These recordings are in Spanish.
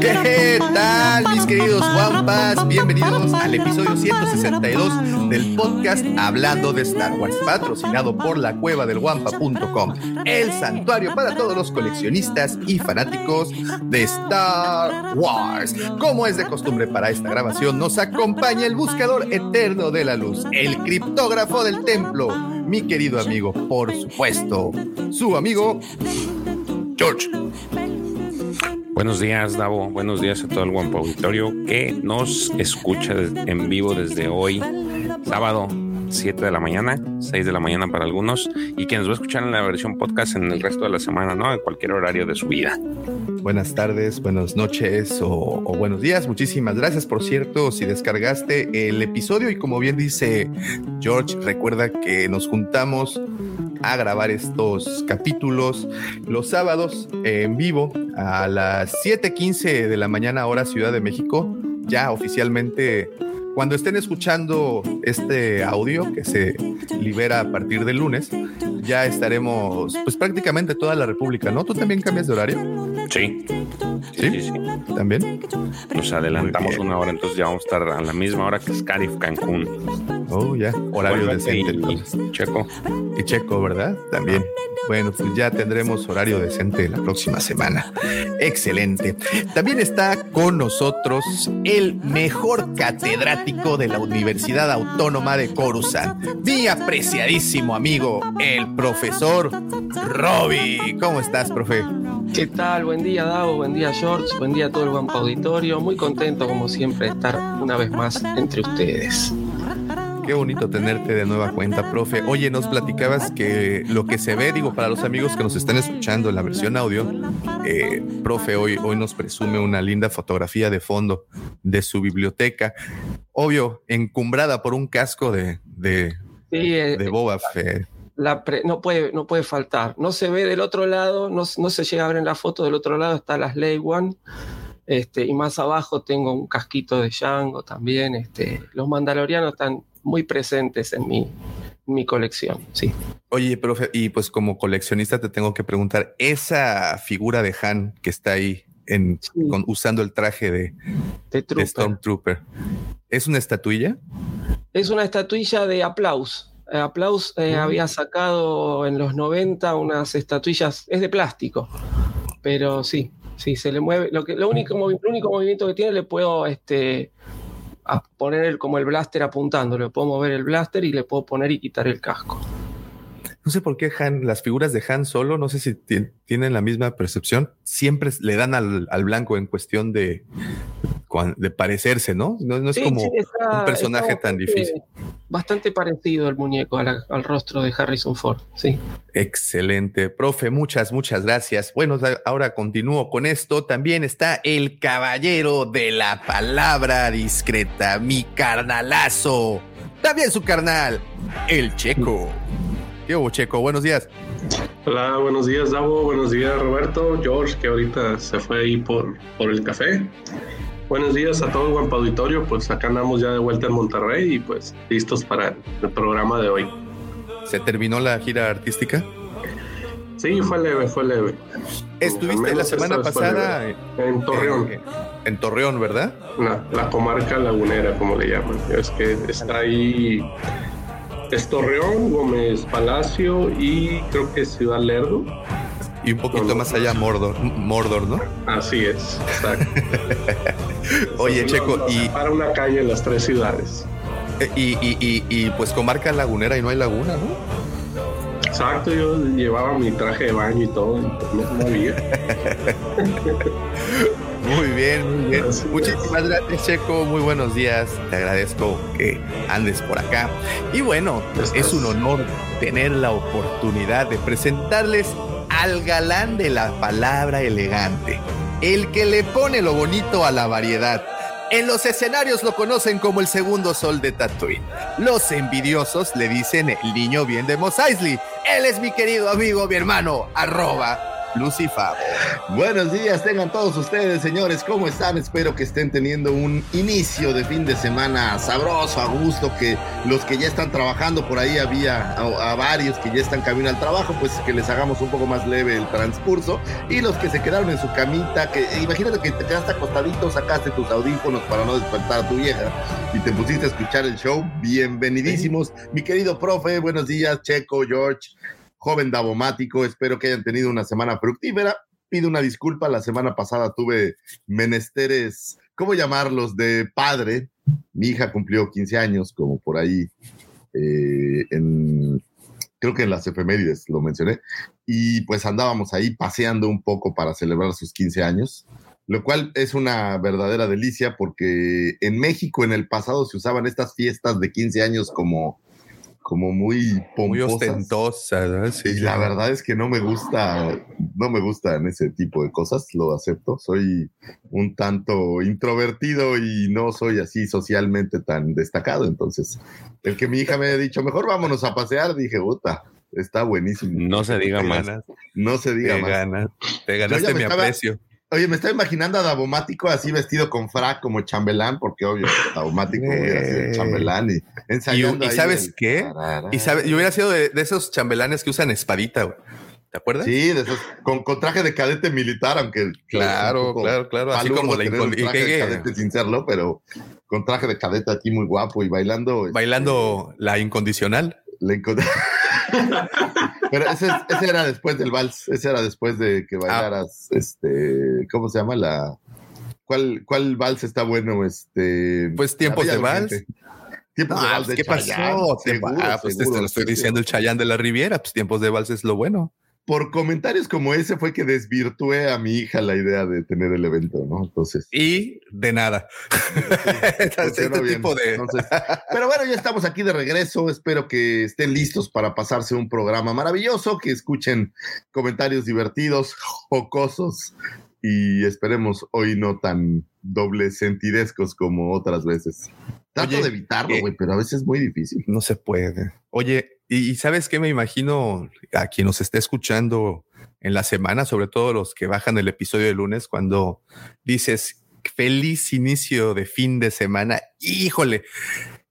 ¿Qué tal, mis queridos guampas? Bienvenidos al episodio 162 del podcast Hablando de Star Wars, patrocinado por la cueva del guampa.com, el santuario para todos los coleccionistas y fanáticos de Star Wars. Como es de costumbre para esta grabación, nos acompaña el buscador eterno de la luz, el criptógrafo del templo, mi querido amigo, por supuesto, su amigo George. Buenos días, Davo. Buenos días a todo el guapo auditorio que nos escucha en vivo desde hoy, sábado, 7 de la mañana, 6 de la mañana para algunos, y que nos va a escuchar en la versión podcast en el resto de la semana, ¿no? En cualquier horario de su vida. Buenas tardes, buenas noches o, o, buenos días. Muchísimas gracias, por cierto, si descargaste el episodio y como bien dice George, recuerda que nos juntamos a grabar estos capítulos los sábados en vivo a las 7:15 de la mañana hora Ciudad de México, ya oficialmente cuando estén escuchando este audio que se libera a partir del lunes, ya estaremos pues prácticamente toda la República, ¿no? ¿Tú también cambias de horario? Sí. ¿Sí? sí, sí. ¿También? Nos adelantamos una hora, entonces ya vamos a estar a la misma hora que Scarif Cancún. Oh, ya. Horario decente. Y, y Checo. Y Checo, ¿verdad? También. Bueno, pues ya tendremos horario decente la próxima semana. Excelente. También está con nosotros el mejor catedrático de la Universidad Autónoma de Coruscant, mi apreciadísimo amigo, el profesor Roby. ¿Cómo estás, profe? ¿Qué tal? Buen día, Davo. Buen día, George. Buen día a todo el Guampa Auditorio. Muy contento, como siempre, de estar una vez más entre ustedes. Qué bonito tenerte de nueva cuenta, profe. Oye, nos platicabas que lo que se ve, digo, para los amigos que nos están escuchando en la versión audio, eh, profe, hoy, hoy nos presume una linda fotografía de fondo de su biblioteca. Obvio, encumbrada por un casco de, de, sí, eh, de Boba Fett. La pre, no, puede, no puede faltar. No se ve del otro lado, no, no se llega a ver en la foto, del otro lado está la Slave One. Este, y más abajo tengo un casquito de Django también. Este, los mandalorianos están muy presentes en mi, mi colección, sí. Oye, profe, y pues como coleccionista te tengo que preguntar, esa figura de Han que está ahí en, sí. con, usando el traje de, de, de, Stormtrooper, ¿es una estatuilla? Es una estatuilla de Aplaus. Aplaus eh, mm. había sacado en los 90 unas estatuillas, es de plástico, pero sí, sí, se le mueve. Lo, que, lo único movimiento que tiene le puedo este, a poner el, como el blaster apuntando. Le puedo mover el blaster y le puedo poner y quitar el casco. No sé por qué Han, las figuras de Han solo, no sé si tienen la misma percepción, siempre le dan al, al blanco en cuestión de, de parecerse, ¿no? No, no es sí, como sí, está, un personaje tan difícil. Bastante parecido el muñeco al, al, rostro de Harrison Ford, sí. Excelente. Profe, muchas, muchas gracias. Bueno, ahora continúo con esto. También está el caballero de la palabra discreta, mi carnalazo. También su carnal, el checo. ¿Qué hubo, Checo? Buenos días. Hola, buenos días, Davo. Buenos días, Roberto. George, que ahorita se fue ahí por, por el café. Buenos días a todo el Guampa Auditorio. Pues acá andamos ya de vuelta en Monterrey y pues listos para el programa de hoy. ¿Se terminó la gira artística? Sí, fue leve, fue leve. Estuviste la semana pasada en Torreón. En, en, Torreón, ¿verdad? La, la comarca lagunera, como le llaman. Es que está ahí es Torreón, Gómez Palacio y creo que Ciudad Lerdo. Y un poquito no, más allá Mordor, Mordor, ¿no? Así es, exacto. Oye, Checo, y... Para una calle en las tres ciudades. Y, y, y, y, pues comarca lagunera y no hay laguna, ¿no? Exacto, yo llevaba mi traje de baño y todo, y pues no había. Muy bien, muy bien. Muchísimas gracias, Checo. Muy buenos días. Te agradezco que andes por acá. Y bueno, es un honor tener la oportunidad de presentarles al galán de la palabra elegante, el que le pone lo bonito a la variedad. En los escenarios lo conocen como el segundo sol de Tatooine. Los envidiosos le dicen el niño bien de Mos Eisley. Él es mi querido amigo, mi hermano, arroba Lucifer. Buenos días, tengan todos ustedes, señores. ¿Cómo están? Espero que estén teniendo un inicio de fin de semana sabroso, a gusto. Que los que ya están trabajando por ahí había a, varios que ya están camino al trabajo, pues que les hagamos un poco más leve el transcurso. Y los que se quedaron en su camita, que imagínate que te quedaste acostadito, sacaste tus audífonos para no despertar a tu vieja y te pusiste a escuchar el show. Bienvenidísimos, mi querido profe. Buenos días, Checo, George joven Davomático. Espero que hayan tenido una semana fructífera. Pido una disculpa, la semana pasada tuve menesteres, ¿cómo llamarlos? De padre. Mi hija cumplió 15 años, como por ahí, eh, creo que en las efemérides lo mencioné. Y pues andábamos ahí paseando un poco para celebrar sus 15 años lo cual es una verdadera delicia porque en México en el pasado se usaban estas fiestas de 15 años como como muy pomposas. Muy ostentosa, Sí, y la verdad es que no me gusta, no me gustan ese tipo de cosas, lo acepto. Soy un tanto introvertido y no soy así socialmente tan destacado. Entonces, el que mi hija me haya dicho, mejor vámonos a pasear, dije, puta, está buenísimo. No se diga más. No se diga más. te ganaste mi aprecio. Oye, me estaba imaginando a Davomático así vestido con frac como chambelán, porque obvio, Davomático hubiera sido chambelán y ensayando. ¿Y, sabes qué? Y sabe, yo hubiera sido de, esos chambelanes que usan espadita, güey. ¿Te acuerdas? Sí, de esos, con, traje de cadete militar, aunque. Claro, claro, claro. Así como la traje de cadete sin serlo, pero con traje de cadete aquí muy guapo y bailando. Este, bailando la incondicional. La incondicional. Pero ese, era después del vals, ese era después de que ah. bailaras, este, ¿cómo se llama la? ¿Cuál, cuál vals está bueno? Este, pues tiempos de vals. Tiempos de vals pues, ¿Qué pasó? ah, pues te lo estoy diciendo el Chayán de la Riviera, pues tiempos de vals es lo bueno por comentarios como ese fue que desvirtué a mi hija la idea de tener el evento, ¿no? Entonces. Y de nada. este tipo de... pero bueno, ya estamos aquí de regreso. Espero que estén listos para pasarse un programa maravilloso, que escuchen comentarios divertidos, jocosos y esperemos hoy no tan doble sentidescos como otras veces. Trato de evitarlo, güey, pero a veces es muy difícil. No se puede. Oye, y, sabes qué me imagino a quien nos esté escuchando en la semana, sobre todo los que bajan el episodio de lunes, cuando dices feliz inicio de fin de semana. Híjole,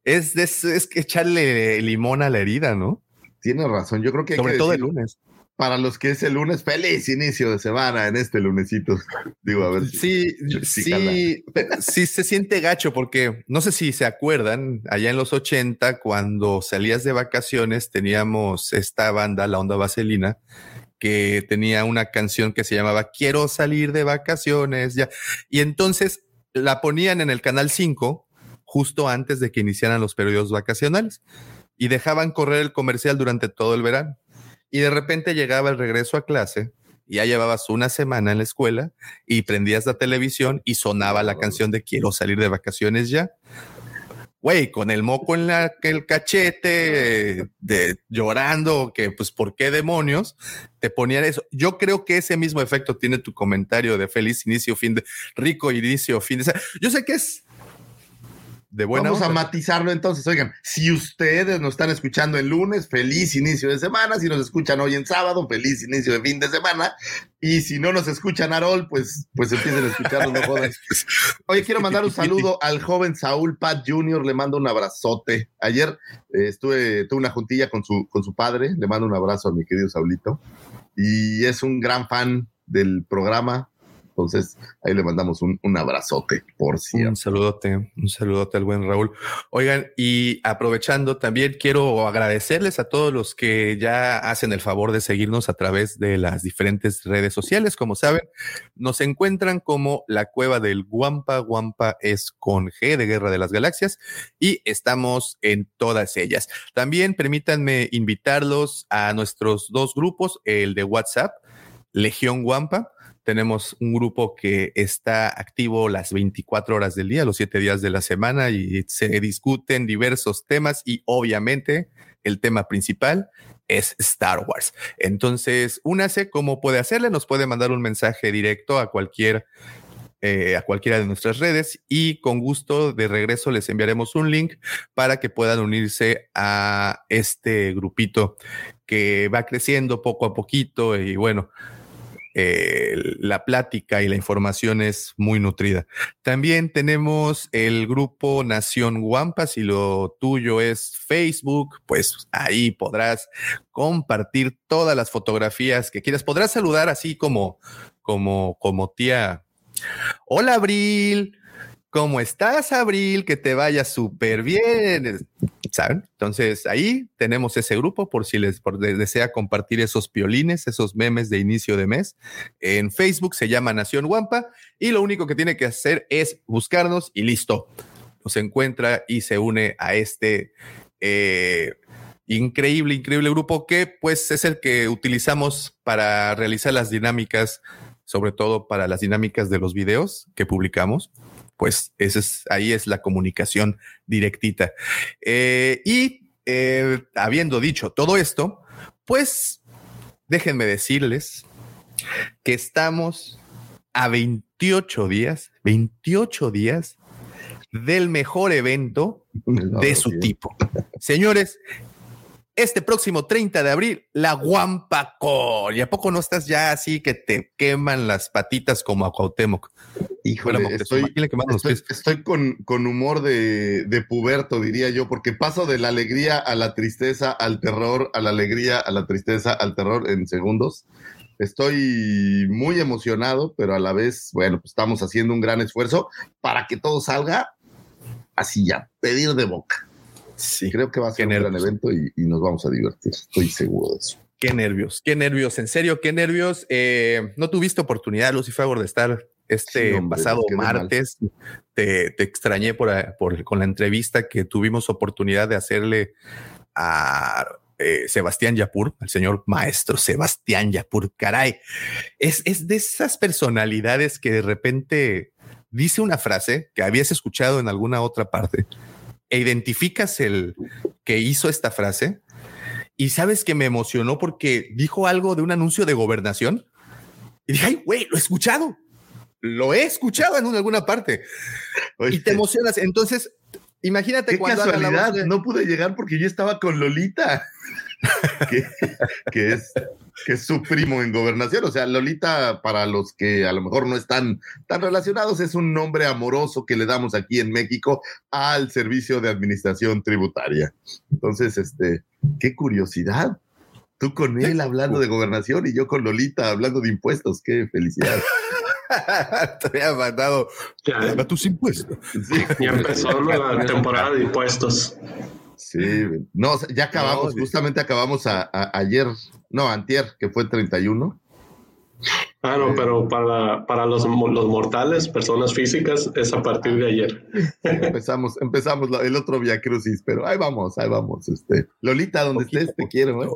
es, es, que echarle limón a la herida, ¿no? Tiene razón. Yo creo que sobre todo el lunes para los que es el lunes, feliz inicio de semana en este lunesito. Digo, a ver. Sí, sí, sí se siente gacho porque no sé si se acuerdan, allá en los 80, cuando salías de vacaciones, teníamos esta banda, la Onda Vaselina, que tenía una canción que se llamaba Quiero salir de vacaciones, ya. Y entonces la ponían en el canal 5 justo antes de que iniciaran los periodos vacacionales y dejaban correr el comercial durante todo el verano. Y de repente llegaba el regreso a clase, ya llevabas una semana en la escuela y prendías la televisión y sonaba la canción de Quiero salir de vacaciones ya. Güey, con el moco en la, el cachete, de, llorando, que pues, ¿por qué demonios? Te ponían eso. Yo creo que ese mismo efecto tiene tu comentario de feliz inicio, fin de, rico inicio, fin de. Yo sé que es Vamos a matizarlo entonces. Oigan, si ustedes nos están escuchando el lunes, feliz inicio de semana. Si nos escuchan hoy en sábado, feliz inicio de fin de semana. Y si no nos escuchan Arol, pues, pues empiecen a escucharnos, no jodan. Oye, quiero mandar un saludo al joven Saúl Pat Jr., le mando un abrazote. Ayer eh, estuve, tuve una juntilla con su, con su padre, le mando un abrazo a mi querido Saulito. Y es un gran fan del programa, entonces, ahí le mandamos un, abrazote, por cierto. Un saludote, un saludote al buen Raúl. Oigan, y aprovechando, también quiero agradecerles a todos los que ya hacen el favor de seguirnos a través de las diferentes redes sociales. Como saben, nos encuentran como la cueva del Guampa. Guampa es con G de Guerra de las Galaxias y estamos en todas ellas. También permítanme invitarlos a nuestros dos grupos, el de WhatsApp, Legión Guampa tenemos un grupo que está activo las 24 horas del día, los 7 días de la semana y se discuten diversos temas y obviamente el tema principal es Star Wars. Entonces, únase, ¿cómo puede hacerle? Nos puede mandar un mensaje directo a cualquier eh, a cualquiera de nuestras redes y con gusto de regreso les enviaremos un link para que puedan unirse a este grupito que va creciendo poco a poquito y bueno, eh, la plática y la información es muy nutrida. También tenemos el grupo Nación Guampa. Si lo tuyo es Facebook, pues ahí podrás compartir todas las fotografías que quieras. Podrás saludar así como, como, como tía Hola, Abril. ¿Cómo estás, Abril? Que te vaya súper bien. ¿Saben? Entonces ahí tenemos ese grupo por si les, desea compartir esos piolines, esos memes de inicio de mes. En Facebook se llama Nación Guampa y lo único que tiene que hacer es buscarnos y listo. Nos encuentra y se une a este eh, increíble, increíble grupo que pues es el que utilizamos para realizar las dinámicas sobre todo para las dinámicas de los videos que publicamos, pues ese es, ahí es la comunicación directita. Eh, y eh, habiendo dicho todo esto, pues déjenme decirles que estamos a 28 días, 28 días del mejor evento de su tipo. Señores, este próximo 30 de abril, la Guampacor. ¿Y a poco no estás ya así que te queman las patitas como a Cuauhtémoc? Híjole, estoy, estoy, con, con, humor de, de, puberto, diría yo, porque paso de la alegría a la tristeza, al terror, a la alegría, a la tristeza, al terror en segundos. Estoy muy emocionado, pero a la vez, bueno, pues estamos haciendo un gran esfuerzo para que todo salga así ya, pedir de boca. Sí, creo que va a ser un gran evento y, nos vamos a divertir. Estoy seguro de eso. Qué nervios, qué nervios, en serio, qué nervios. Eh, no tuviste oportunidad, Lucy Favor, de estar este pasado martes. Te, extrañé por, con la entrevista que tuvimos oportunidad de hacerle a eh, Sebastián Yapur, al señor maestro Sebastián Yapur. Caray, es, es de esas personalidades que de repente dice una frase que habías escuchado en alguna otra parte e identificas el que hizo esta frase y sabes que me emocionó porque dijo algo de un anuncio de gobernación y dije, ay, güey, lo he escuchado. Lo he escuchado en alguna parte. Y te emocionas. Entonces, imagínate Qué cuando casualidad, no pude llegar porque yo estaba con Lolita, que es que es su primo en gobernación. O sea, Lolita, para los que a lo mejor no están tan relacionados, es un nombre amoroso que le damos aquí en México al servicio de administración tributaria. Entonces, este, qué curiosidad. Tú con él hablando de gobernación y yo con Lolita hablando de impuestos. Qué felicidad. Te había mandado a tus impuestos. Ya empezó la temporada de impuestos. Sí, no, ya acabamos, justamente acabamos a, ayer, no, antier, que fue el 31. Ah, no, pero para, para los, los, mortales, personas físicas, es a partir de ayer. empezamos, empezamos el otro Via Crucis, pero ahí vamos, ahí vamos. Este. Lolita, donde estés, te quiero. ¿eh?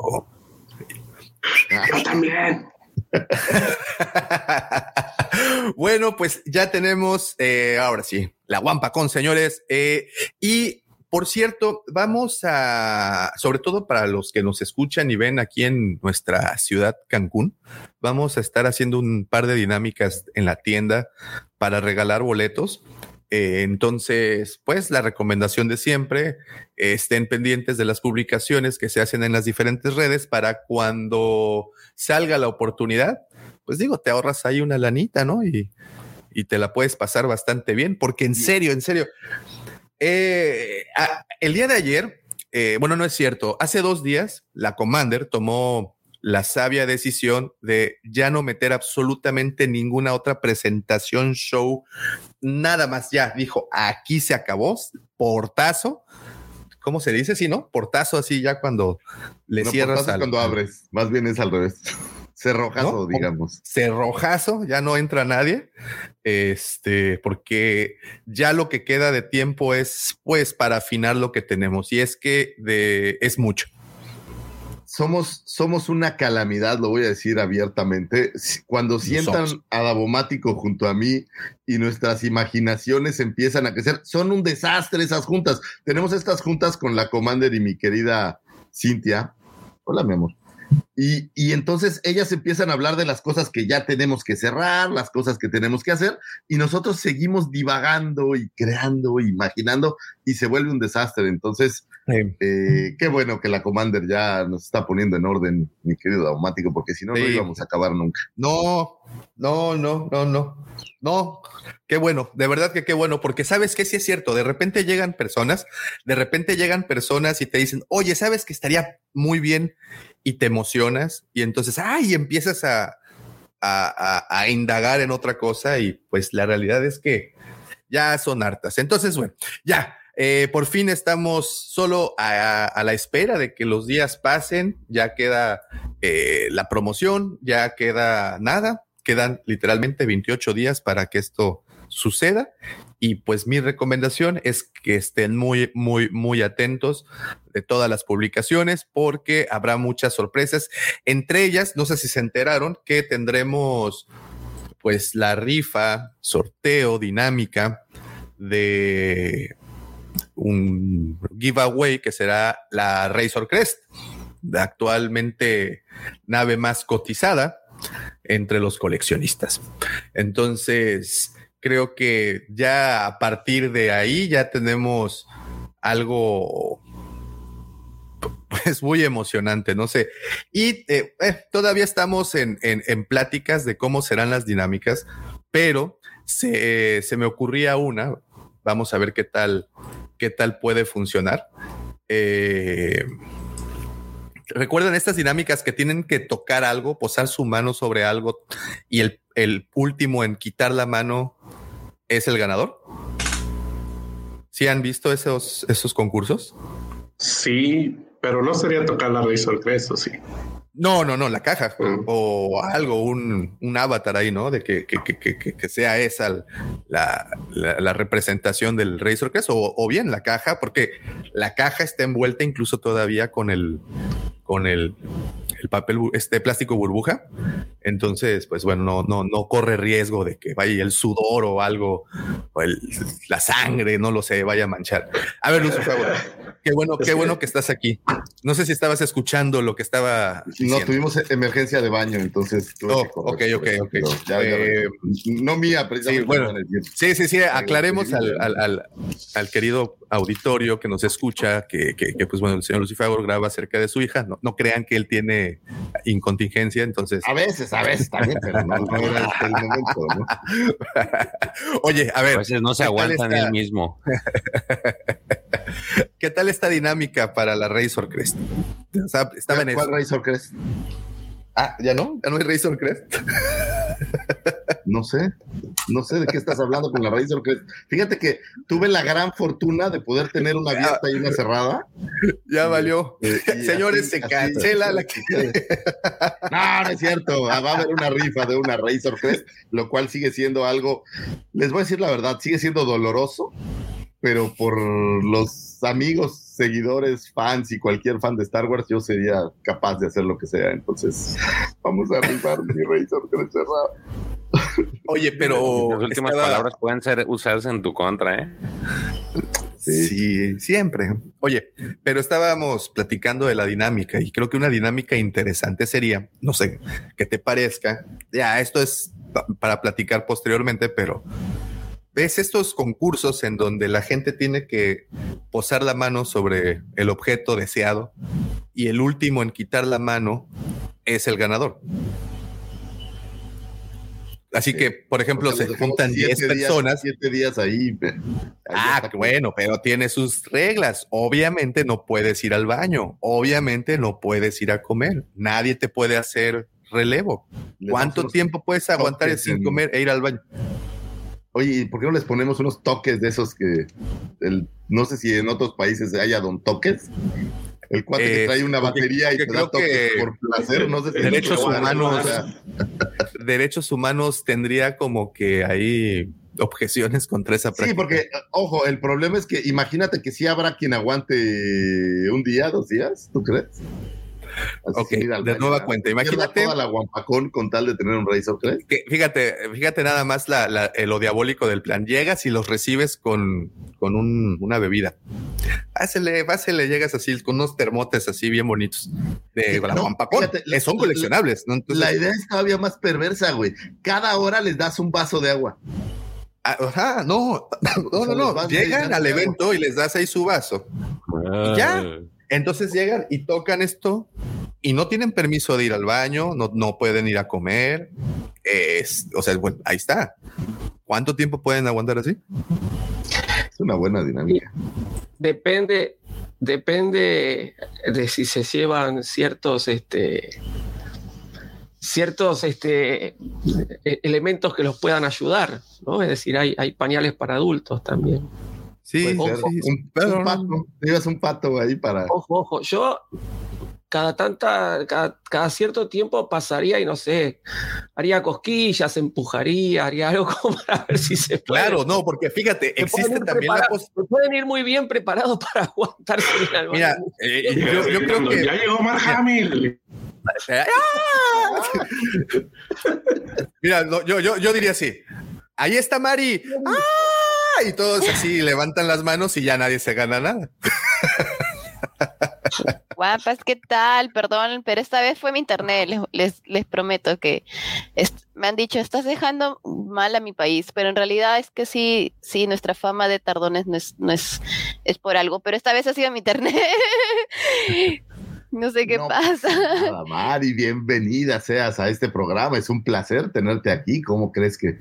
Yo también. bueno, pues ya tenemos, eh, ahora sí, la guampa con señores. Eh, y por cierto, vamos a, sobre todo para los que nos escuchan y ven aquí en nuestra ciudad Cancún, vamos a estar haciendo un par de dinámicas en la tienda para regalar boletos. Eh, entonces, pues la recomendación de siempre, estén pendientes de las publicaciones que se hacen en las diferentes redes para cuando salga la oportunidad, pues digo, te ahorras ahí una lanita, ¿no? Y, y te la puedes pasar bastante bien, porque en serio, en serio, eh, el día de ayer, eh, bueno, no es cierto, hace dos días la Commander tomó la sabia decisión de ya no meter absolutamente ninguna otra presentación, show, nada más ya. Dijo, aquí se acabó, portazo. ¿Cómo se dice? Sí, ¿no? Portazo así ya cuando le cierras. cuando abres, más bien es al revés. Cerrojazo, digamos. Cerrojazo, ya no entra nadie. Este, porque ya lo que queda de tiempo es pues para afinar lo que tenemos. Y es que de, es mucho. somos, somos una calamidad, lo voy a decir abiertamente. Cuando sientan a Davomático junto a mí y nuestras imaginaciones empiezan a crecer, son un desastre esas juntas. Tenemos estas juntas con la Commander y mi querida Cintia. Hola, mi amor. Y, entonces ellas empiezan a hablar de las cosas que ya tenemos que cerrar, las cosas que tenemos que hacer, y nosotros seguimos divagando y creando, imaginando, y se vuelve un desastre. Entonces, eh, qué bueno que la Commander ya nos está poniendo en orden, mi querido Daumático, porque si no, no íbamos a acabar nunca. No, no, no, no, no. No, qué bueno, de verdad que qué bueno, porque sabes que sí es cierto, de repente llegan personas, de repente llegan personas y te dicen, oye, sabes que estaría muy bien y te emocionas y entonces, ay, empiezas a, a, indagar en otra cosa y pues la realidad es que ya son hartas. Entonces, bueno, ya, eh, por fin estamos solo a, la espera de que los días pasen, ya queda eh, la promoción, ya queda nada, quedan literalmente 28 días para que esto suceda. Y pues mi recomendación es que estén muy, muy, muy atentos de todas las publicaciones porque habrá muchas sorpresas. Entre ellas, no sé si se enteraron que tendremos pues la rifa, sorteo, dinámica de un giveaway que será la Razor Crest, actualmente nave más cotizada entre los coleccionistas. Entonces, creo que ya a partir de ahí ya tenemos algo pues muy emocionante, no sé. Y eh, eh, todavía estamos en, pláticas de cómo serán las dinámicas, pero se, se, me ocurría una, vamos a ver qué tal, qué tal puede funcionar. Eh, Recuerdan estas dinámicas que tienen que tocar algo, posar su mano sobre algo y el, el último en quitar la mano es el ganador. ¿Sí han visto esos, esos concursos? Sí, pero no sería tocar la Razor Crest, ¿o sí? No, no, no, la caja mm. o algo, un, un, avatar ahí, ¿no? De que, que, que, que sea esa la, la, representación del Razor Crest o, o, bien la caja, porque la caja está envuelta incluso todavía con el, con el, el papel, este plástico burbuja. Entonces, pues bueno, no, no, no corre riesgo de que vaya el sudor o algo, o el, la sangre, no lo sé, vaya a manchar. A ver, Luz, por favor. Qué bueno, qué bueno que estás aquí. No sé si estabas escuchando lo que estaba. No, tuvimos emergencia de baño, entonces. Oh, ok, ok, ok. Eh, no mía, precisamente. Sí, bueno, sí, sí, sí. Aclaremos al, al, al, querido auditorio que nos escucha que, que, que, pues bueno, el señor Lucifer graba acerca de su hija. No, no crean que él tiene incontingencia, entonces. A veces, a veces también, pero no, no era el momento, ¿no? Oye, a ver. A veces no se aguantan el mismo. ¿Qué tal esta dinámica para la Razor Crest? O sea, estaba en ¿Cuál Razor Crest? Ah, ¿ya no? ¿Ya no hay Razor Crest? No sé, no sé de qué estás hablando con la Razor Crest. Fíjate que tuve la gran fortuna de poder tener una abierta y una cerrada. Ya valió. Eh, Señores, se cancela la que... No, no es cierto. Ah, va a haber una rifa de una Razor Crest, lo cual sigue siendo algo, les voy a decir la verdad, sigue siendo doloroso, pero por los amigos, seguidores, fans y cualquier fan de Star Wars, yo sería capaz de hacer lo que sea. Entonces, vamos a rifar mi Razor Crest cerrada. Oye, pero. Las últimas palabras pueden ser usadas en tu contra, ¿eh? Sí, siempre. Oye, pero estábamos platicando de la dinámica y creo que una dinámica interesante sería, no sé, que te parezca, ya, esto es para platicar posteriormente, pero ves estos concursos en donde la gente tiene que posar la mano sobre el objeto deseado y el último en quitar la mano es el ganador. Así que, por ejemplo, se juntan 10 personas. Siete días ahí. ah, bueno, pero tiene sus reglas. Obviamente no puedes ir al baño. Obviamente no puedes ir a comer. Nadie te puede hacer relevo. ¿Cuánto tiempo puedes aguantar sin comer e ir al baño? Oye, ¿por qué no les ponemos unos toques de esos que no sé si en otros países haya don toques? El cuate que trae una batería y te da toques por placer, no sé si derechos humanos, derechos humanos tendría como que hay objeciones contra esa práctica. Sí, porque, ojo, el problema es que imagínate que sí habrá quien aguante un día, dos días, ¿tú crees? Así Ok, sin ir al de nueva cuenta. Imagínate. toda la guampacón con tal de tener un Razor Crest. Que, fíjate, fíjate nada más la, la- eh, lo diabólico del plan. Llegas y los recibes con, con un- una bebida. Pásele, pásele, llegas así con unos termotes así bien bonitos de la No, Guampacón. fíjate, Eh, son coleccionables, ¿no? Entonces, la idea es todavía más perversa, güey. Cada hora les das un vaso de agua. ah, ajá, no, no, no, no. Llegan al evento y les das ahí su vaso. Ah, ya. Entonces llegan y tocan esto y no tienen permiso de ir al baño, no, no pueden ir a comer. Es, o sea, bueno, ahí está. ¿Cuánto tiempo pueden aguantar así? Es una buena dinámica. Depende, depende de si se llevan ciertos, este, ciertos este, e- elementos que los puedan ayudar, ¿no? Es decir, hay, hay pañales para adultos también. Sí, sí, ser. sí, un, pero un no- pato. Llevas un pato ahí para. Ojo, ojo, yo cada tanta, cada, cada cierto tiempo pasaría y no sé, haría cosquillas, empujaría, haría algo como para ver si se puede. Claro, no, porque fíjate, existe también la posibilidad. Pueden ir muy bien preparados para aguantarse. Mira, eh, yo, yo creo que. Ya llegó Mark Hamill. Mira, no, yo, yo, yo diría así. Ahí está Mari. ¡Ah! Y todos así levantan las manos y ya nadie se gana nada. Guapas, ¿qué tal? Perdón, pero esta vez fue mi internet. Les, les, prometo que me han dicho, estás dejando mal a mi país, pero en realidad es que sí, sí, nuestra fama de tardones no es, no es, es por algo, pero esta vez ha sido mi internet. No sé qué No pasa. Nada, Mari, bienvenida seas a este programa. Es un placer tenerte aquí. ¿Cómo crees que.?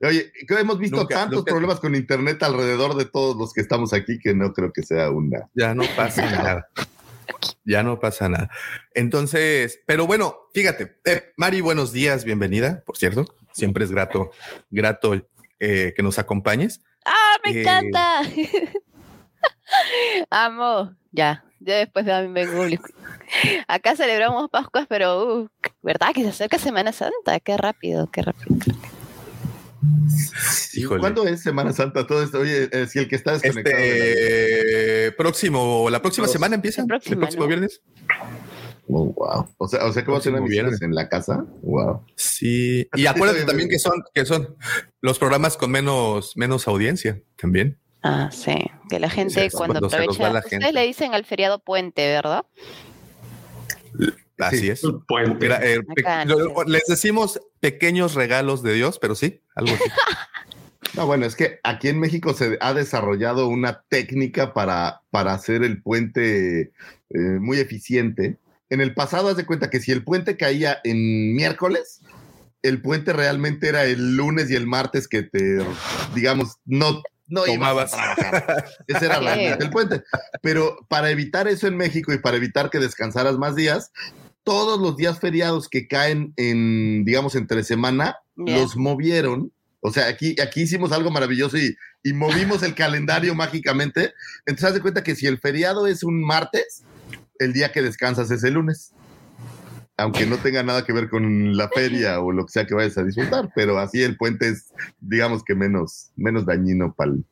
Oye, que hemos visto Nunca- tantos nunca- problemas con Internet alrededor de todos los que estamos aquí que no creo que sea una. Ya no pasa nada. Ya no pasa nada. Entonces, pero bueno, fíjate, eh, Mari, buenos días, bienvenida, por cierto. Siempre es grato, grato eh, que nos acompañes. ¡Ah, me Eh, encanta! Amo. Ya, ya después de mí vengo público. Acá celebramos Pascuas, pero, uh, ¿verdad? Que se acerca Semana Santa. Qué rápido, qué rápido. Híjole. ¿Cuándo es Semana Santa? Todo esto, oye, eh, si el que está desconectado. la- Este próximo, la próxima Los- semana empieza. el El próximo, viernes. Oh, wow. O sea, o sea que va a tener viernes. en la casa. Wow. Sí. Y acuérdate también que son, que son los programas con menos, menos audiencia también. Ah, sí. Que la gente cuando aprovecha. Ustedes gente. le dicen al feriado puente, ¿verdad? Así Sí. es. Puente. Era, eh, lo- les decimos pequeños regalos de Dios, pero sí, algo así. No, bueno, es que aquí en México se ha desarrollado una técnica para, para hacer el puente eh, muy eficiente. En el pasado, haz de cuenta que si el puente caía en miércoles, el puente realmente era el lunes y el martes que te, digamos, no, no ibas Tomabas. a trabajar. Ese era el puente. Pero para evitar eso en México y para evitar que descansaras más días, todos los días feriados que caen en, digamos, entre semana, los movieron. O sea, aquí, aquí hicimos algo maravilloso y, y movimos el calendario mágicamente. Entonces, haz de cuenta que si el feriado es un martes, el día que descansas es el lunes. Aunque no tenga nada que ver con la feria o lo que sea que vayas a disfrutar, pero así el puente es, digamos que menos, menos dañino pa'l-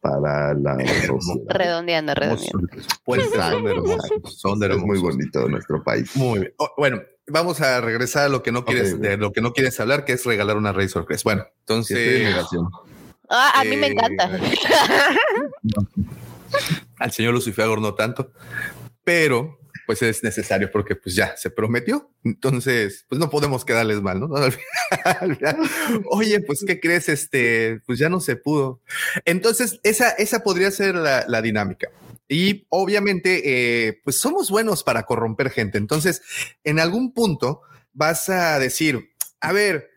para la sociedad. Redondeando, redondeando. Pues son hermosos, son Es muy hermosos. bonito nuestro país. Muy bien. Oh, bueno, vamos a regresar a lo que no quieres, de lo que no quieres hablar, que es regalar una Razor Crest. Bueno, entonces. Ah, a mí me Eh, encanta. al señor Lucifer no tanto, pero pues es necesario porque pues ya se prometió. Entonces, pues no podemos quedarles mal, ¿no? Oye, pues ¿qué crees? Este, pues ya no se pudo. Entonces, esa, esa podría ser la, dinámica. Y obviamente, eh, pues somos buenos para corromper gente. Entonces, en algún punto vas a decir, a ver,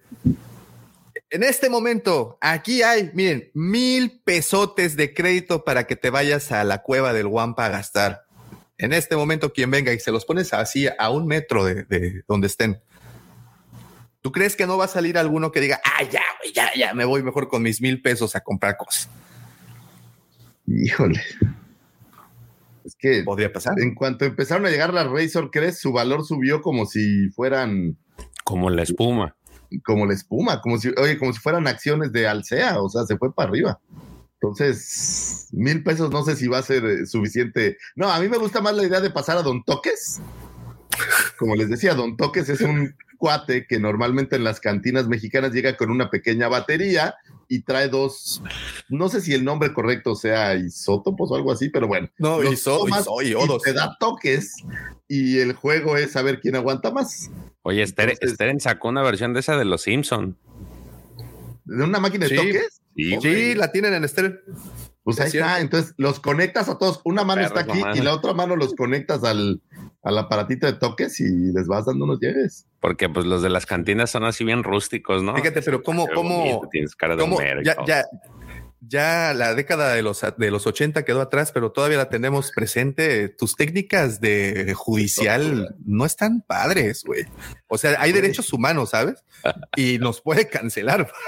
en este momento, aquí hay, miren, mil pesotes de crédito para que te vayas a la cueva del Guampa a gastar. En este momento, quien venga y se los pones así a un metro de, de donde estén. ¿Tú crees que no va a salir alguno que diga, ah, ya, ya, ya, me voy mejor con mis mil pesos a comprar cosas? Híjole. Es que Podría pasar. en cuanto empezaron a llegar las Razor Crest, su valor subió como si fueran Como la espuma. como la espuma, como si, oye, como si fueran acciones de Alsea, o sea, se fue para arriba. Entonces, mil pesos no sé si va a ser eh, suficiente. No, a mí me gusta más la idea de pasar a Don Toques como les decía, Don Toques es un cuate que normalmente en las cantinas mexicanas llega con una pequeña batería y trae dos, no sé si el nombre correcto sea isótopos o algo así, pero bueno. No, iso- y iodos. te da toques y el juego es saber quién aguanta más. Oye, Steren, Entonces- Steren sacó una versión de esa de los Simpson. ¿De una máquina de Sí. toques? Sí, Sí, la tienen en estéreo. Pues Es ahí está, entonces los conectas a todos, una mano Perros está aquí y la otra mano los conectas al, al aparatito de toques y les vas dando unos llegues. Porque pues los de las cantinas son así bien rústicos, ¿no? Fíjate, pero cómo, Qué cómo, bonito, Tienes cara de cómo y ya, todo. ya, ya la década de los, de los 80 quedó atrás, pero todavía la tenemos presente. Tus técnicas de judicial no están padres, güey. O sea, hay derechos humanos, ¿sabes? Y nos puede cancelar.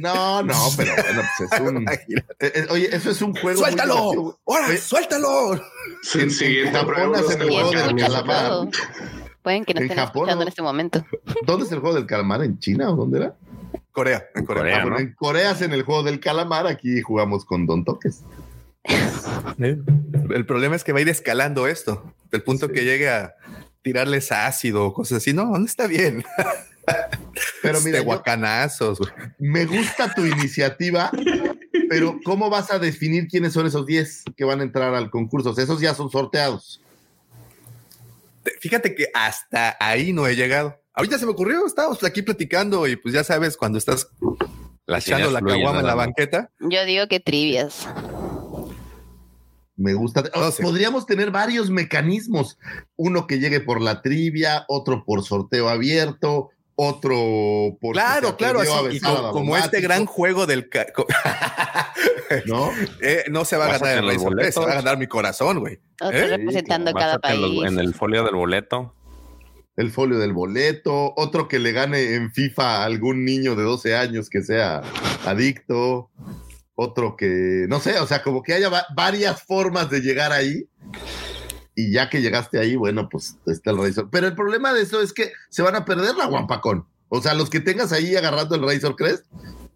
No, no, pero bueno, pues es un. Eh, eh, oye, eso es un juego. ¡Suéltalo! ¡Ahora, suéltalo! Sí, siguiente en Japón prueba hacen el juego del calamar. Pueden que nos En estén Japón, escuchando ¿no? en este momento. ¿Dónde es el juego del calamar? ¿En China o dónde era? Corea, en Corea. Corea. Ah, bueno, ¿no? en Corea hacen el juego del calamar, aquí jugamos con Don Toques. El problema es que va a ir escalando esto, del punto que llegue a tirarles ácido o cosas así. No, no está bien. Pero mira, Este, guacanazos. güey. me gusta tu iniciativa, pero ¿cómo vas a definir quiénes son esos 10 que van a entrar al concurso? O sea, esos ya son sorteados. Fíjate que hasta ahí no he llegado. Ahorita se me ocurrió, estábamos aquí platicando y pues ya sabes, cuando estás Las echando la caguama en la banqueta, Yo digo que trivias. Me gusta. Podríamos tener varios mecanismos. Uno que llegue por la trivia, otro por sorteo abierto, otro por. Claro, claro, así, y como este gran juego del. Eh, no se va a ganar el Rey boletos. va a ganar mi corazón, güey. ¿Eh? representando cada país. en el folio del boleto. El folio del boleto, otro que le gane en FIFA a algún niño de 12 años que sea adicto, otro que, no sé, o sea, como que haya va- varias formas de llegar ahí. Y ya que llegaste ahí, bueno, pues está el Razor. Pero el problema de eso es que se van a perder la Guampacón. O sea, los que tengas ahí agarrando el Razor Crest,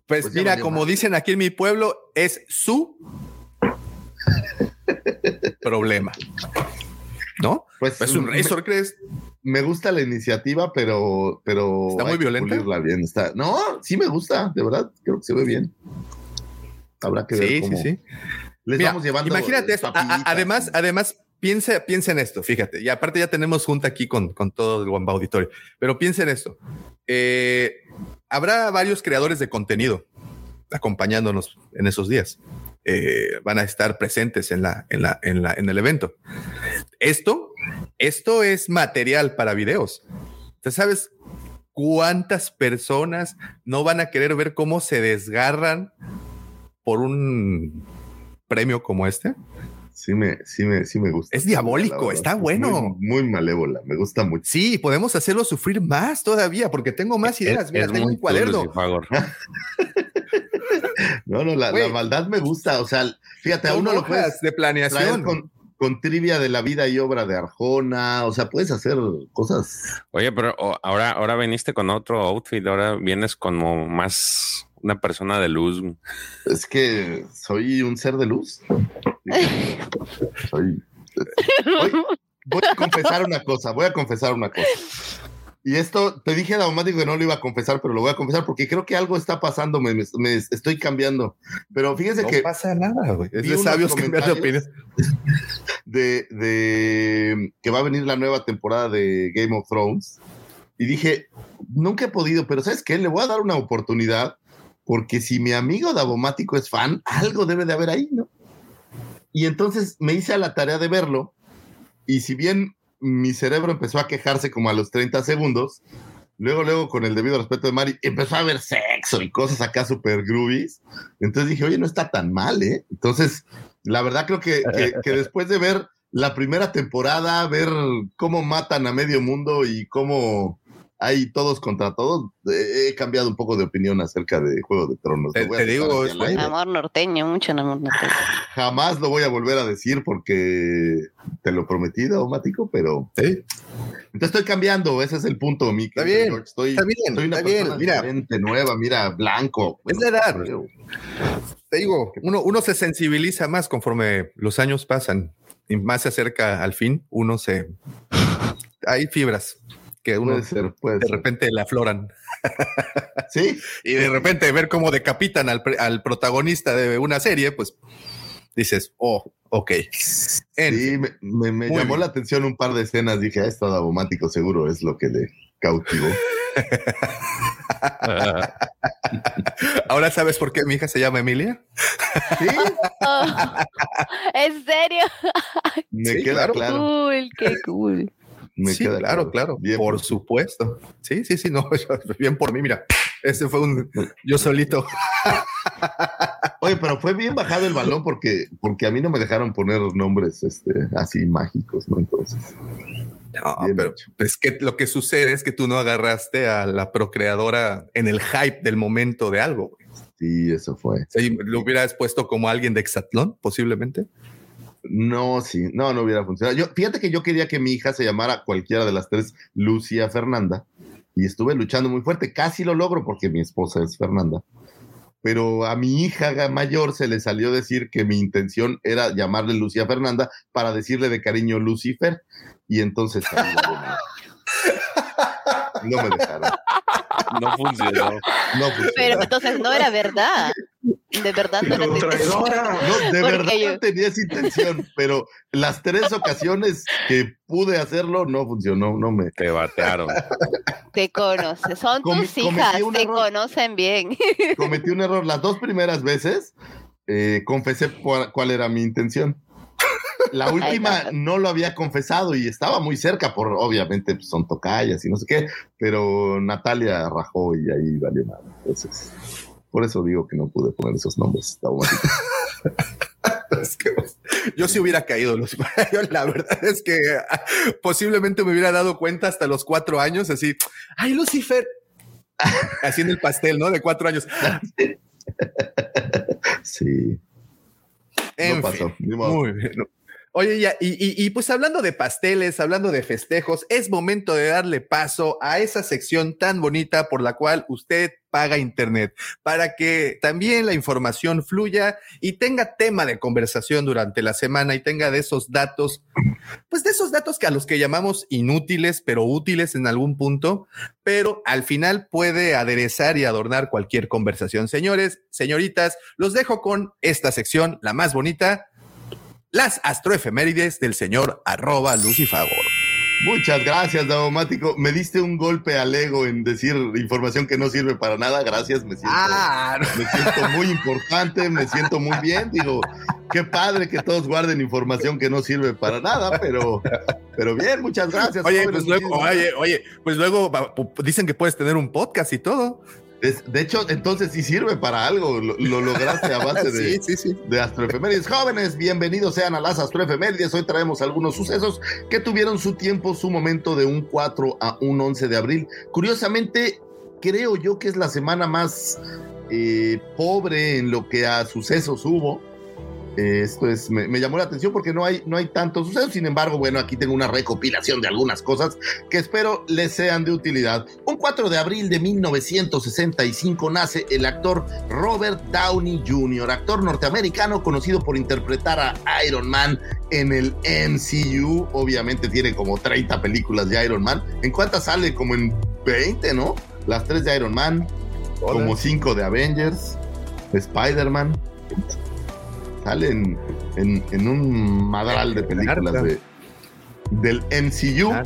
Pues, Pues mira, como dicen aquí en mi pueblo, es su problema. ¿No? pues Es un Razor Crest. Me gusta la iniciativa, pero, pero ¿Está muy violenta? bien. Está, no, sí me gusta, de verdad, creo que se ve bien. Habrá que ver Sí, cómo sí, sí. les Mira, vamos llevando. imagínate esto. A- además, además, piensa, piensa en esto. Fíjate, y aparte ya tenemos junta aquí con, con todo el Wamba Auditorio, pero piensa en esto. Eh, habrá varios creadores de contenido acompañándonos en esos días. Eh, van a estar presentes en la, en la, en la, en el evento. Esto, esto es material para videos. ¿Tú sabes cuántas personas no van a querer ver cómo se desgarran por un premio como este? Sí me, sí me, sí me gusta. Es diabólico, está es bueno. Muy, muy malévola, me gusta mucho. Sí, podemos hacerlo sufrir más todavía porque tengo más ideas. Mira, tengo un cuaderno. No, no, la, maldad me gusta. O sea, fíjate, a uno lo puedes de planeación. con, con trivia de la vida y obra de Arjona. O sea, puedes hacer cosas. Oye, pero ahora, ahora viniste con otro outfit, ahora vienes como más una persona de luz. Es que soy un ser de luz. Soy. Voy, voy a confesar una cosa, voy a confesar una cosa. Y esto, te dije a Daumático que no lo iba a confesar, pero lo voy a confesar porque creo que algo está pasando, me, me- me estoy cambiando. Pero fíjense No que pasa nada, güey. Es de sabios cambiar de opinión. de, de que va a venir la nueva temporada de Game of Thrones. Y dije, nunca he podido, pero ¿sabes qué? Le voy a dar una oportunidad porque si mi amigo Davomático es fan, algo debe de haber ahí, ¿no? Y entonces me hice a la tarea de verlo y si bien mi cerebro empezó a quejarse como a los 30 segundos, luego, luego con el debido respeto de Mari, empezó a haber sexo y cosas acá súper groovies. Entonces dije, oye, no está tan mal, ¿eh? Entonces, la verdad creo que, que- que después de ver la primera temporada, ver cómo matan a medio mundo y cómo hay todos contra todos, he cambiado un poco de opinión acerca de Juego de Tronos. Te- digo, es-. Amor norteño, mucho amor norteño. Jamás lo voy a volver a decir porque te lo prometí, Daumático, pero Sí, entonces estoy cambiando, ese es el punto, mi Está bien. Estoy, está bien, soy una está bien, mira. nueva, mira, blanco. Es la edad. creo. te digo, uno, uno se sensibiliza más conforme los años pasan y más se acerca al fin, uno se hay fibras que uno Puede ser, puede de ser. repente le afloran. Sí, Y de repente ver cómo decapitan al, pre- al protagonista de una serie, pues dices, oh, ok. En sí, fin. me, me- me Muy llamó bien. la atención un par de escenas. Dije, ah, esto Davomático seguro es lo que le cautivó. Ahora sabes por qué mi hija se llama Emilia. Sí, Oh, ¿En serio? me Sí, queda claro. claro. Cool, qué cool. Me sí, queda claro, claro. Bien, por supuesto. Sí, sí, sí, no, bien por mí, mira. Ese fue un yo solito. Oye, pero fue bien bajado el balón porque, porque a mí no me dejaron poner nombres este, así mágicos, ¿no? Entonces, No, Bien pero hecho. es que lo que sucede es que tú no agarraste a la procreadora en el hype del momento de algo. güey. sí, eso fue. Y lo hubieras puesto como alguien de Exatlón, posiblemente. No, sí, no, no hubiera funcionado. Yo, fíjate que yo quería que mi hija se llamara cualquiera de las tres, Lucia Fernanda, y estuve luchando muy fuerte. Casi lo logro porque mi esposa es Fernanda. Pero a mi hija mayor se le salió decir que mi intención era llamarle Lucia Fernanda para decirle de cariño Lucifer, y entonces no me dejaron. No funcionó. No funcionó. Pero entonces no era verdad. De verdad no era Pero traidora. No, de verdad yo- no tenía esa intención, pero las tres ocasiones que pude hacerlo no funcionó, no me. Te batearon. Te conoces. Son Com- tus hijas, te error. conocen bien. Cometí un error. Las dos primeras veces eh, confesé cuál era mi intención. La última no. lo había confesado y estaba muy cerca, por obviamente pues, son tocallas y no sé qué, pero Natalia rajó y ahí valió nada. Entonces, por eso digo que no pude poner esos nombres. traumáticos. Es que yo sí hubiera caído, Lucifer. Yo la verdad es que ah, posiblemente me hubiera dado cuenta hasta los cuatro años, así, ay, Lucifer, haciendo el pastel, ¿no? De cuatro años. Sí. En no pasó. fin, muy bien. Oye, ya, y, y- y pues hablando de pasteles, hablando de festejos, es momento de darle paso a esa sección tan bonita por la cual usted paga Internet, para que también la información fluya y tenga tema de conversación durante la semana y tenga de esos datos, pues de esos datos que a los que llamamos inútiles, pero útiles en algún punto, pero al final puede aderezar y adornar cualquier conversación. Señores, señoritas, los dejo con esta sección, la más bonita, las astroefemérides del señor arroba Lucifagor. Muchas gracias, Davomático. Me diste un golpe al ego en decir información que no sirve para nada. Gracias, me siento, Ah, me siento muy importante, me siento muy bien. Digo, qué padre que todos guarden información que no sirve para nada, pero, pero bien, muchas gracias. oye, pues luego, oye, oye, pues luego dicen que puedes tener un podcast y todo. De hecho, entonces sí sirve para algo. Lo, lo lograste a base de, sí, sí, sí. de astroefemérides. Jóvenes, bienvenidos sean a las astroefemérides. Hoy traemos algunos sucesos que tuvieron su tiempo, su momento de un 4 a un 11 de abril. Curiosamente, creo yo que es la semana más eh, pobre en lo que a sucesos hubo. Eh, esto es, me, me llamó la atención porque no hay, no hay tantos sucesos. Sin embargo, bueno, aquí tengo una recopilación de algunas cosas que espero les sean de utilidad. Un 4 de abril de 1965 nace el actor Robert Downey Jr., actor norteamericano conocido por interpretar a Iron Man en el MCU. Obviamente tiene como 30 películas de Iron Man. ¿En cuántas sale? Como en 20, ¿no? Las tres de Iron Man, como 5 de Avengers, Spider-Man. Sale en, en- en un madral de películas de, del MCU. Ah,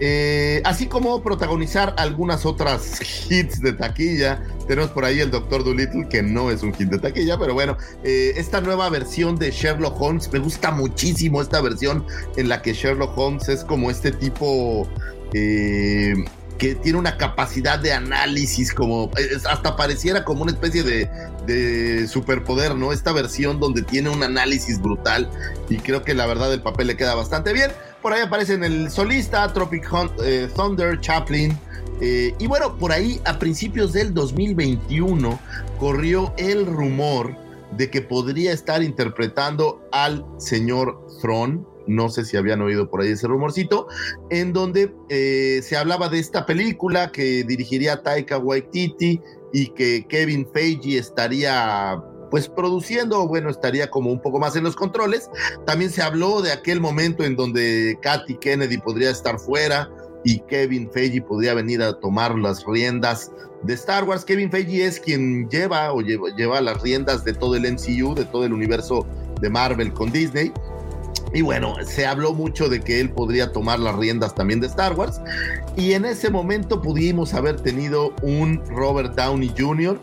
Eh, así como protagonizar algunas otras hits de taquilla. Tenemos por ahí el Doctor Dolittle, que no es un hit de taquilla, pero bueno, eh, esta nueva versión de Sherlock Holmes, me gusta muchísimo esta versión en la que Sherlock Holmes es como este tipo eh, que tiene una capacidad de análisis, como hasta pareciera como una especie de, de superpoder, ¿no? Esta versión donde tiene un análisis brutal y creo que la verdad el papel le queda bastante bien. Por ahí aparecen el solista, Tropic eh, Thunder, Chaplin. eh, y bueno, por ahí a principios del 2021 corrió el rumor de que podría estar interpretando al señor Thrawn. No sé si habían oído por ahí ese rumorcito, en donde eh, se hablaba de esta película que dirigiría Taika Waititi y que Kevin Feige estaría pues produciendo, bueno, estaría como un poco más en los controles. También se habló de aquel momento en donde Katy Kennedy podría estar fuera y Kevin Feige podría venir a tomar las riendas de Star Wars. Kevin Feige es quien lleva o lleva, lleva las riendas de todo el MCU, de todo el universo de Marvel con Disney. Y bueno, se habló mucho de que él podría tomar las riendas también de Star Wars. Y en ese momento pudimos haber tenido un Robert Downey Jr.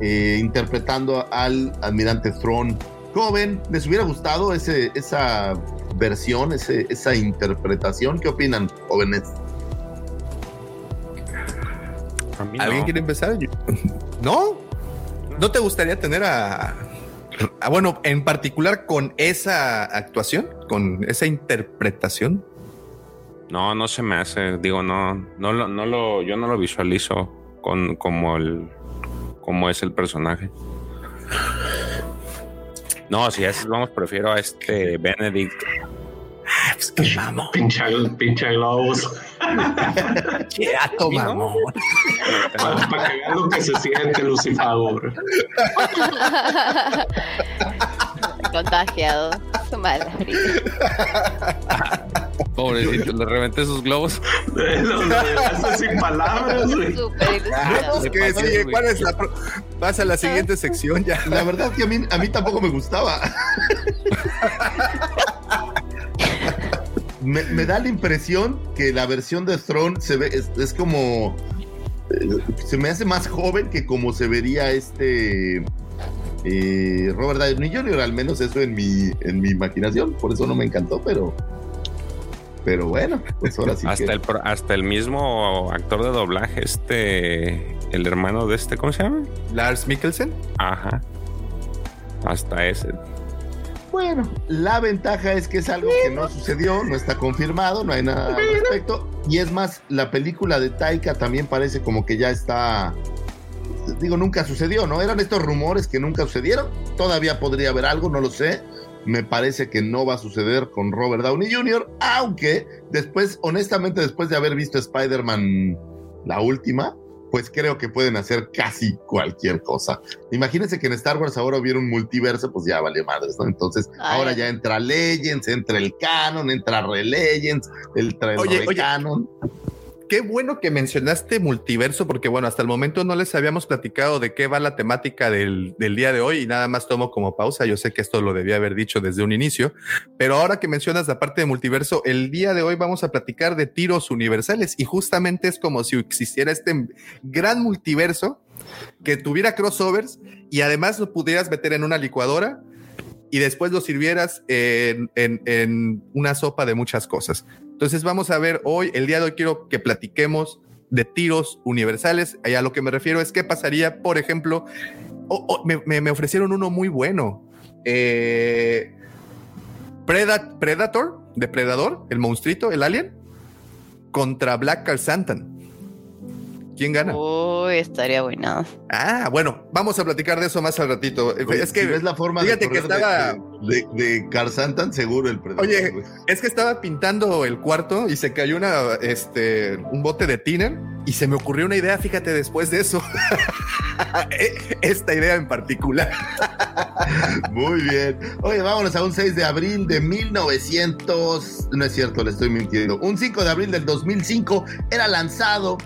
eh, interpretando al almirante Thrawn joven. ¿Les hubiera gustado ese, esa versión, ese, esa interpretación? ¿Qué opinan, jóvenes? A mí no. ¿Alguien quiere empezar? ¿No? ¿No te gustaría tener a- bueno, en particular con esa actuación, con esa interpretación? No, no se me hace. Digo, no, no lo, no lo, yo no lo visualizo con como el, como es el personaje. No, si es, vamos, prefiero a este Benedict. Ah, pues qué mamón. Pinche, pinche globos. Mamón. Para, para que vean lo que se siente Lucifer. Contagiado. Su madre. Pobrecito, le reventé sus globos. Sin palabras, güey. Súper ilusionado. Pues, ¿qué sigue? ¿Cuál es la pro- Pasa a la siguiente sección ya. La verdad que a mí, a mí tampoco me gustaba. Me, me da la impresión que la versión de Throne se ve, es, es como. eh, Se me hace más joven que como se vería este. eh, Robert Downey Jr., al menos eso en mi, en mi imaginación. Por eso no me encantó, pero. Pero bueno, pues ahora sí hasta que. el hasta el mismo actor de doblaje, este, el hermano de este, ¿cómo se llama? Lars Mikkelsen. Ajá. Hasta ese. Bueno, la ventaja es que es algo que no sucedió, no está confirmado, no hay nada al respecto. Y es más, la película de Taika también parece como que ya está. Digo, nunca sucedió, ¿no? Eran estos rumores que nunca sucedieron. Todavía podría haber algo, no lo sé. Me parece que no va a suceder con Robert Downey Jr., aunque después, honestamente, después de haber visto Spider-Man la última, pues creo que pueden hacer casi cualquier cosa. Imagínense que en Star Wars ahora hubiera un multiverso, pues ya vale madres, ¿no? Entonces, Ay. ahora ya entra Legends, entra el canon, entra Re-Legends, entra el Oye, oye. Re-Canon. Qué bueno que mencionaste multiverso, porque bueno, hasta el momento no les habíamos platicado de qué va la temática del, del día de hoy y nada más tomo como pausa. Yo sé que esto lo debía haber dicho desde un inicio, pero ahora que mencionas la parte de multiverso, el día de hoy vamos a platicar de tiros universales y justamente es como si existiera este gran multiverso que tuviera crossovers y además lo pudieras meter en una licuadora y después lo sirvieras en, en- en una sopa de muchas cosas. Entonces vamos a ver hoy, el día de hoy quiero que platiquemos de tiros universales. Y a lo que me refiero es qué pasaría, por ejemplo, me, me- ofrecieron uno muy bueno. Eh, Preda- Predator, Depredador, el monstruito, el alien, contra Black Car Santan. ¿Quién gana? Uy, estaría buena. Ah, bueno, vamos a platicar de eso más al ratito. Oye, es que si ves la forma fíjate de que estaba- de, de, de Tarzán, tan seguro el predador. Oye, güey. es que estaba pintando el cuarto y se cayó una, este, un bote de tiner y se me ocurrió una idea, fíjate, después de eso. Esta idea en particular. Muy bien. Oye, vámonos a un 6 de abril de 1900. No es cierto, le estoy mintiendo. Un 5 de abril del 2005 era lanzado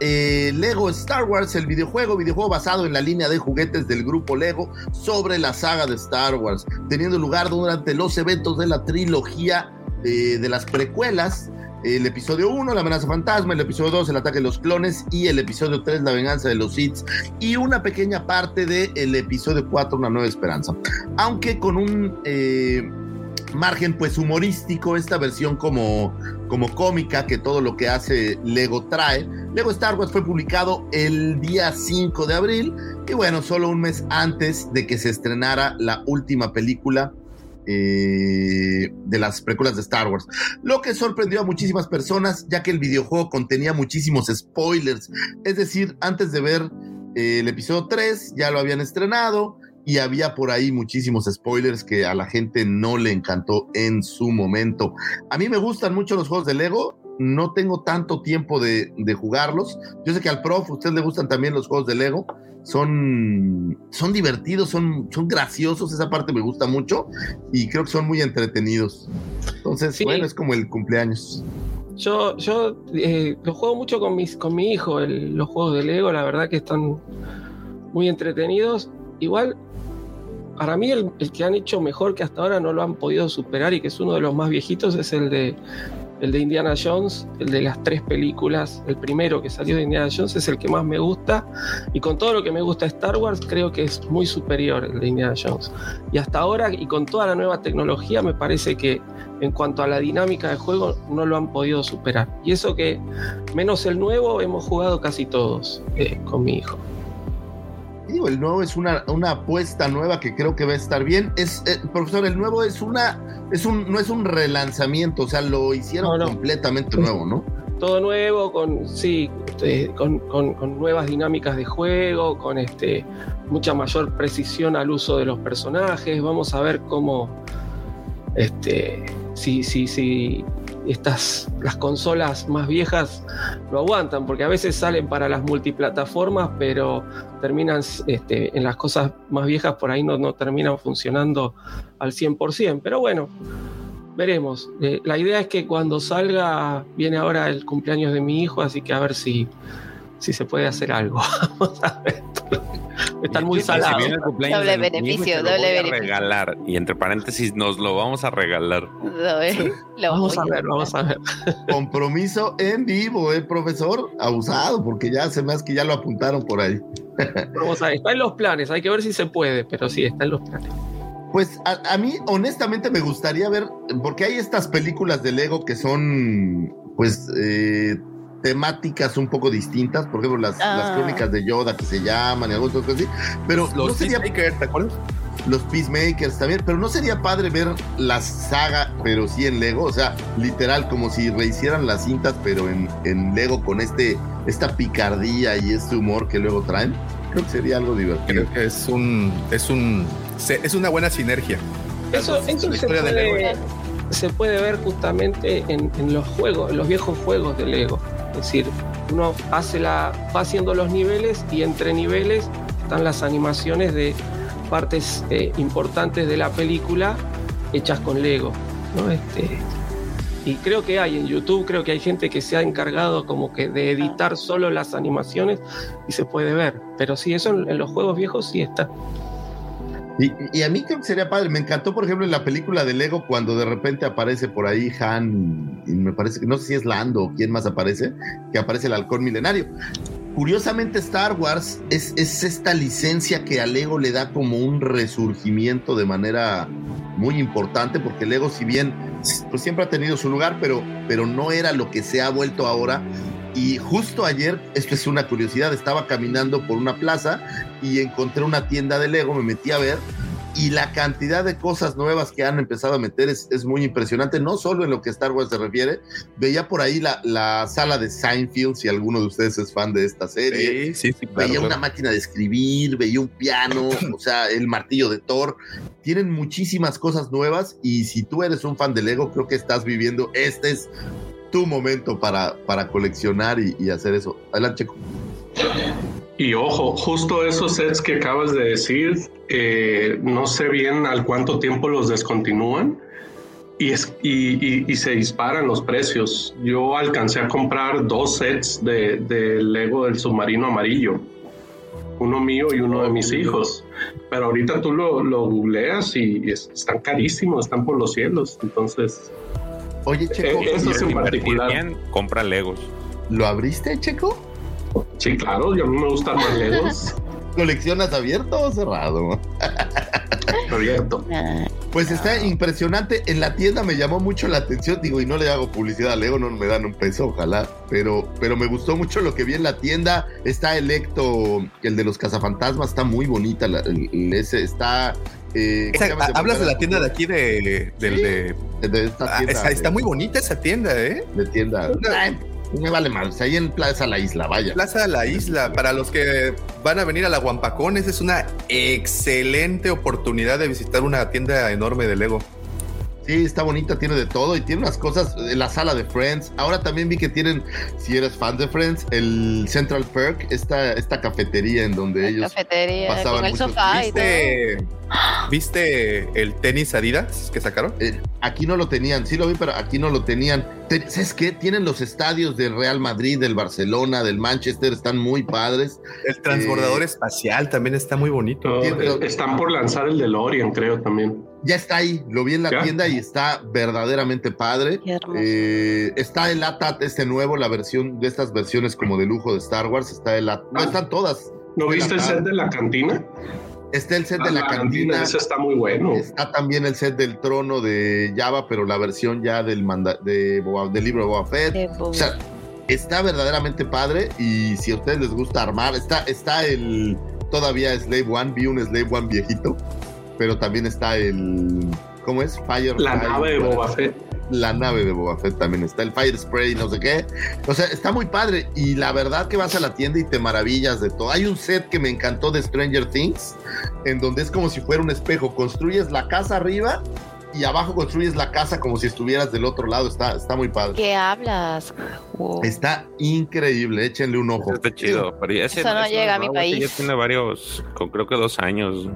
eh, Lego Star Wars, el videojuego, videojuego basado en la línea de juguetes del grupo Lego sobre la saga de Star Wars, teniendo lugar durante los eventos de la trilogía eh, de las precuelas. El episodio 1, La amenaza fantasma, el episodio 2, El ataque de los clones y el episodio 3, La venganza de los Sith y una pequeña parte del episodio 4, Una nueva esperanza. Aunque con un eh, margen pues humorístico, esta versión como, como cómica que todo lo que hace Lego trae. Lego Star Wars fue publicado el día 5 de abril y bueno, solo un mes antes de que se estrenara la última película eh, de las precuelas de Star Wars. Lo que sorprendió a muchísimas personas, ya que el videojuego contenía muchísimos spoilers. Es decir, antes de ver eh, el episodio 3, ya lo habían estrenado y había por ahí muchísimos spoilers que a la gente no le encantó en su momento. A mí me gustan mucho los juegos de Lego. No tengo tanto tiempo de, de jugarlos. Yo sé que al prof, a usted le gustan también los juegos de Lego son, son divertidos, son, son graciosos, esa parte me gusta mucho y creo que son muy entretenidos. Entonces, Sí. bueno, es como el cumpleaños. Yo, yo eh, lo juego mucho con, mis, con mi hijo, el- los juegos de Lego, la verdad que están muy entretenidos. Igual, para mí el, que han hecho mejor que hasta ahora no lo han podido superar y que es uno de los más viejitos es el de, el de Indiana Jones, el de las tres películas. El primero que salió de Indiana Jones es el que más me gusta y con todo lo que me gusta Star Wars creo que es muy superior el de Indiana Jones. Y hasta ahora y con toda la nueva tecnología me parece que en cuanto a la dinámica de juego no lo han podido superar. Y eso que menos el nuevo hemos jugado casi todos eh, con mi hijo. Digo, el nuevo es una, una apuesta nueva que creo que va a estar bien. Es, eh, profesor, el nuevo es una, es un, no es un relanzamiento, o sea, lo hicieron No, no. completamente nuevo, ¿no? todo nuevo, con sí, eh, con, con- con nuevas dinámicas de juego, con este mucha mayor precisión al uso de los personajes. Vamos a ver cómo este si, si, si estas las consolas más viejas lo aguantan, porque a veces salen para las multiplataformas, pero terminan este, en las cosas más viejas por ahí no, no terminan funcionando al 100%. Pero bueno, veremos. Eh, la idea es que cuando salga, viene ahora el cumpleaños de mi hijo, así que a ver si, si se puede hacer algo. Vamos a ver. Están muy si salados. Doble beneficio, doble a beneficio. regalar. Y entre paréntesis, nos lo vamos a regalar. Lo- lo Vamos a ver, vamos a ver. Compromiso en vivo, ¿eh, profesor? Abusado, porque ya se me hace que ya lo apuntaron por ahí. Vamos a ver. Está en los planes, hay que ver si se puede, pero sí, está en los planes. Pues a, a mí, honestamente, me gustaría ver, porque hay estas películas de Lego que son, pues, eh, temáticas un poco distintas, por ejemplo, las, Ah. las crónicas de Yoda que se llaman y cosas así, pero no Los sería Peacemakers, ¿te acuerdas? los Peacemakers también, pero no sería padre ver la saga, pero sí en Lego, o sea, literal, como si rehicieran las cintas, pero en, en Lego con este, esta picardía y este humor que luego traen. Creo que sería algo divertido. Creo que es un, es un, se- es una buena sinergia. Eso, eso la puede, se puede ver justamente en, en los juegos, en los viejos juegos de Lego. Es decir, uno hace la, va haciendo los niveles y entre niveles están las animaciones de partes eh, importantes de la película hechas con Lego. ¿no? Este, y creo que hay en YouTube, creo que hay gente que se ha encargado como que de editar solo las animaciones y se puede ver. Pero sí, eso en, en los juegos viejos sí está. Y, a mí creo que sería padre. Me encantó, por ejemplo, en la película de Lego, cuando de repente aparece por ahí Han, y me parece que no sé si es Lando o quién más aparece, que aparece el halcón milenario. Curiosamente, Star Wars es, es esta licencia que a Lego le da como un resurgimiento de manera muy importante, porque Lego, si bien pues siempre ha tenido su lugar, pero, pero no era lo que se ha vuelto ahora. Y justo ayer, esto es una curiosidad, estaba caminando por una plaza y encontré una tienda de Lego, me metí a ver y la cantidad de cosas nuevas que han empezado a meter es, es muy impresionante, no solo en lo que Star Wars se refiere. Veía por ahí la, la sala de Seinfeld, si alguno de ustedes es fan de esta serie. Sí, sí, sí, claro, veía claro. una máquina de escribir, veía un piano, o sea, el martillo de Thor. Tienen muchísimas cosas nuevas y si tú eres un fan de Lego, creo que estás viviendo, este es tu momento para, para coleccionar y, y hacer eso. Adelante, Checo. Y ojo, justo esos sets que acabas de decir, eh, no sé bien al cuánto tiempo los descontinúan y, es, y, y- y se disparan los precios. Yo alcancé a comprar dos sets de, de Lego del submarino amarillo, uno mío y uno de mis hijos. Pero ahorita tú lo, lo googleas y es- están carísimos, están por los cielos. Entonces, Oye, Checo, Eh, eso Si es en particular. bien, compra Legos. ¿lo abriste, Checo? sí, claro, y a mí me gustan más Legos. ¿Coleccionas abierto o cerrado? Abierto. Ah, Pues está impresionante. En la tienda me llamó mucho la atención. Digo, y no le hago publicidad a Lego, no me dan un peso, ojalá. Pero, pero me gustó mucho lo que vi en la tienda. Está electo, el de los cazafantasmas, está muy bonita. la- el- el- ese está. Eh, hablas de la tienda de aquí de, del Sí. de, al- de esta Ah, tienda. está, está de- muy bonita esa tienda, ¿eh? de tienda. Ay, me vale mal. Ahí en Plaza La Isla, vaya. Plaza de la Isla, para los que van a venir a la Guampacón, esa es una excelente oportunidad de visitar una tienda enorme de Lego. Sí, está bonita, tiene de todo y tiene unas cosas en la sala de Friends. Ahora también vi que tienen, si eres fan de Friends, el Central Perk, esta, esta cafetería en donde ellos cafetería pasaban con el muchos sofá y todo. ¿Viste, ¿Viste el tenis Adidas que sacaron? Eh, aquí no lo tenían, sí lo vi, pero aquí no lo tenían. Te- ¿Sabes qué? Tienen los estadios del Real Madrid, del Barcelona, del Manchester, están muy padres. El transbordador Eh, espacial también está muy bonito. No, eh, están por lanzar el DeLorean, creo también. Ya está ahí, lo vi en la ¿Ya? tienda y está verdaderamente padre. Eh, está el ATAT, este nuevo, la versión de estas versiones como de lujo de Star Wars. Está el ATAT. No, Ah. están todas. ¿No viste el set de la cantina? Está el set Ah, de la, cantina. Ese está muy bueno. Está también el set del trono de Java, pero la versión ya del, manda de Boba- del libro de Boba Fett. O sea, está verdaderamente padre y si a ustedes les gusta armar, está, está el todavía Slave One, vi un Slave One viejito, pero también está el ¿cómo es? Fire La Fire- nave de Boba Fett. La nave de Boba Fett también está, el Fire Spray, no sé qué. O sea, está muy padre y la verdad que vas a la tienda y te maravillas de todo. Hay un set que me encantó de Stranger Things, en donde es como si fuera un espejo, construyes la casa arriba y abajo construyes la casa como si estuvieras del otro lado, está, está muy padre. ¿Qué hablas? Wow. Está increíble, échenle un ojo. Está chido. Pero ese, Eso no ese llega a mi país. Ya tiene varios, con- creo que dos años.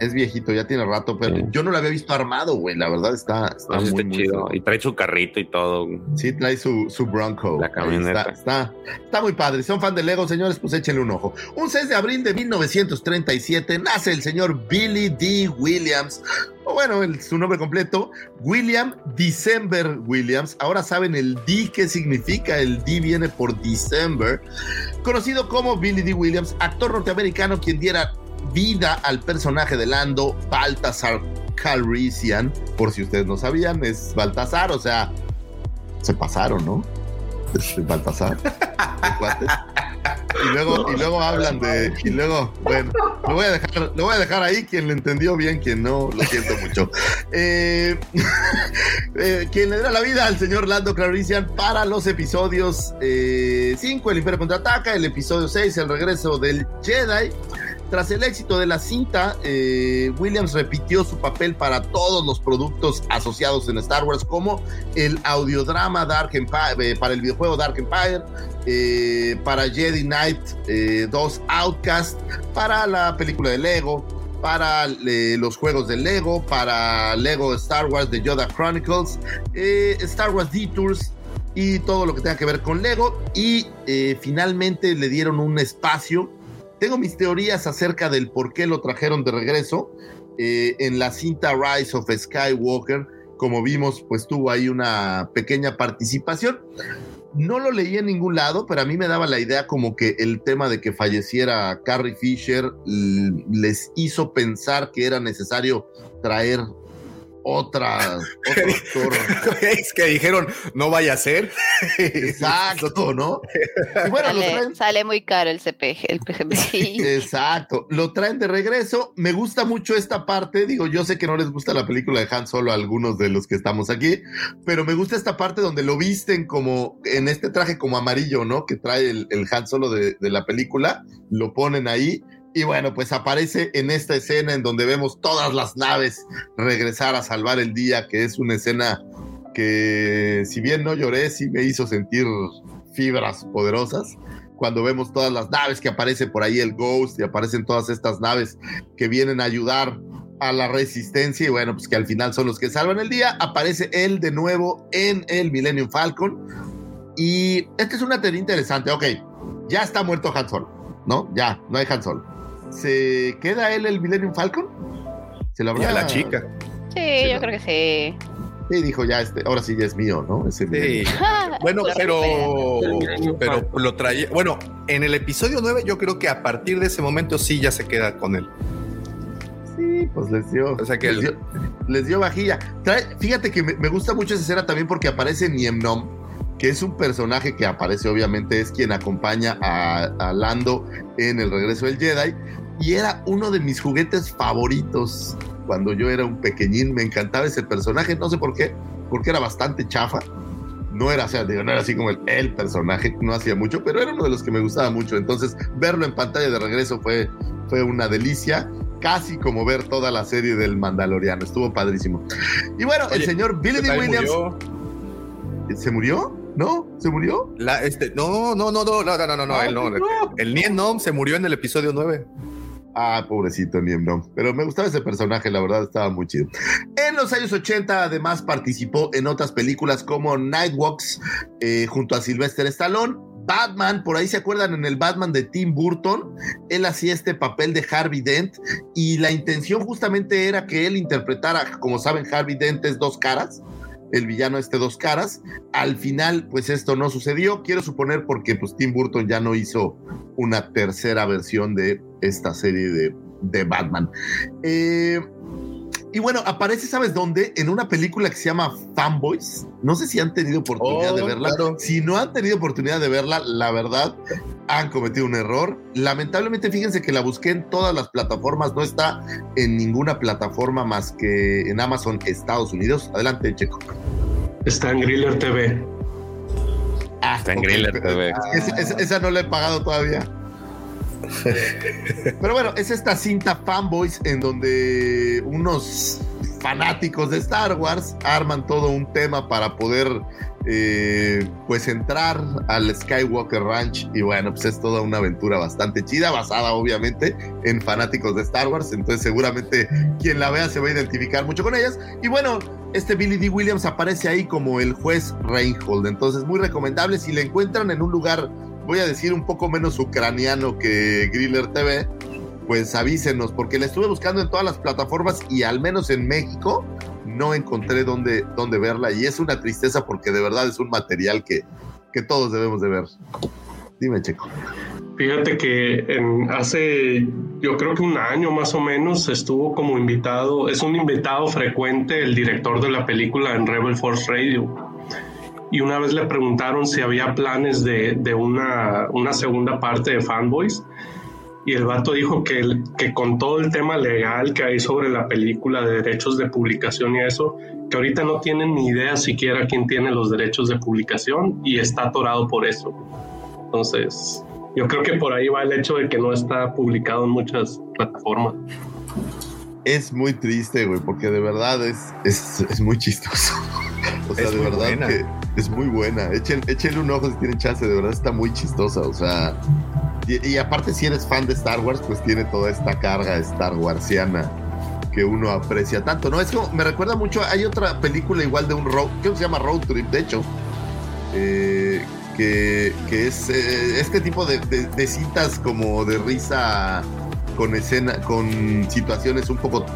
Es viejito, ya tiene rato, pero Sí. yo no lo había visto armado, güey. La verdad está, está muy, está muy chido. Y trae su carrito y todo. Sí, trae su, su Bronco. La camioneta. Está, está, está muy padre. Si son fan de Lego, señores, pues échenle un ojo. Un 6 de abril de 1937 nace el señor Billy D. Williams. O bueno, el- su nombre completo, William December Williams. Ahora saben el D qué significa. El D viene por December. Conocido como Billy D. Williams, actor norteamericano quien diera vida al personaje de Lando, Baltasar Calrissian. Por si ustedes no sabían, es Baltasar, o sea, se pasaron, ¿no? Es Baltasar. Y luego, y luego hablan de. Y luego, bueno, lo voy a dejar, lo voy a dejar ahí. Quien lo entendió bien, quien no, lo siento mucho. Eh, eh, quien le da la vida al señor Lando Calrissian para los episodios 5, El Imperio contraataca, el episodio 6, El regreso del Jedi. Tras el éxito de la cinta, eh, Williams repitió su papel para todos los productos asociados en Star Wars, como el audiodrama Dark Empire, eh, para el videojuego Dark Empire, eh, para Jedi Knight eh, 2 Outcast, para la película de Lego, para los juegos de Lego, para Lego Star Wars de Yoda Chronicles, Star Wars Detours y todo lo que tenga que ver con Lego. Y finalmente le dieron un espacio. Tengo mis teorías acerca del por qué lo trajeron de regreso eh, en la cinta Rise of Skywalker. Como vimos, pues tuvo ahí una pequeña participación. No lo leí en ningún lado, pero a mí me daba la idea como que el tema de que falleciera Carrie Fisher les hizo pensar que era necesario traer otra, otro actor. es que dijeron, no vaya a ser. Exacto, ¿no? Y bueno, lo Sale, traen, sale muy caro el CPG, el PGPI. Exacto, lo traen de regreso. Me gusta mucho esta parte. Digo, yo sé que no les gusta la película de Han Solo a algunos de los que estamos aquí, pero me gusta esta parte donde lo visten como en este traje como amarillo, ¿no? Que trae el, el Han Solo de, de la película. Lo ponen ahí. Y bueno, pues aparece en esta escena en donde vemos todas las naves regresar a salvar el día, que es una escena que si bien no lloré, sí me hizo sentir fibras poderosas cuando vemos todas las naves que aparece por ahí el Ghost y aparecen todas estas naves que vienen a ayudar a la resistencia y bueno, pues que al final son los que salvan el día, aparece él de nuevo en el Millennium Falcon y esta es una teoría interesante, ok, ya está muerto Han Solo, ¿no? Ya, no hay Han Solo. ¿Se queda él el Millennium Falcon? ¿Se lo Y habrá... a la chica. Sí, yo creo que sí. Sí, dijo ya, este, ahora sí ya es mío, ¿no? Ese Sí. Millennium. Bueno, Lo pero, pero lo traía. Bueno, en el episodio 9, yo creo que a partir de ese momento sí ya se queda con él. Sí, pues les dio. O sea que les, el- dio les dio vajilla. Trae- fíjate que me, me gusta mucho esa escena también porque aparece Niem Nom, que es un personaje que aparece, obviamente, es quien acompaña a, a Lando en el regreso del Jedi. Y era uno de mis juguetes favoritos cuando yo era un pequeñín. Me encantaba ese personaje, no sé por qué, porque era bastante chafa. No era, o sea, digo, no era así como el, el personaje, no hacía mucho, pero era uno de los que me gustaba mucho. Entonces, verlo en pantalla de regreso fue, fue una delicia casi como ver toda la serie del Mandaloriano. Estuvo padrísimo. Y bueno, el señor Billy ¿Qué D. tal Williams. murió? ¿Se murió? ¿No? ¿Se murió? La, este, no, no, no, no, no, no, no, no, Ay, él no. no. El Nien Nom se murió en el episodio 9. Ah, pobrecito Liam no. Pero me gustaba ese personaje, la verdad, estaba muy chido. En los años 80, además, participó en otras películas como Nightwalks, eh, junto a Sylvester Stallone. Batman, por ahí se acuerdan en el Batman de Tim Burton, él hacía este papel de Harvey Dent y la intención justamente era que él interpretara, como saben, Harvey Dent es dos caras, el villano este dos caras. Al final, pues esto no sucedió, quiero suponer porque pues Tim Burton ya no hizo una tercera versión de esta serie de, de Batman. Eh, y bueno, aparece, ¿sabes dónde? En una película que se llama Fanboys. No sé si han tenido oportunidad Oh, de verla. claro. Si no han tenido oportunidad de verla, la verdad, han cometido un error. Lamentablemente, fíjense que la busqué en todas las plataformas. No está en ninguna plataforma más que en Amazon Estados Unidos. Adelante, Checo. Está en Griller TV. Ah, Está en. Griller TV. Esa no la he pagado todavía. Pero bueno, es esta cinta Fanboys en donde unos fanáticos de Star Wars arman todo un tema para poder eh, pues entrar al Skywalker Ranch y bueno, pues es toda una aventura bastante chida, basada obviamente en fanáticos de Star Wars, entonces seguramente quien la vea se va a identificar mucho con ellas. Y bueno, este Billy D. Williams aparece ahí como el juez Reinhold, entonces muy recomendable si le encuentran en un lugar, voy a decir un poco menos ucraniano que Griller TV, pues avísenos, porque la estuve buscando en todas las plataformas y al menos en México no encontré dónde, dónde verla y es una tristeza porque de verdad es un material que, que todos debemos de ver. Dime, Checo. Fíjate que hace, yo creo que un año más o menos, estuvo como invitado, es un invitado frecuente el director de la película en Rebel Force Radio. Y una vez le preguntaron si había planes de, de una, una segunda parte de Fanboys. Y el vato dijo que, el- que con todo el tema legal que hay sobre la película de derechos de publicación y eso, que ahorita no tienen ni idea siquiera quién tiene los derechos de publicación y está atorado por eso. Entonces, yo creo que por ahí va el hecho de que no está publicado en muchas plataformas. Es muy triste, güey, porque de verdad es, es, es muy chistoso. O sea, Es de muy verdad buena. que es muy buena. Echen, échenle un ojo si tienen chance, de verdad está muy chistosa. O sea, y, y aparte si eres fan de Star Wars, pues tiene toda esta carga Star Warsiana que uno aprecia tanto, ¿no? Es como, me recuerda mucho, hay otra película igual de un road, creo que se llama Road Trip, de hecho, eh, que, que es eh, este tipo de, de- de citas como de risa con escena, con situaciones un poco,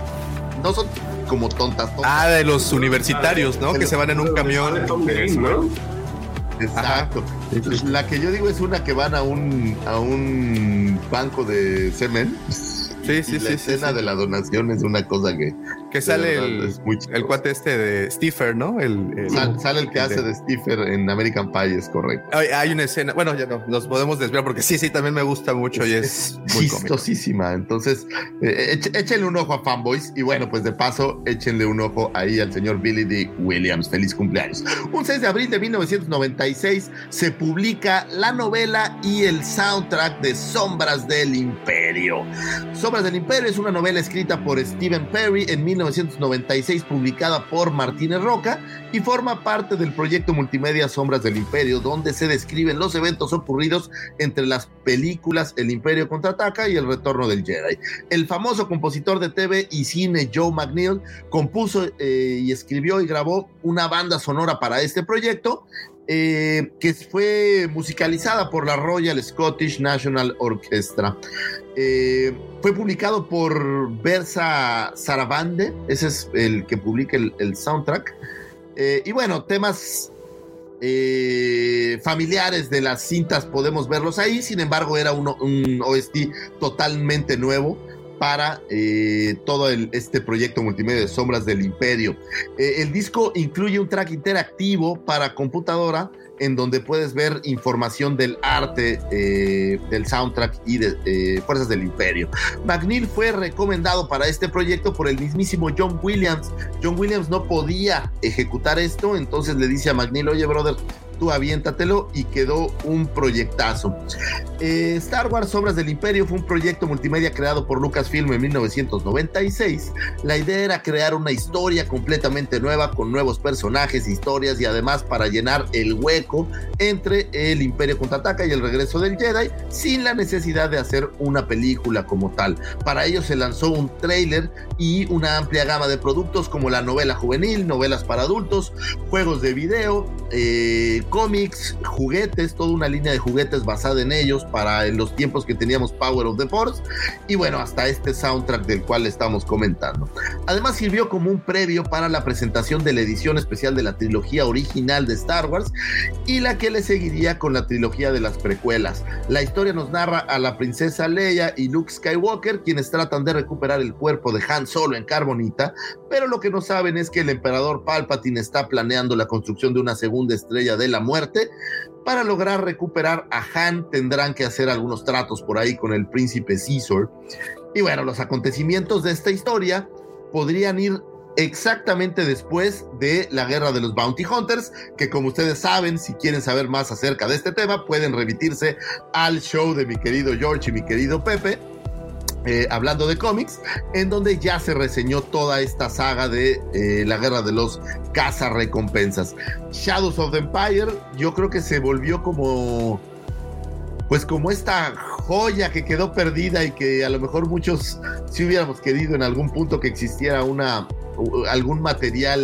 no son como tontas, tontas. Ah, de los universitarios, ¿no? Que se van en un camión. Exacto. La que yo digo es una que van a un a un banco de semen. Sí, sí, y la sí, sí, escena sí. de la donación es una cosa que Que sale el, es muy el cuate este de Stiffer, ¿no? El, el- Sal- sale el que hace de Stiffer en American Pie, es correcto. Hay, hay una escena, bueno, ya no, nos podemos desviar porque sí, sí, también me gusta mucho y es, muy cómico. chistosísima. Entonces, eh, échenle un ojo a Fanboys y bueno, pues de paso, échenle un ojo ahí al señor Billy D. Williams. Feliz cumpleaños. Un 6 de abril de 1996 se publica la novela y el soundtrack de Sombras del Imperio. Sombras del Imperio es una novela escrita por Stephen Perry en 1996, publicada por Martínez Roca y forma parte del proyecto multimedia Sombras del Imperio, donde se describen los eventos ocurridos entre las películas El Imperio contraataca y El Retorno del Jedi. El famoso compositor de TV y cine Joe McNeil compuso eh, y escribió y grabó una banda sonora para este proyecto. Eh, que fue musicalizada por la Royal Scottish National Orchestra. Eh, fue publicado por Versa Sarabande, ese es el que publica el, el soundtrack. Eh, y bueno, temas familiares de las cintas podemos verlos ahí, sin embargo era un OST totalmente nuevo para eh, todo el- este proyecto multimedia de Sombras del Imperio. Eh, el disco incluye un track interactivo para computadora en donde puedes ver información del arte, eh, del soundtrack y de Fuerzas del Imperio. McNeil fue recomendado para este proyecto por el mismísimo John Williams. John Williams no podía ejecutar esto, entonces le dice a McNeil, oye brother, tú aviéntatelo y quedó un proyectazo. Eh, Star Wars Obras del Imperio fue un proyecto multimedia creado por Lucasfilm en 1996. La idea era crear una historia completamente nueva con nuevos personajes, historias y además para llenar el hueco entre el Imperio contraataca y el regreso del Jedi sin la necesidad de hacer una película como tal. Para ello se lanzó un trailer y una amplia gama de productos como la novela juvenil, novelas para adultos, juegos de video, eh, cómics, juguetes, toda una línea de juguetes basada en ellos para los tiempos que teníamos Power of the Force y bueno, hasta este soundtrack del cual estamos comentando. Además sirvió como un previo para la presentación de la edición especial de la trilogía original de Star Wars y la que le seguiría con la trilogía de las precuelas. La historia nos narra a la princesa Leia y Luke Skywalker quienes tratan de recuperar el cuerpo de Han Solo en Carbonita, pero lo que no saben es que el emperador Palpatine está planeando la construcción de una segunda estrella de la muerte. Para lograr recuperar a Han tendrán que hacer algunos tratos por ahí con el príncipe Caesar. Y bueno, los acontecimientos de esta historia podrían ir exactamente después de la guerra de los Bounty Hunters, que como ustedes saben, si quieren saber más acerca de este tema, pueden remitirse al show de mi querido George y mi querido Pepe. Eh, hablando de cómics, en donde ya se reseñó toda esta saga de eh, la guerra de los recompensas. Shadows of the Empire, yo creo que se volvió como, pues como esta joya que quedó perdida y que a lo mejor muchos si hubiéramos querido en algún punto que existiera una algún material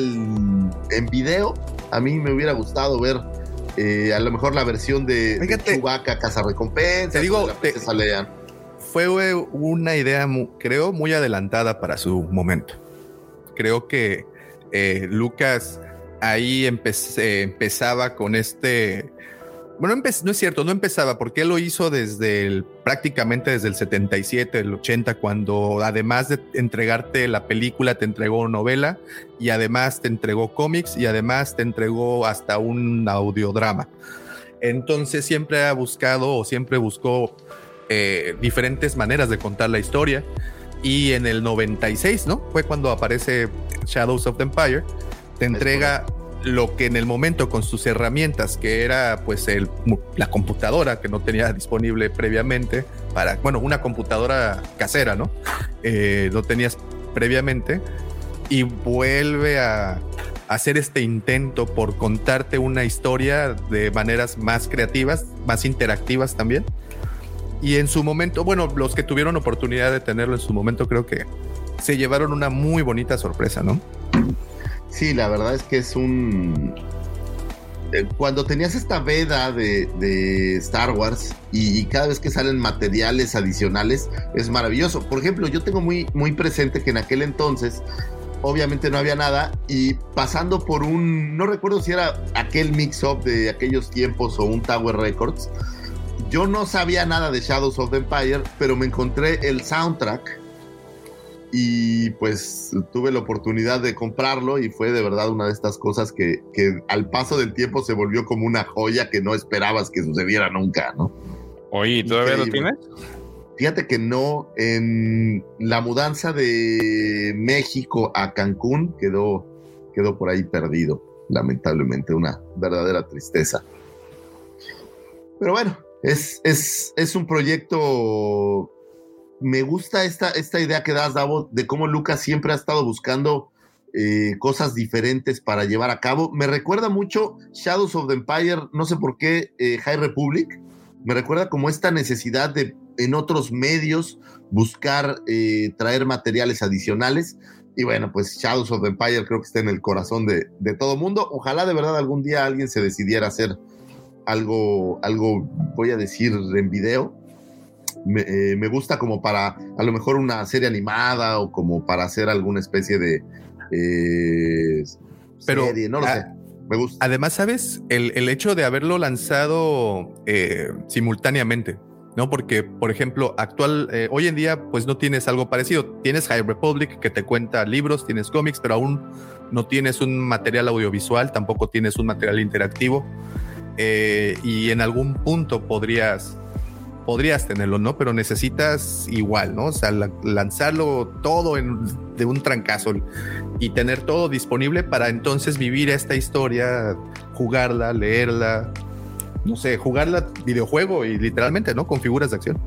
en video. A mí me hubiera gustado ver eh, a lo mejor la versión de, Fíjate, de Casa Recompensa. Te digo, fue una idea, creo, muy adelantada para su momento. Creo que eh, Lucas ahí empezaba con este bueno, no es cierto, no empezaba porque él lo hizo desde prácticamente desde el 77, el 80, cuando además de entregarte la película, te entregó novela y además te entregó cómics y además te entregó hasta un audiodrama. Entonces siempre ha buscado o siempre buscó eh, diferentes maneras de contar la historia. Y en el 96, ¿no? Fue cuando aparece Shadows of the Empire. Te entrega lo que en el momento con sus herramientas, que era pues el, la computadora que no tenía disponible previamente, para, bueno, una computadora casera, ¿no? Eh, lo tenías previamente y vuelve a, hacer este intento por contarte una historia de maneras más creativas, más interactivas también. Y en su momento, bueno, los que tuvieron oportunidad de tenerlo en su momento creo que se llevaron una muy bonita sorpresa, ¿no? Sí, la verdad es que es un... Eh, cuando tenías esta veda de, Star Wars y, cada vez que salen materiales adicionales es maravilloso. Por ejemplo, yo tengo muy, muy presente que en aquel entonces obviamente no había nada y pasando por un, no recuerdo si era aquel mix-up de aquellos tiempos o un Tower Records, yo no sabía nada de Shadows of the Empire, pero me encontré el soundtrack y pues tuve la oportunidad de comprarlo y fue de verdad una de estas cosas que, al paso del tiempo se volvió como una joya que no esperabas que sucediera nunca, ¿no? Oye, ¿todavía lo tienes? Fíjate que no, en la mudanza de México a Cancún quedó, quedó por ahí perdido, lamentablemente, una verdadera tristeza. Pero bueno, es, es, es un proyecto me gusta esta, esta idea que das, Davo, de cómo Lucas siempre ha estado buscando eh, cosas diferentes para llevar a cabo. Me recuerda mucho Shadows of the Empire, no sé por qué, eh, High Republic. Me recuerda como esta necesidad de en otros medios buscar eh, traer materiales adicionales. Y bueno, pues Shadows of the Empire creo que está en el corazón de, de todo mundo. Ojalá de verdad algún día alguien se decidiera hacer algo, algo, voy a decir, en video eh, me, gusta como para a lo mejor una serie animada o como para hacer alguna especie de eh, Pero, no lo sé. Me gusta. Además, ¿sabes? El, hecho de haberlo lanzado eh, simultáneamente, ¿no? Porque, por ejemplo, actual, hoy en día, pues no tienes algo parecido. Tienes High Republic que te cuenta libros, tienes cómics, pero aún no tienes un material audiovisual, tampoco tienes un material interactivo. Y en algún punto podrías podrías tenerlo, ¿no? Pero necesitas igual, ¿no? O sea, lanzarlo todo de un trancazo y tener todo disponible para entonces vivir esta historia jugarla, leerla, no sé, jugarla videojuego y literalmente, ¿no? Con figuras de acción.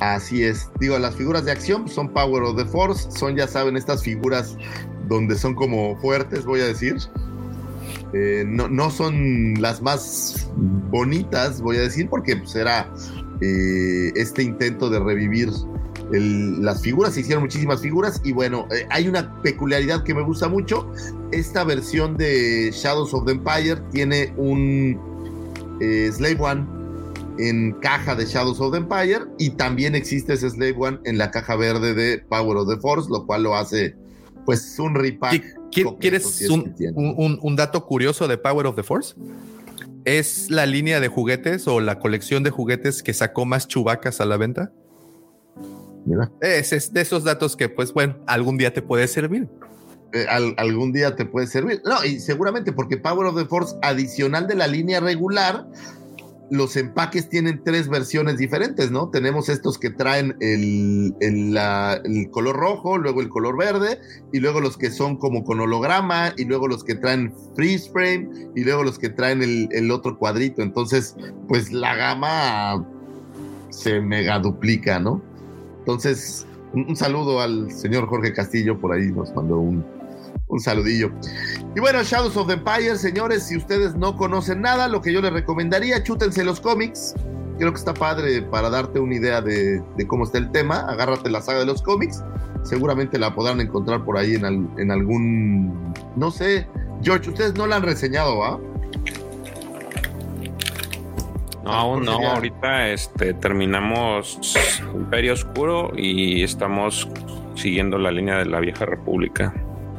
Así es. Digo, las figuras de acción son Power of the Force, son, ya saben, estas figuras donde son como fuertes, voy a decir. Eh, no, son las más bonitas, voy a decir, porque pues, era eh, este intento de revivir las figuras, se hicieron muchísimas figuras y bueno, eh, hay una peculiaridad que me gusta mucho. Esta versión de Shadows of the Empire tiene un Slave One en caja de Shadows of the Empire y también existe ese Slave One en la caja verde de Power of the Force, lo cual lo hace pues un repack. ¿Quieres un, dato curioso de Power of the Force? ¿Es la línea de juguetes o la colección de juguetes que sacó más chubacas a la venta? Mira. Es, de esos datos que, pues bueno, algún día te puede servir. Eh, algún día te puede servir. No, y seguramente porque Power of the Force, adicional de la línea regular, los empaques tienen tres versiones diferentes, ¿no? Tenemos estos que traen el, color rojo, luego el color verde, y luego los que son como con holograma, y luego los que traen freeze frame, y luego los que traen el, otro cuadrito. Entonces, pues la gama se mega duplica, ¿no? Entonces, un saludo al señor Jorge Castillo, por ahí nos mandó un, un saludillo. Y bueno, Shadows of the Empire, señores, si ustedes no conocen nada, lo que yo les recomendaría, chútense los cómics. Creo que está padre para darte una idea de, cómo está el tema. Agárrate la saga de los cómics. Seguramente la podrán encontrar por ahí en, en algún. No sé. George, ustedes no la han reseñado, ¿va? No, aún no. Ahorita este, terminamos Imperio Oscuro y estamos siguiendo la línea de la Vieja República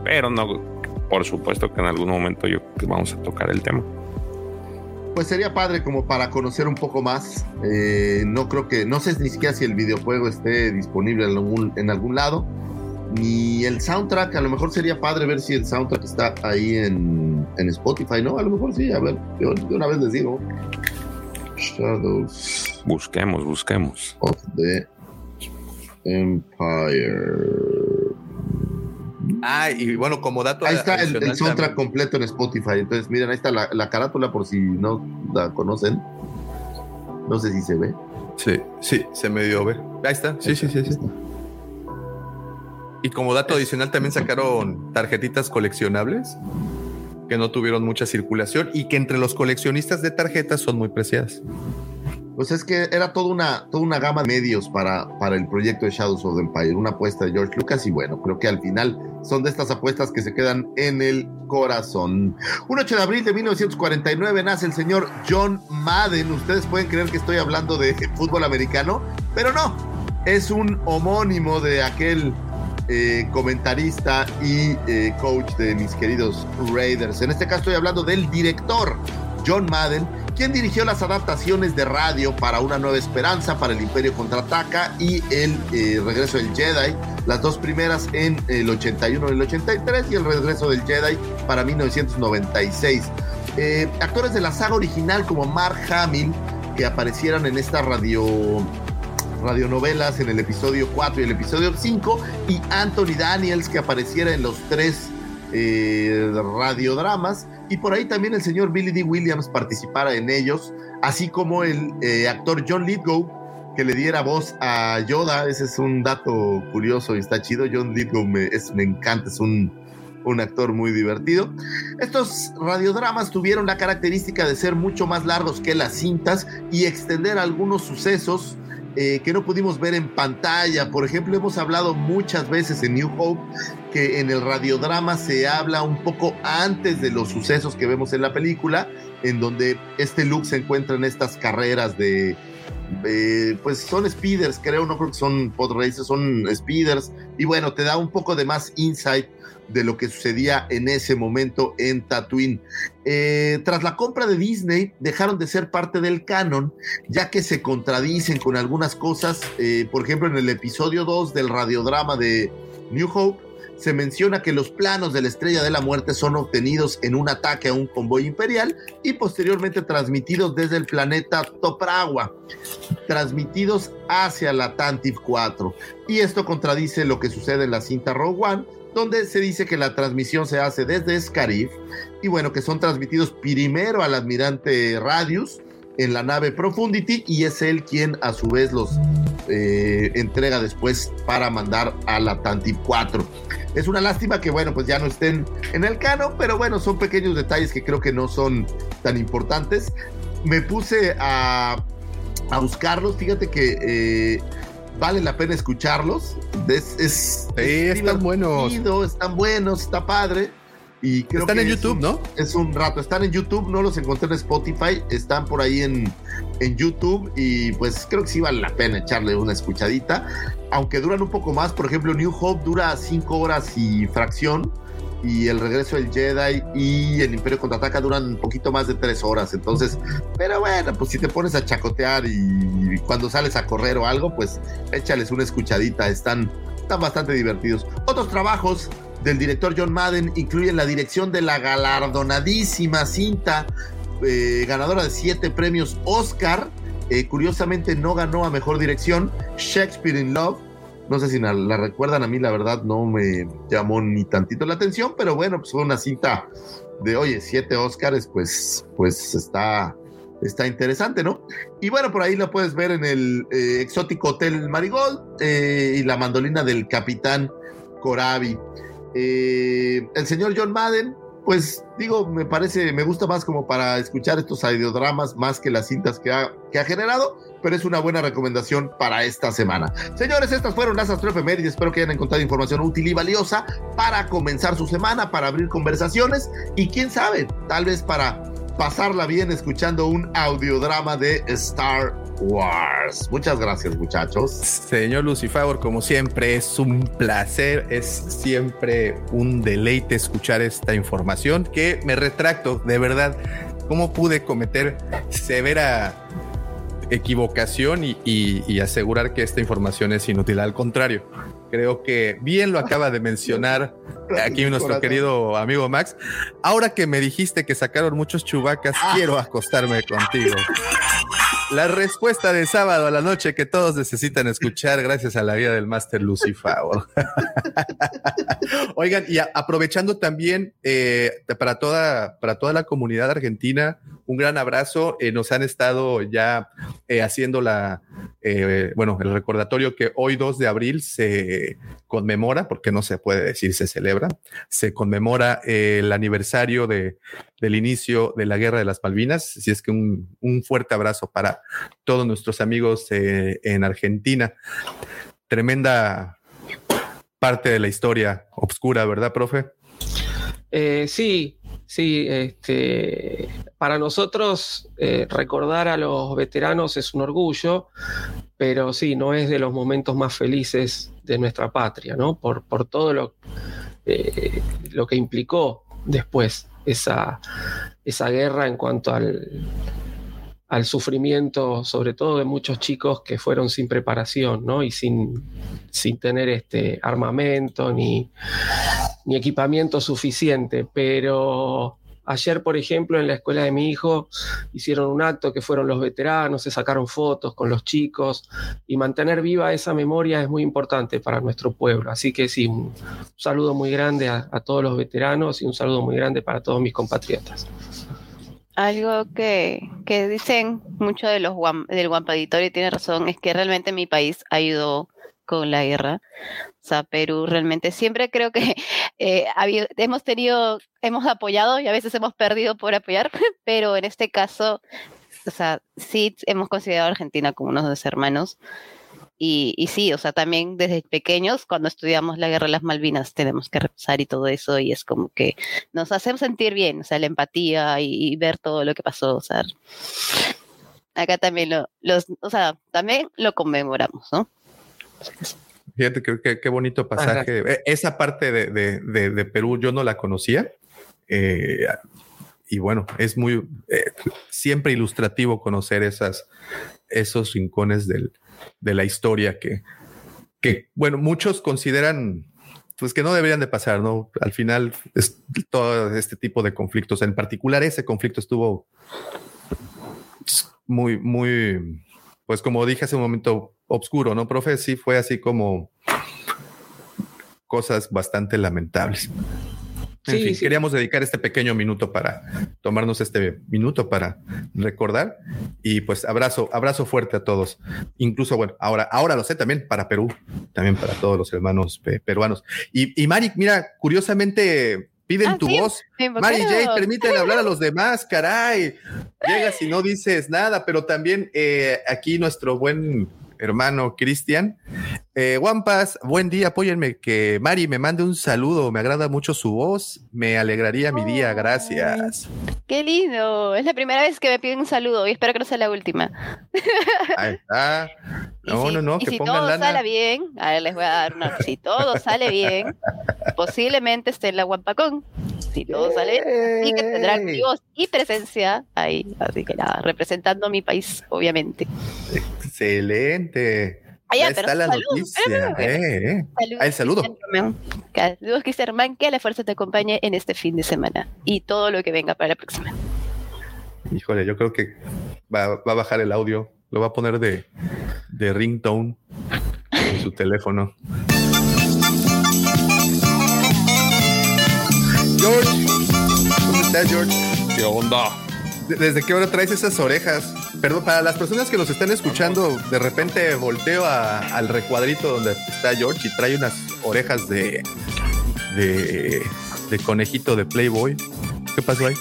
pero no, por supuesto que en algún momento yo vamos a tocar el tema. Pues sería padre como para conocer un poco más. Eh, no creo que, no sé ni siquiera si el videojuego esté disponible en algún, en algún lado. Ni el soundtrack, a lo mejor sería padre ver si el soundtrack está ahí en, en Spotify, ¿no? A lo mejor sí, a ver, yo de una vez les digo. Shadows. Busquemos, busquemos. Of the Empire. Ah, y bueno, como dato. Ahí está el, soundtrack completo en Spotify. Entonces, miren, ahí está la, carátula por si no la conocen. No sé si se ve. Sí, sí, se me dio ver. Ahí está. Sí, sí, sí, sí. Y como dato adicional también sacaron tarjetitas coleccionables que no tuvieron mucha circulación y que entre los coleccionistas de tarjetas son muy preciadas. Pues es que era toda una, toda una gama de medios para, para el proyecto de Shadows of the Empire, una apuesta de George Lucas y bueno, creo que al final son de estas apuestas que se quedan en el corazón. Un 8 de abril de 1949 nace el señor John Madden. Ustedes pueden creer que estoy hablando de fútbol americano, pero no, es un homónimo de aquel eh, comentarista y eh, coach de mis queridos Raiders. En este caso estoy hablando del director John Madden quien dirigió las adaptaciones de radio para Una Nueva Esperanza, para El Imperio Contraataca y El eh, Regreso del Jedi, las dos primeras en el 81 y el 83 y El Regreso del Jedi para 1996. Eh, actores de la saga original como Mark Hamill, que aparecieran en esta radio radionovelas en el episodio 4 y el episodio 5, y Anthony Daniels, que apareciera en los tres eh, radiodramas, y por ahí también el señor Billy D. Williams participara en ellos, así como el eh, actor John Lithgow, que le diera voz a Yoda. Ese es un dato curioso y está chido. John Lithgow me, me encanta, es un, un actor muy divertido. Estos radiodramas tuvieron la característica de ser mucho más largos que las cintas y extender algunos sucesos eh, que no pudimos ver en pantalla. Por ejemplo, hemos hablado muchas veces en New Hope que en el radiodrama se habla un poco antes de los sucesos que vemos en la película, en donde este Luke se encuentra en estas carreras de, pues son speeders, creo, no creo que son pod races, son speeders. Y bueno, te da un poco de más insight de lo que sucedía en ese momento en Tatooine. Eh, tras la compra de Disney, dejaron de ser parte del canon, ya que se contradicen con algunas cosas. Eh, por ejemplo, en el episodio 2 del radiodrama de New Hope, se menciona que los planos de la Estrella de la Muerte son obtenidos en un ataque a un convoy imperial y posteriormente transmitidos desde el planeta Toprawa, transmitidos hacia la Tantive 4. Y esto contradice lo que sucede en la cinta Rogue One, donde se dice que la transmisión se hace desde Scarif y bueno, que son transmitidos primero al admirante Radius en la nave Profundity y es él quien a su vez los eh, entrega después para mandar a la Tantive 4. Es una lástima que, bueno, pues ya no estén en el cano, pero bueno, son pequeños detalles que creo que no son tan importantes. Me puse a, a buscarlos, fíjate que eh, vale la pena escucharlos. Es, es, están buenos. Están buenos, está padre. Y creo están en YouTube, un- ¿no? Es un rato. Están en YouTube, no los encontré en Spotify. Están por ahí en, en YouTube. Y pues creo que sí vale la pena echarle una escuchadita. Aunque duran un poco más. Por ejemplo, New Hope dura 5 horas y fracción. Y el regreso del Jedi y el Imperio contraataca duran un poquito más de 3 horas. Entonces, pero bueno, pues si te pones a chacotear y cuando sales a correr o algo, pues échales una escuchadita. Están, están bastante divertidos. Otros trabajos del director John Madden incluyen la dirección de la galardonadísima cinta eh, ganadora de siete premios Oscar. Eh, curiosamente no ganó a mejor dirección Shakespeare in Love. No sé si la, la recuerdan a mí, la verdad no me llamó ni tantito la atención, pero bueno, pues fue una cinta de, oye, siete Oscars, pues, pues está, está interesante, ¿no? Y bueno, por ahí lo puedes ver en el eh, exótico Hotel Marigold eh, y la mandolina del capitán Corabi. Eh, el señor John Madden, pues digo, me parece, me gusta más como para escuchar estos audiodramas más que las cintas que ha, que ha generado, pero es una buena recomendación para esta semana. Señores, estas fueron las astroefemérides. Espero que hayan encontrado información útil y valiosa para comenzar su semana, para abrir conversaciones y quién sabe, tal vez para pasarla bien escuchando un audiodrama de Star Wars. Muchas gracias, muchachos. Señor Lucifer, como siempre, es un placer, es siempre un deleite escuchar esta información que me retracto, de verdad, cómo pude cometer severa equivocación y, y- y asegurar que esta información es inútil. Al contrario, creo que bien lo acaba de mencionar aquí nuestro querido amigo Max. Ahora que me dijiste que sacaron muchos chubacas, quiero acostarme contigo. La respuesta de sábado a la noche que todos necesitan escuchar gracias a la vida del Master Lucifer. Oigan, y aprovechando también eh, para, toda, para toda la comunidad argentina, un gran abrazo. Eh, nos han estado ya eh, haciendo la, eh, bueno, el recordatorio que hoy 2 de abril se conmemora, porque no se puede decir se celebra, se conmemora eh, el aniversario de, del inicio de la Guerra de las Malvinas. Así es que un, fuerte abrazo para todos nuestros amigos eh, en Argentina. Tremenda parte de la historia obscura, ¿verdad, profe? Eh, sí, sí, este, para nosotros eh, recordar a los veteranos es un orgullo, pero sí, no es de los momentos más felices de nuestra patria, ¿no? Por, por todo lo, lo que implicó después esa, esa guerra en cuanto al, al sufrimiento, sobre todo de muchos chicos que fueron sin preparación, ¿no? Y sin, sin tener este armamento ni, ni equipamiento suficiente. Pero ayer, por ejemplo, en la escuela de mi hijo hicieron un acto que fueron los veteranos, se sacaron fotos con los chicos y mantener viva esa memoria es muy importante para nuestro pueblo. Así que sí, un saludo muy grande a, todos los veteranos y un saludo muy grande para todos mis compatriotas. Algo que, que dicen mucho de los guam- del Guampa Editorio y tiene razón, es que realmente mi país ayudó con la guerra. O sea, Perú realmente siempre creo que eh, hemos tenido, hemos apoyado y a veces hemos perdido por apoyar, pero en este caso, o sea, sí hemos considerado a Argentina como unos de los hermanos. Y, y sí, o sea, también desde pequeños, cuando estudiamos la guerra de las Malvinas, tenemos que repasar y todo eso, y es como que nos hacen sentir bien, o sea, la empatía y, y ver todo lo que pasó, o sea, acá también lo, los, o sea, también lo conmemoramos, ¿no? Fíjate qué bonito pasaje. Eh, Esa parte de, de- de- de Perú yo no la conocía. Eh, y bueno, es muy eh, siempre ilustrativo conocer esas, esos rincones del- de la historia que, que, bueno, muchos consideran pues que no deberían de pasar, ¿no? Al final, es, todo este tipo de conflictos, en particular ese conflicto estuvo muy, muy, pues como dije hace un momento, obscuro, ¿no, profe? Sí, fue así como cosas bastante lamentables. En Sí, fin, sí. queríamos dedicar este pequeño minuto para tomarnos este minuto para recordar y pues abrazo, abrazo fuerte a todos. Incluso, bueno, ahora, ahora lo sé también para Perú, también para todos los hermanos pe- peruanos. Y, y Mari, mira, curiosamente piden Ah, tu sí, voz. me invocaron. Mari J, permiten hablar a los demás, caray. Llegas y no dices nada, pero también eh, aquí nuestro buen hermano Cristian. Eh, Wampas, buen día, apóyenme que Mari me mande un saludo, me agrada mucho su voz, me alegraría mi día, gracias. Qué lindo. Es la primera vez que me piden un saludo y espero que no sea la última. Ahí está. Y No, si- no, no, y que si pongan todo lana. sale bien, a ver, les voy a dar una. Si todo sale bien, posiblemente esté en la Guampacón. Si todo sale bien, sí que tendrán mi voz y presencia ahí. Así que nada, representando a mi país, obviamente. Excelente. Ah, ya ya, pero está la salud, noticia. espérame, Eh, eh. Saludos, el saludo. Saludos, Cristian Román, que la fuerza te acompañe en este fin de semana y todo lo que venga para la próxima. Híjole, yo creo que va, va a bajar el audio, lo va a poner de, de ringtone en su teléfono. George, ¿dónde estás, George? ¿Qué onda? ¿De- ¿Desde qué hora traes esas orejas? Perdón, para las personas que nos están escuchando, de repente volteo a- al recuadrito donde está George y trae unas orejas de, de, de conejito de Playboy. ¿Qué pasó ahí?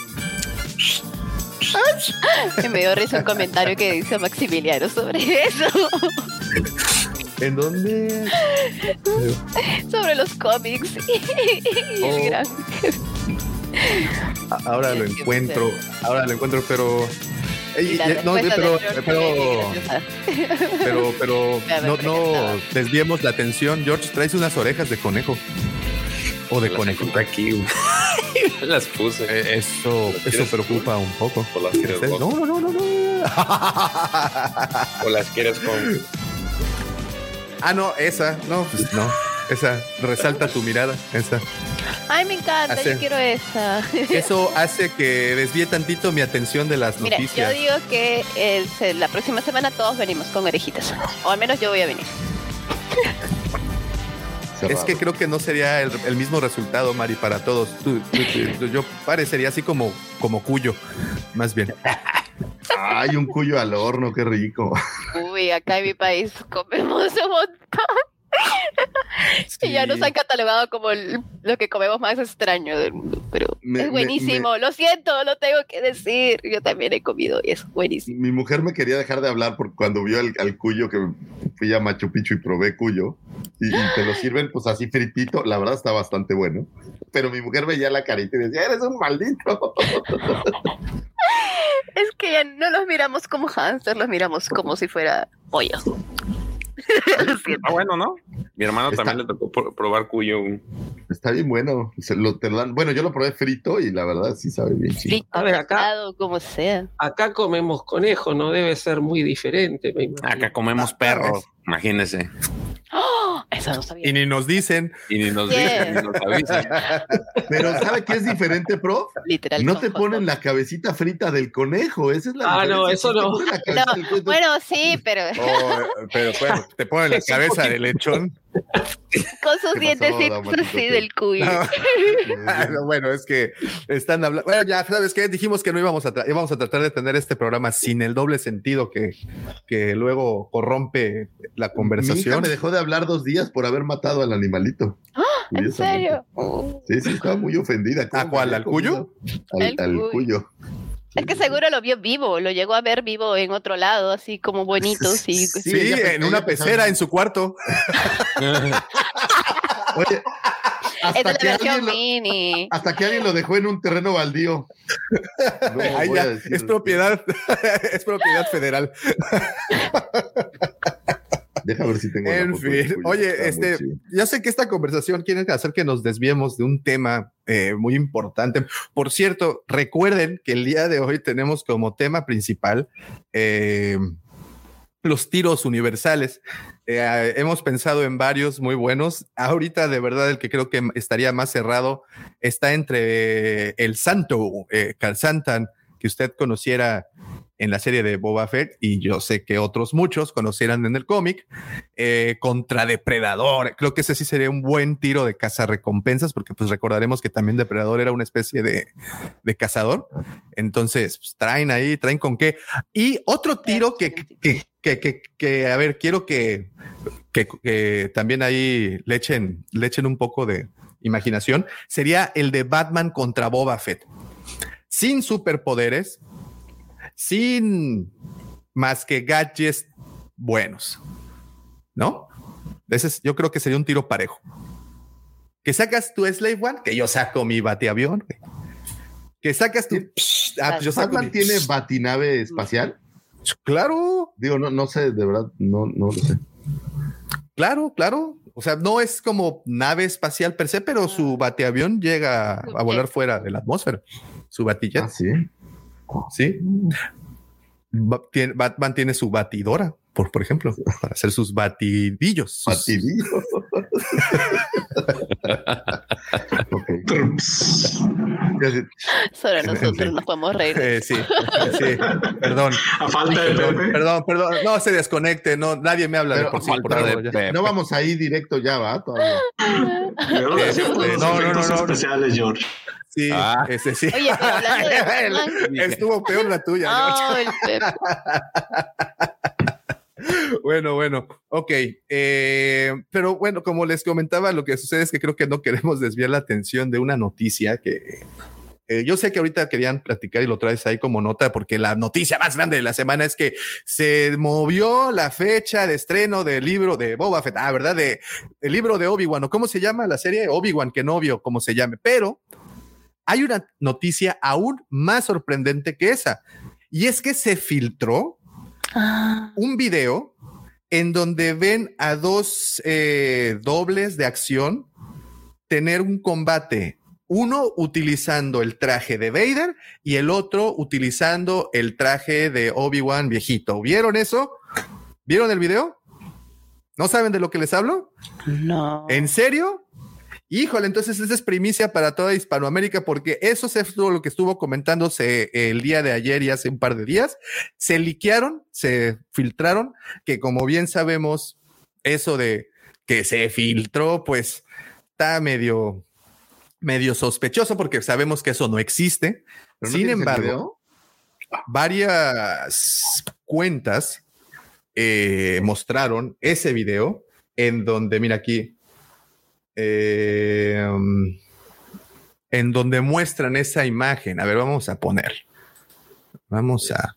Me dio risa un comentario que dice Maximiliano sobre eso, ¿En dónde? sobre los cómics. Y el Oh. gran- A- Ahora lo encuentro, ahora lo encuentro, pero. Ey, eh, no, pero, pero, pero, pero, no, no desviemos la atención. George, traes unas orejas de conejo. O de Las conejo. aquí. Las puse. Eh, Eso, ¿Las eso preocupa un poco. ¿O las quieres. No, no, no, no, no. ¿O las quieres con.? ah, no, esa, no, pues no. Esa, resalta tu mirada. Esa. Ay, me encanta, Hace- yo quiero esa. Eso hace que desvíe tantito mi atención de las Mira, yo noticias. digo que eh, se- la próxima semana todos venimos con orejitas. O al menos yo voy a venir. Es que creo que no sería el, el mismo resultado, Mari, para todos. Tú- tú- tú- yo parecería así como, como cuyo, más bien. Ay, un cuyo al horno, qué rico. Uy, acá en mi país comemos un montón. Y ya nos han catalogado como el- lo que comemos más extraño del mundo. Pero Me- es me- buenísimo. Lo siento, lo tengo que decir. Yo también he comido y es buenísimo. Mi mujer me quería dejar de hablar porque cuando vio al, al cuyo que fui a Machu Picchu y probé cuyo y, y te lo sirven pues así fritito, la verdad está bastante bueno. Pero mi mujer veía la carita y decía, eres un maldito. Es que ya no los miramos como hamsters, los miramos como si fuera pollo. Ah, bueno, ¿no? Mi hermano Está- también le tocó pro- probar cuyo. Está bien bueno. Se lo, te lo dan- Bueno, yo lo probé frito y la verdad sí sabe bien. chido. Frito, A ver, acá- como sea. Acá comemos conejo, no debe ser muy diferente, me imagino. Acá comemos perros, imagínese. ¡Oh! Eso no sabía. Y ni nos dicen. Y ni nos dicen, ni nos avisan. Pero ¿sabe qué es diferente, prof? Literal. No te ponen la cabecita frita del conejo. Esa es la Ah, no, eso no. No, del bueno, sí, pero Oh, pero bueno, te ponen la cabeza poquito- de lechón. con sus ¿Qué pasó, dientecitos así del cuyo. No. Ah, no, bueno, es que están hablando. Bueno, ya sabes que dijimos que no íbamos a, tra- íbamos a tratar de tener este programa sin el doble sentido que, que luego corrompe la Mi hija conversación. me dejó de hablar dos días por haber matado al animalito. ¿En serio? Oh. Sí, sí, estaba muy ofendida. ¿Cómo ¿A cuál, al cuyo? comido? Al, Al al cuyo. Es que seguro lo vio vivo, lo llegó a ver vivo en otro lado, así como bonito. Sí, en una pecera en su cuarto. Oye, hasta es que, la alguien versión lo, mini. hasta que alguien lo dejó en un terreno baldío. No ya, es propiedad, es propiedad federal. Deja ver si tengo la En foto fin, oye, este, ya sé que esta conversación quiere hacer que nos desviemos de un tema eh, muy importante. Por cierto, recuerden que el día de hoy tenemos como tema principal eh, los tiros universales. Eh, hemos pensado en varios muy buenos. Ahorita, de verdad, el que creo que estaría más cerrado está entre el Santo, Carl Santan, que usted conociera en la serie de Boba Fett y yo sé que otros muchos conocieran en el cómic eh, contra Depredador. Creo que ese sí sería un buen tiro de caza recompensas porque pues recordaremos que también Depredador era una especie de, de cazador. Entonces pues, traen ahí, traen con qué. Y otro tiro que, que, que, que, que a ver, quiero que, que, que también ahí le echen, le echen un poco de imaginación sería el de Batman contra Boba Fett. Sin superpoderes, sin más que gadgets buenos, ¿no? Ese es- yo creo que sería un tiro parejo. Que sacas tu Slave One, que yo saco mi bateavión. Que sacas tu. Ah, pues yo saco ¿Batman mi- tiene batinave espacial? Claro, Digo, no, no sé, de verdad, no, no lo sé. claro, claro. O sea, no es como nave espacial per se, pero su bateavión llega a volar fuera de la atmósfera. Su batillet. Ah, sí. Sí. Batman tiene su batidora, por, por ejemplo, para hacer sus batidillos. sus- Batidillo. Ok. Ya sé, Solo nosotros nos podemos reír. Eh, sí, sí, perdón. A falta de Perdón, Pepe. perdón, perdón. No se desconecte, no, nadie me habla de por sí. por de. No vamos ahí directo ya, va, todavía. Este, no, no, no, no. especiales, George. Sí, Ah. ese sí. Oye, pero hablando de Batman. Estuvo peor la tuya. Oh, el. Bueno, bueno, ok. Eh, pero bueno, como les comentaba, lo que sucede es que creo que no queremos desviar la atención de una noticia que eh, yo sé que ahorita querían platicar y lo traes ahí como nota, porque la noticia más grande de la semana es que se movió la fecha de estreno del libro de Boba Fett, ah, ¿verdad? De, el libro de Obi-Wan, o cómo se llama la serie, Obi-Wan, que novio, como se llame, pero hay una noticia aún más sorprendente que esa, y es que se filtró Ah, un video en donde ven a dos eh, dobles de acción tener un combate. Uno utilizando el traje de Vader y el otro utilizando el traje de Obi-Wan viejito. ¿Vieron eso? ¿Vieron el video? ¿No saben de lo que les hablo? no. ¿En serio? Híjole, entonces esa es primicia para toda Hispanoamérica porque eso es lo que estuvo comentándose el día de ayer y hace un par de días. Se liquearon, se filtraron, que como bien sabemos, eso de que se filtró, pues está medio, medio sospechoso porque sabemos que eso no existe. ¿Pero no Sin embargo, varias cuentas eh, mostraron ese video en donde, mira aquí, eh, um, en donde muestran esa imagen. A ver, vamos a poner. Vamos a.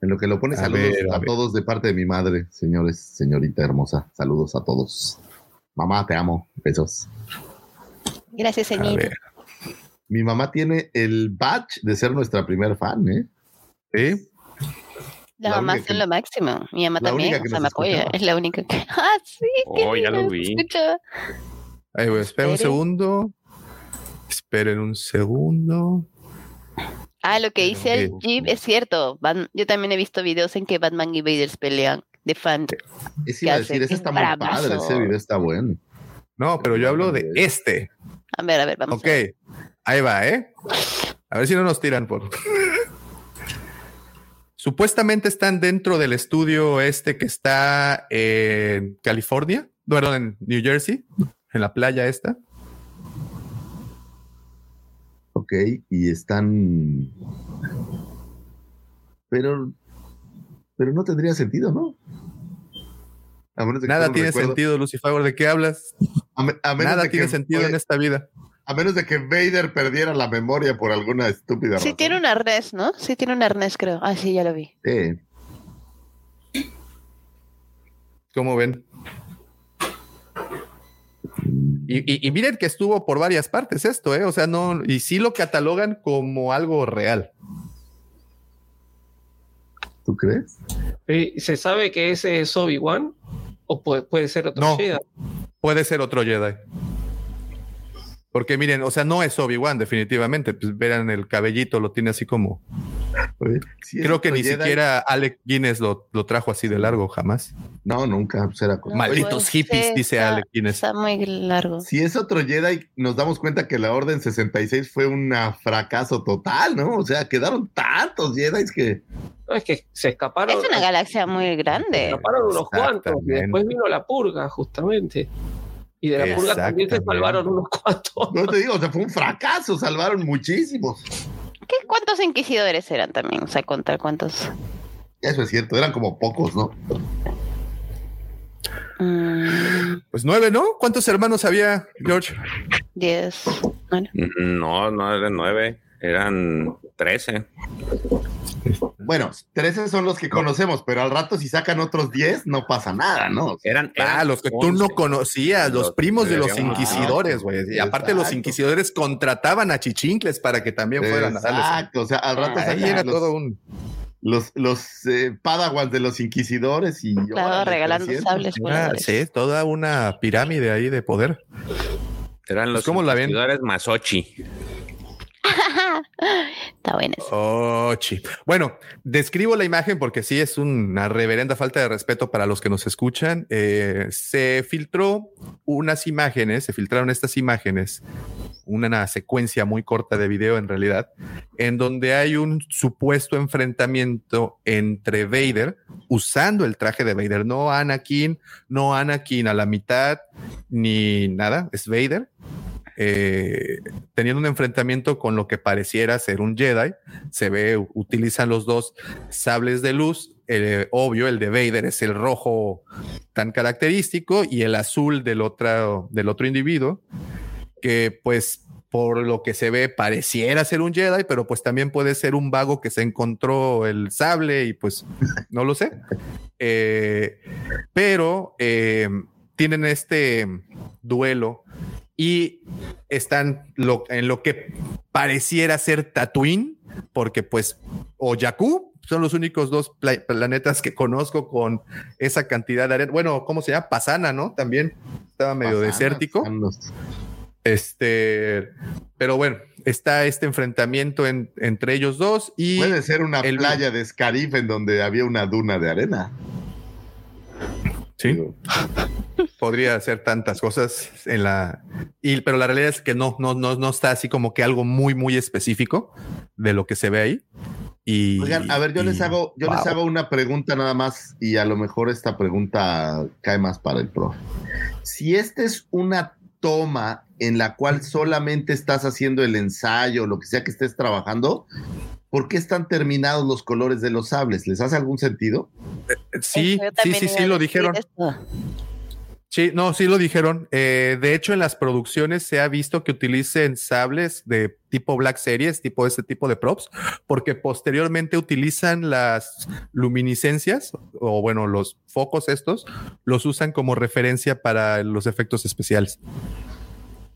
En lo que lo pones, A saludos ver, a a ver. todos de parte de mi madre, señores, señorita hermosa. Saludos a todos. Mamá, te amo. Besos. Gracias, señor. Mi mamá tiene el badge de ser nuestra primer fan, ¿eh? ¿sí? Las la mamás única son que- lo máximo. Mi mamá la también, o sea, me apoya. Es la única que. ¡Ah, sí! qué Oh, ya lo vi. escucha. Ahí voy, espera un segundo. Esperen un segundo. Ah, lo que dice el. Jeep es cierto. Yo también he visto videos en que Batman y Vader pelean de fan. Es iba a ¿Qué decir, ese está muy padre, ese video está bueno. No, pero yo hablo de este. A ver, a ver, vamos. Ok, ahí va, ¿eh? A ver si no nos tiran por. Supuestamente están dentro del estudio este que está en California, perdón, en New Jersey, en la playa esta. Ok, y están. Pero. Pero no tendría sentido, ¿no? A menos de que Nada tiene recuerdo- sentido, Lucifer, ¿de qué hablas? A, me- a menos Nada de tiene que sentido en esta vida. A menos de que Vader perdiera la memoria por alguna estúpida Sí razón. tiene un arnés, ¿no? Sí tiene un arnés, creo. Ah, sí, ya lo vi. Sí. ¿Cómo ven? Y, y- y miren que estuvo por varias partes esto, ¿eh? O sea, no, y sí lo catalogan como algo real. ¿Tú crees? ¿Se sabe que ese es Obi-Wan? ¿O puede, puede ser otro No. Jedi? Puede ser otro Jedi. Porque miren, o sea, no es Obi-Wan, definitivamente. Pues verán el cabellito, lo tiene así como, Creo que ni Jedi- siquiera Alec Guinness lo, lo trajo así de largo, jamás. No, nunca. pues Malditos Pues, hippies, sí, dice está- Alec Guinness. Está muy largo. Si es otro Jedi, nos damos cuenta que la Orden 66 fue un fracaso total, ¿no? O sea, quedaron tantos Jedi que. No, es que se escaparon. Es una galaxia muy se grande. escaparon unos cuantos. Y después vino la purga, justamente. Y de la purga también se salvaron unos cuantos. No te digo, o sea, fue un fracaso, salvaron muchísimos. ¿Qué, ¿Cuántos inquisidores eran también? O sea, contar cuántos. Eso es cierto, eran como pocos, ¿no? Mm, Pues nueve, ¿no? ¿Cuántos hermanos había, George? diez. Bueno, No, no eran nueve, eran trece. Bueno, 13 son los que conocemos, pero al rato si sacan otros 10, no pasa nada, ¿no? Eran, Ah, los que tú no 11. conocías, los Los primos de los inquisidores, güey. Y aparte los Exacto. inquisidores contrataban a chichincles para que también fueran a darles. Exacto, o sea, al rato Ahí sacan era los, todo un... los, los, eh, padawans de los inquisidores y claro, órale, regalando 300. sables. voladores. sí, toda una pirámide ahí de poder. Eran los ¿Cómo la ven? inquisidores Masochi. Está bueno eso. Oh, chi. Bueno, describo la imagen porque sí es una reverenda falta de respeto para los que nos escuchan. Eh, se filtró unas imágenes, se filtraron estas imágenes, una secuencia muy corta de video en realidad, en donde hay un supuesto enfrentamiento entre Vader usando el traje de Vader, no Anakin, no Anakin a la mitad, ni nada, es Vader. Eh, teniendo un enfrentamiento con lo que pareciera ser un Jedi. Se ve, utilizan los dos sables de luz. Eh, obvio, el de Vader es el rojo tan característico y el azul del otro, del otro individuo, que pues por lo que se ve pareciera ser un Jedi, pero pues también puede ser un vago que se encontró el sable y pues no lo sé. Eh, pero tienen este duelo y están lo- en lo que pareciera ser Tatooine, porque pues, o Jakku, son los únicos dos pla- planetas que conozco con esa cantidad de arena. Bueno, ¿cómo se llama? Pasana, ¿no? También estaba medio desértico. Este, pero bueno, está este enfrentamiento en- entre ellos dos y Puede ser una el- playa de Scarif en donde había una duna de arena. Sí, Digo, podría hacer tantas cosas en la y pero la realidad es que no no no no está así como que algo muy muy específico de lo que se ve ahí y Oigan, a ver, yo y- les hago, yo les wow. hago una pregunta nada más y a lo mejor esta pregunta cae más para el profe. Si esta es una toma en la cual solamente estás haciendo el ensayo, lo que sea que estés trabajando, ¿por qué están terminados los colores de los sables? ¿Les hace algún sentido? sí Yo sí sí sí a lo dijeron esto. Sí, no, sí lo dijeron. Eh, de hecho, en las producciones se ha visto que utilicen sables de tipo Black Series, tipo ese tipo de props, porque posteriormente utilizan las luminiscencias o bueno, los focos estos, los usan como referencia para los efectos especiales.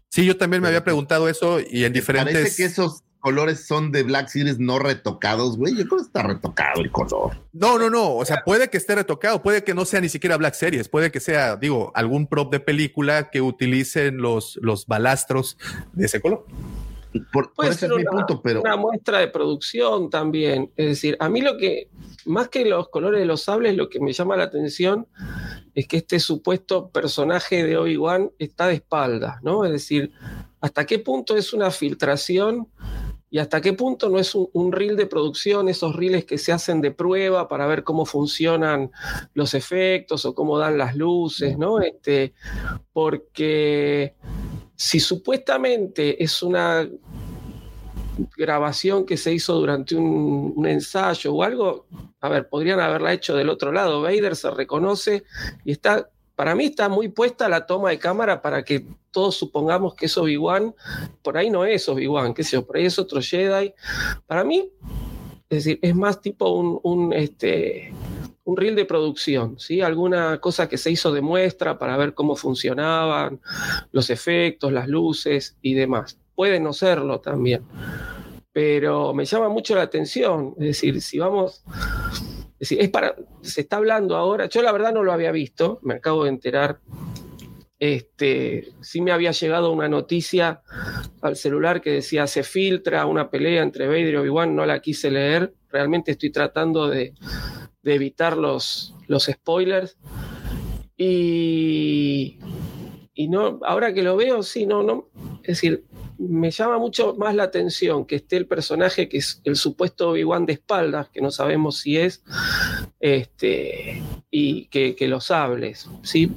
Sí, yo también me había preguntado eso y en diferentes... Parece que esos colores son de Black Series no retocados, güey. Yo creo que está retocado el color. No, no, no. O sea, puede que esté retocado, puede que no sea ni siquiera Black Series, puede que sea, digo, algún prop de película que utilicen los, los balastros de ese color. Por, por Puede eso ser es mi una, punto, pero una muestra de producción también. Es decir, a mí lo que, más que los colores de los sables, lo que me llama la atención es que este supuesto personaje de Obi-Wan está de espaldas, ¿no? Es decir, hasta qué punto es una filtración y hasta qué punto no es un, reel de producción, esos reels que se hacen de prueba para ver cómo funcionan los efectos o cómo dan las luces, ¿no? Este, porque si supuestamente es una grabación que se hizo durante un, un ensayo o algo, a ver, podrían haberla hecho del otro lado. Vader se reconoce y está, para mí está muy puesta la toma de cámara para que todos supongamos que es Obi-Wan. Por ahí no es Obi-Wan, qué sé yo, por ahí es otro Jedi. Para mí, es decir, es más tipo un, un, este, un reel de producción, ¿sí? Alguna cosa que se hizo de muestra para ver cómo funcionaban los efectos, las luces y demás. Puede no serlo también, pero me llama mucho la atención. Es decir, si vamos, es decir, es para, se está hablando ahora, yo la verdad no lo había visto, me acabo de enterar este, sí me había llegado una noticia al celular que decía se filtra una pelea entre Vader y Obi-Wan, no la quise leer, realmente estoy tratando de, de evitar los, los spoilers. Y, y no, ahora que lo veo, sí, no, no, es decir, me llama mucho más la atención que esté el personaje que es el supuesto Obi-Wan de espaldas, que no sabemos si es, este, y que, que los hables, ¿sí?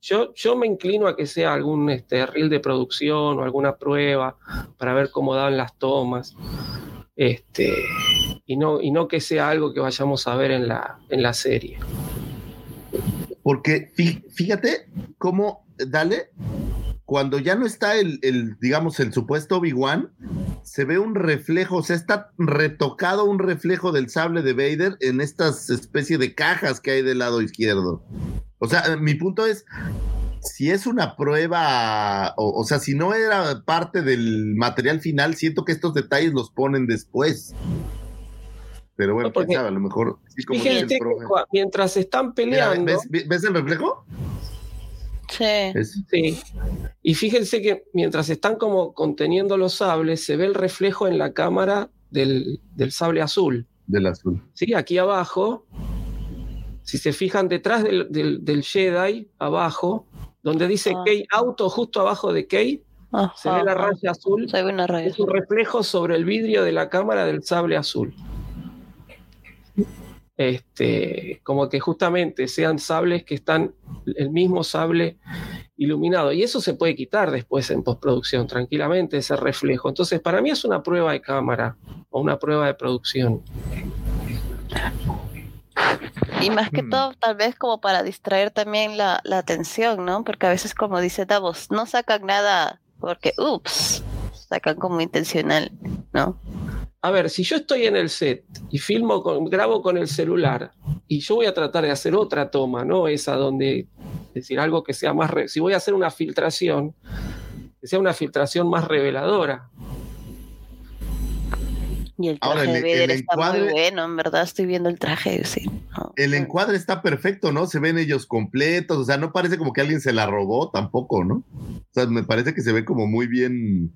Yo, yo me inclino a que sea algún este, reel de producción o alguna prueba para ver cómo dan las tomas. Este, y, no, y no que sea algo que vayamos a ver en la, en la serie. Porque fíjate cómo, dale, cuando ya no está el, el digamos, el supuesto Obi-Wan, se ve un reflejo, o sea, está retocado un reflejo del sable de Vader en estas especie de cajas que hay del lado izquierdo. O sea, mi punto es, si es una prueba, o, sea, si no era parte del material final, siento que estos detalles los ponen después. Pero bueno, porque, a lo mejor... fíjense mientras están peleando... ¿ves, el reflejo? Sí. sí. Y fíjense que mientras están como conteniendo los sables, se ve el reflejo en la cámara del, del sable azul. Del azul. Sí, aquí abajo si se fijan detrás del, del, Jedi, abajo, donde dice ah. Key Auto, justo abajo de Key, se ve la raya azul. Se ve una raya. Es un reflejo sobre el vidrio de la cámara del sable azul. Este, como que justamente sean sables que están el mismo sable iluminado. Y eso se puede quitar después en postproducción, tranquilamente, ese reflejo. Entonces, para mí es una prueba de cámara o una prueba de producción. Y más que mm. todo, tal vez como para distraer también la, atención, ¿no? Porque a veces, como dice Davos, no sacan nada porque, ups, sacan como intencional, ¿no? A ver, si yo estoy en el set y filmo, con, grabo con el celular y yo voy a tratar de hacer otra toma, ¿no? Esa donde, decir, algo que sea más, si voy a hacer una filtración, que sea una filtración más reveladora. Y el traje de Vader está muy bueno, en verdad estoy viendo el traje, sí. el encuadre está perfecto, ¿no? Se ven ellos completos, o sea, no parece como que alguien se la robó tampoco, ¿no? O sea, me parece que se ve como muy bien,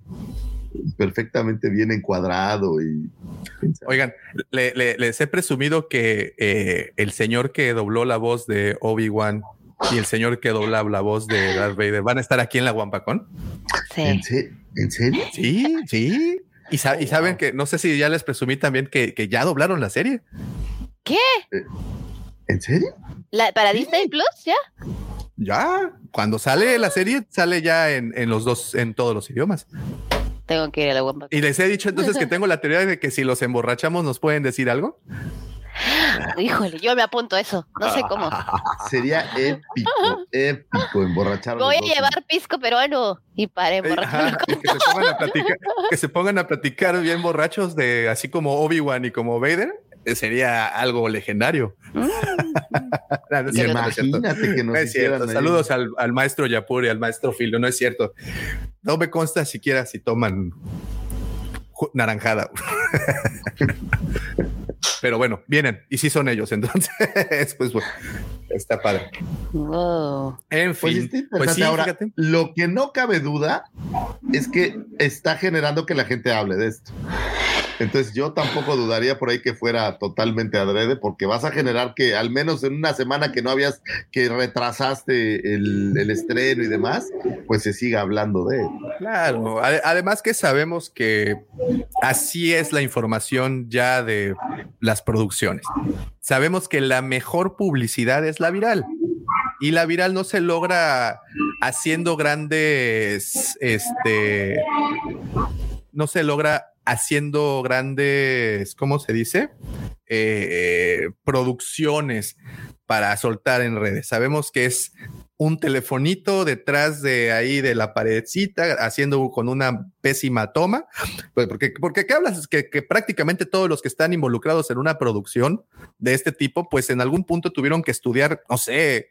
perfectamente bien encuadrado y... Oigan, les he presumido que eh, el señor que dobló la voz de Obi-Wan y el señor que dobla la voz de Darth Vader van a estar aquí en la Guampacón. Sí. ¿En, serio? Sí, sí. Y, y, saben que, no sé si ya les presumí también que, que ya doblaron la serie. ¿Qué? Eh, ¿En serio? ¿La, ¿Para Disney Plus ya? Ya, cuando sale la serie, sale ya en, en los dos, en todos los idiomas. Tengo que ir a la guapa. Y les he dicho entonces que tengo la teoría de que si los emborrachamos nos pueden decir algo. Híjole, yo me apunto a eso. No sé cómo. Sería épico, épico emborrachar. Voy a llevar pisco peruano y para emborrachar. que, se pongan a platicar, que se pongan a platicar bien borrachos de así como Obi-Wan y como Vader. Eh, sería algo legendario. Imagínate que no es cierto. Saludos al, al, maestro Yapur y al maestro Filo. No es cierto. No me consta siquiera si toman naranjada. Pero bueno, vienen y sí son ellos. Entonces, pues bueno, está padre. En pues fin, pues, sí, ahora, lo que no cabe duda es que está generando que la gente hable de esto. Entonces yo tampoco dudaría por ahí que fuera totalmente adrede, porque vas a generar que al menos en una semana que no habías, que retrasaste el, estreno y demás, pues se siga hablando de él. Claro, además que sabemos que así es la información ya de las producciones. Sabemos que la mejor publicidad es la viral y la viral no se logra haciendo grandes, este, no se logra haciendo grandes, ¿cómo se dice? Eh, producciones para soltar en redes. Sabemos que es un telefonito detrás de ahí de la paredcita, haciendo con una pésima toma. Pues porque, porque ¿qué hablas? Que, que prácticamente todos los que están involucrados en una producción de este tipo, pues en algún punto tuvieron que estudiar, no sé,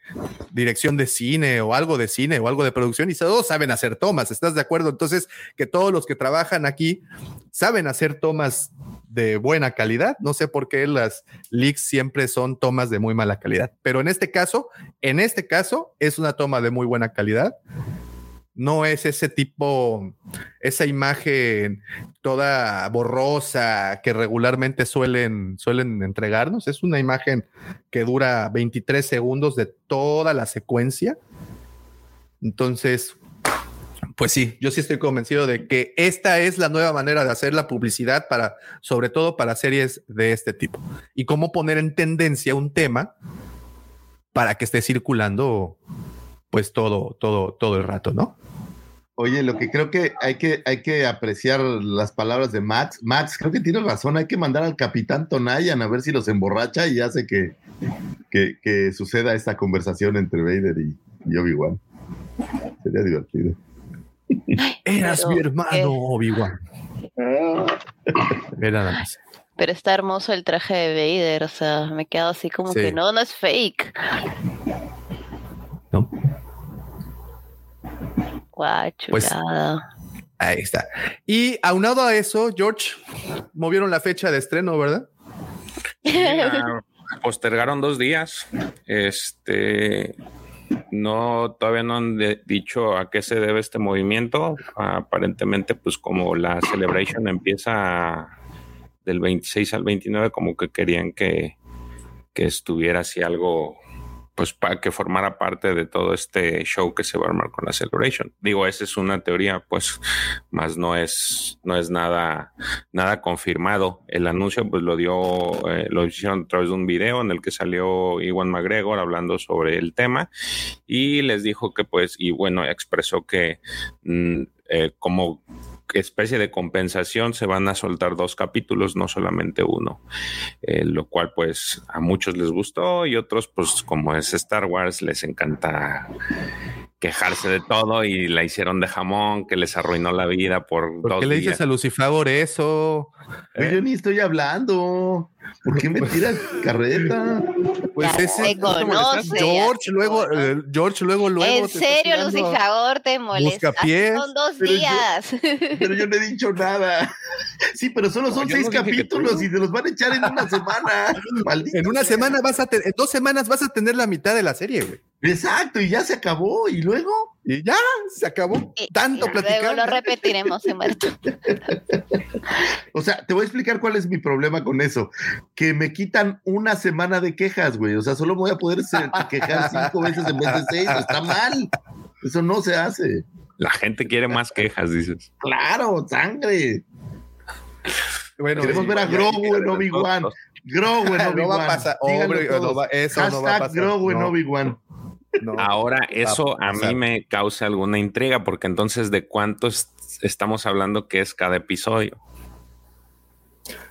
dirección de cine o algo de cine o algo de producción y todos saben hacer tomas, ¿estás de acuerdo? Entonces, que todos los que trabajan aquí saben hacer tomas de buena calidad. No sé por qué las leaks siempre son tomas de muy mala calidad, pero en este caso, en este caso es una toma de muy buena calidad. No es ese tipo, esa imagen toda borrosa que regularmente suelen, suelen entregarnos. Es una imagen que dura 23 segundos de toda la secuencia. Entonces, pues sí, yo sí estoy convencido de que esta es la nueva manera de hacer la publicidad para, sobre todo para series de este tipo. Y cómo poner en tendencia un tema para que esté circulando, pues todo, todo, todo el rato, ¿no? Oye, lo que creo que hay que, hay que apreciar las palabras de Max. Max, creo que tiene razón, hay que mandar al capitán Tonayan a ver si los emborracha y hace que, que, suceda esta conversación entre Vader y, y Obi-Wan. Sería divertido. Eras mi hermano, Obi-Wan. Era nada más. Pero está hermoso el traje de Vader, o sea, me he quedado así como Sí. que no, no es fake. ¿No? Guau, Pues-. Ahí está. Y aunado a eso, George, movieron la fecha de estreno, ¿verdad? Postergaron dos días. Este no todavía no han de- dicho a qué se debe este movimiento. Aparentemente, pues como la celebration empieza del 26 al 29, como que querían que, que estuviera así algo, pues para que formara parte de todo este show que se va a armar con la celebration. Digo, esa es una teoría, pues, más no es, no es nada, nada confirmado. El anuncio, pues, lo dio, eh, lo hicieron a través de un video en el que salió Iwan McGregor hablando sobre el tema y les dijo que, pues, y bueno, expresó que mm, eh, como especie de compensación se van a soltar dos capítulos, no solamente uno, eh, lo cual pues a muchos les gustó y otros pues como es Star Wars les encanta quejarse de todo y la hicieron de jamón que les arruinó la vida por ¿Por dos qué le días. dices a Lucifagor eso? Oye, yo ni estoy hablando. ¿Por qué me tiras carreta? Pues Ya ese te conoce, George, luego, eh, George, luego, luego. en serio, Lucifagor, te molesta. Son dos pero yo- días. Pero yo no he dicho nada. Sí, pero solo son seis no capítulos y se los van a echar en una semana. Maldito En una sea. semana vas a tener, en dos semanas vas a tener la mitad de la serie, güey. Exacto, y ya se acabó. ¿Y luego? Y ya se acabó. Y- Tanto y Luego platicar. lo repetiremos, Humberto. O sea, te voy a explicar cuál es mi problema con eso. Que me quitan una semana de quejas, güey. O sea, solo voy a poder quejar cinco veces en vez de seis. Está mal. Eso no se hace. La gente quiere más quejas, dices. Claro, sangre. Bueno, Queremos sí, ver a Grogu en Obi-Wan. Grogu en Obi-Wan. No va a pasar, hombre, no va- eso no va a Hashtag pasar. Grogu en No. Obi-Wan. No. Ahora, eso a mí me causa alguna intriga, porque entonces, ¿de cuántos estamos hablando que es cada episodio?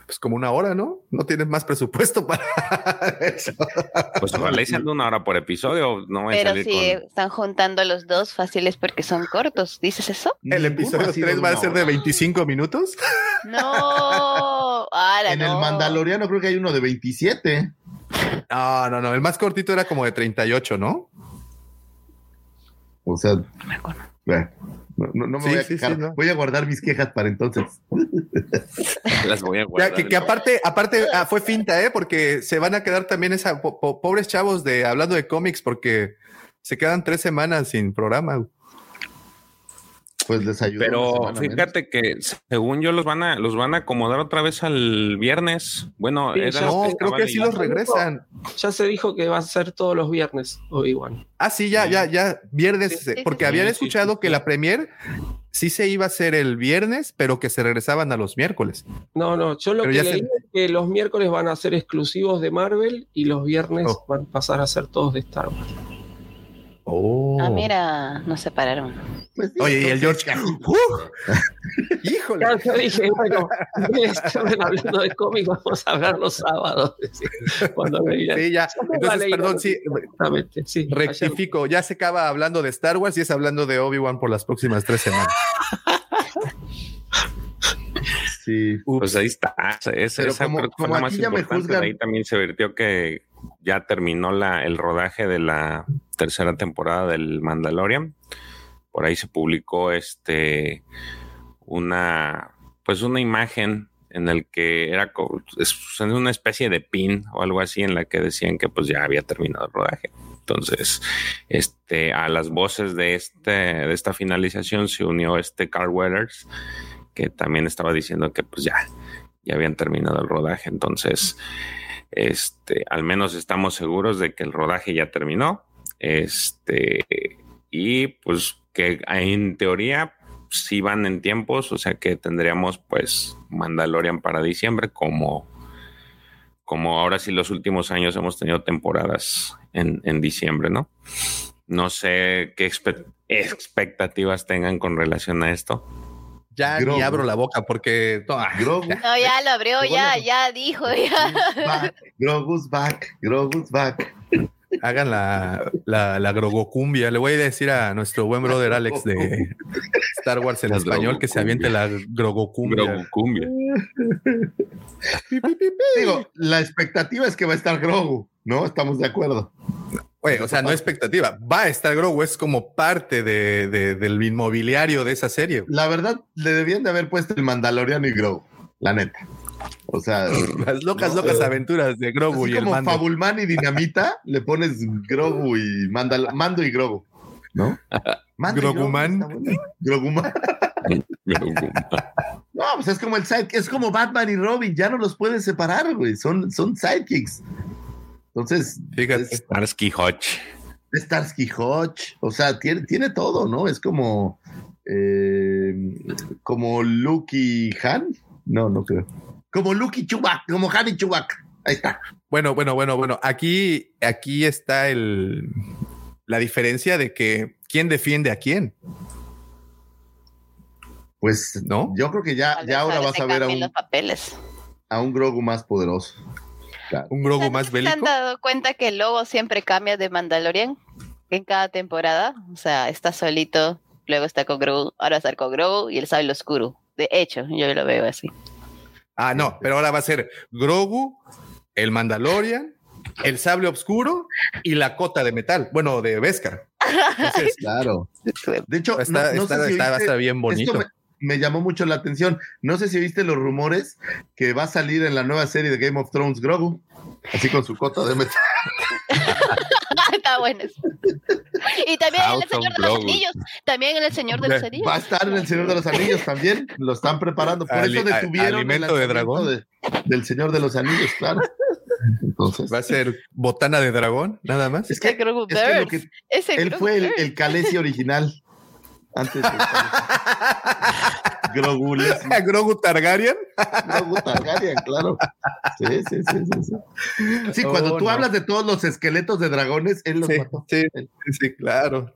Pues como una hora, ¿no? No tienes más presupuesto para eso. Pues ojalá y sean de una hora por episodio, no voy a Pero salir si con... están juntando los dos fáciles porque son cortos, ¿dices eso? El episodio ha sido 3 va a ser de hora. 25 minutos. No, Ala, En el no. Mandaloriano creo que hay uno de 27. No, no, no. El más cortito era como de 38, ¿no? O sea, No me acuerdo. bueno, no, no- no me Sí, voy a sí, quejar. sí, no. Voy a guardar mis quejas para entonces. Las voy a Ya, guardar. que, que aparte, aparte ah, fue finta, ¿eh? Porque se van a quedar también esa po- po- pobres chavos de hablando de cómics porque se quedan tres semanas sin programa. Pues les ayudo. una Pero menos. fíjate que según yo los van a los van a acomodar otra vez al viernes. Bueno, Sí, era No, creo que sí los regresan. Ya se dijo que va a ser todos los viernes, Obi-Wan. Ah, sí, ya, ya, ya, viernes, Sí, sí, porque sí, habían sí, escuchado sí, que sí. la premier sí se iba a hacer el viernes, pero que se regresaban a los miércoles. No, no, yo lo Pero que ya se- leí es que los miércoles van a ser exclusivos de Marvel y los viernes Oh. van a pasar a ser todos de Star Wars. Oh. Ah, mira, nos separaron. Pues Oye, y el George. ¡Uh! Híjole. Yo dije, bueno, estar hablando de cómics, vamos a hablar los sábados. Cuando leía. Sí, ya. Entonces, Vale, perdón, sí, Exactamente, sí. rectifico. Ya se acaba hablando de Star Wars y es hablando de Obi-Wan por las próximas tres semanas. Sí. Pues ahí está. Esa, Pero esa como- como la más aquí ya me importante. juzgan- ahí también se vertió que ya terminó la, el rodaje de la tercera temporada del Mandalorian. Por ahí se publicó este una pues una imagen en el que era co- es en una especie de pin o algo así en la que decían que pues ya había terminado el rodaje. Entonces, este, a las voces de este, de esta finalización se unió este Carl Weathers, que también estaba diciendo que pues ya, ya habían terminado el rodaje. Entonces, este, al menos estamos seguros de que el rodaje ya terminó. Este, y pues que en teoría sí van en tiempos, o sea que tendríamos pues Mandalorian para diciembre como como ahora sí los últimos años hemos tenido temporadas en, en diciembre, ¿no? No sé qué expe- expectativas tengan con relación a esto. Ya Grogu. ni abro la boca porque no, ah, Grogu, No, ya lo abrió, ya, ya dijo, ya. back, Grogu's back, Grogu's back. Hagan la, la, la grogocumbia. Le voy a decir a nuestro buen brother Alex de Star Wars en La español que se aviente la grogocumbia. Digo, la expectativa es que va a estar Grogu, ¿no? Estamos de acuerdo. Oye, o sea, no expectativa. Va a estar Grogu, es como parte de, de- del inmobiliario de esa serie. La verdad, le debían de haber puesto el Mandaloriano y Grogu, la neta. O sea, Las locas, No, locas aventuras de Grogu así y el como mando. Fabulman y Dinamita, le pones Grogu y Mandal- Mando y Grogu, ¿no? Mando y Grogu, Groguman. Groguman. No, pues es como el side, es como Batman y Robin, ya no los puedes separar, güey. Son, son sidekicks. Entonces, Fíjate. es Starsky Hodge. Starsky Hodge, o sea, tiene, tiene todo, ¿no? Es como, eh, como Luke y Han. No, no creo. Como Luke y Chewbacca, como Han y Chewbacca. Ahí está. Bueno, bueno, bueno, bueno. Aquí, aquí está el la diferencia de que quién defiende a quién, Pues ¿no? yo creo que ya, ya ahora vas se a ver a un, los papeles. a un Grogu más poderoso. Claro. Un Grogu ¿Se más han bélico. dado cuenta que el logo siempre cambia de Mandalorian en cada temporada? O sea, está solito, luego está con Grogu, ahora va a estar con Grogu y el sable oscuro. De hecho, yo lo veo así. Ah, no, pero ahora va a ser Grogu, el Mandalorian, el sable oscuro y la cota de metal. Bueno, de Beskar. Entonces, Claro. De hecho, está, no, no si bien bonito. Esto me, me llamó mucho la atención. No sé si viste los rumores que va a salir en la nueva serie de Game of Thrones Grogu, así con su cota de metal. está bueno. eso. Y también en el Señor de los. Anillos. También en el Señor de los Anillos. Va a estar en el Señor de los Anillos también. Lo están preparando. Por Ali- eso detuvieron el alimento de lanzamiento dragón. de- del Señor de los Anillos, claro. Entonces, Va a ser botana de dragón, nada más. es que, es que lo Birds. que Ese él fue el, el original. Antes de Grogu Targaryen. Grogu Targaryen, claro. Sí, sí, sí, sí. Sí, Sí, cuando Oh, tú no. hablas de todos los esqueletos de dragones, él los Sí, mató. sí, sí, claro.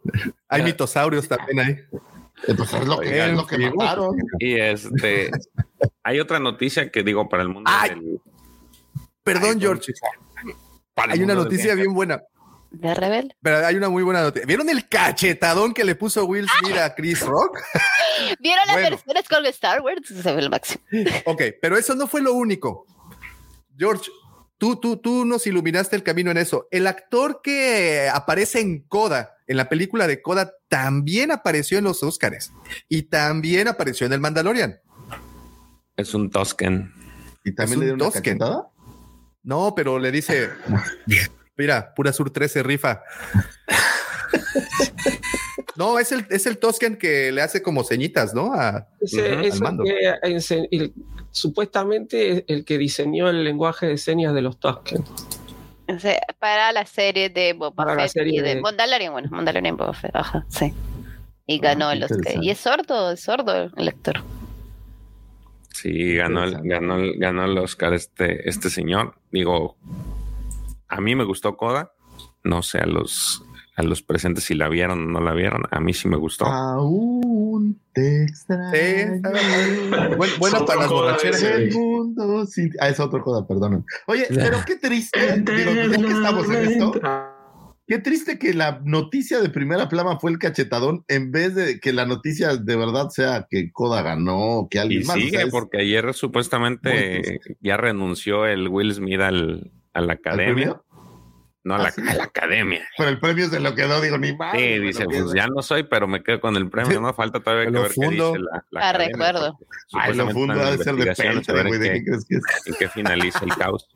Hay mitosaurios también ahí. Eh, Pues es lo que, es lo que mataron. Y este, hay otra noticia que digo para el mundo Ay. del- Perdón, Ay, George. Hay una noticia bien buena. ¿De rebelde? Pero hay una muy buena noticia. ¿Vieron el cachetadón que le puso Will Smith a Chris Rock? ¿Vieron las Bueno. versiones con Star Wars? Se ve el máximo. Ok, pero eso no fue lo único. George, tú, tú, tú nos iluminaste el camino en eso. El actor que aparece en Coda, en la película de Coda, también apareció en los Oscars y también apareció en el Mandalorian. Es un Tosken. ¿Y Es también un le dieron una? No, pero le dice, mira, pura Sur 13 rifa. No, es el, es el Tosken que le hace como ceñitas, ¿no? A- Ese- al mando. que ense- el- supuestamente es el que diseñó el lenguaje de señas de los. O sea, para la serie de Boba Para la Fett serie y de, de- Mandalorian, bueno, Mandalorian Boba Fett, ajá, sí. Y ganó Ah, el Oscar. interesante. Y es sordo, es sordo el actor. Sí, ganó el, ganó, el- ganó el Oscar este, este señor. Digo, a mí me gustó Coda. No sé a los, a los presentes si la vieron o no la vieron. A mí sí me gustó. Aún te extraño. Sí, está bien. Buen- buena Otro para las coda borracheras. ese. El mundo sin- Ah, es otro joda, perdón. Oye, pero qué triste. digo, ya que estamos en esto, qué triste que la noticia de primera plama fue el cachetadón en vez de que la noticia de verdad sea que Koda ganó, que alguien Y más. o sigue, sea, es- porque ayer supuestamente ya renunció el Will Smith al, a la ¿al academia. premio? No, a la, a la academia. Pero el premio se lo quedó, digo, ni más. Sí, dice, pues ya no soy, pero me quedo con el premio. No falta todavía que Lo ver qué fundo. dice la, la Ah, academia, recuerdo. Ay, lo supuestamente fundo están ha en de ser de Peltre, güey. ¿De qué crees que es? qué- en qué finaliza el caos.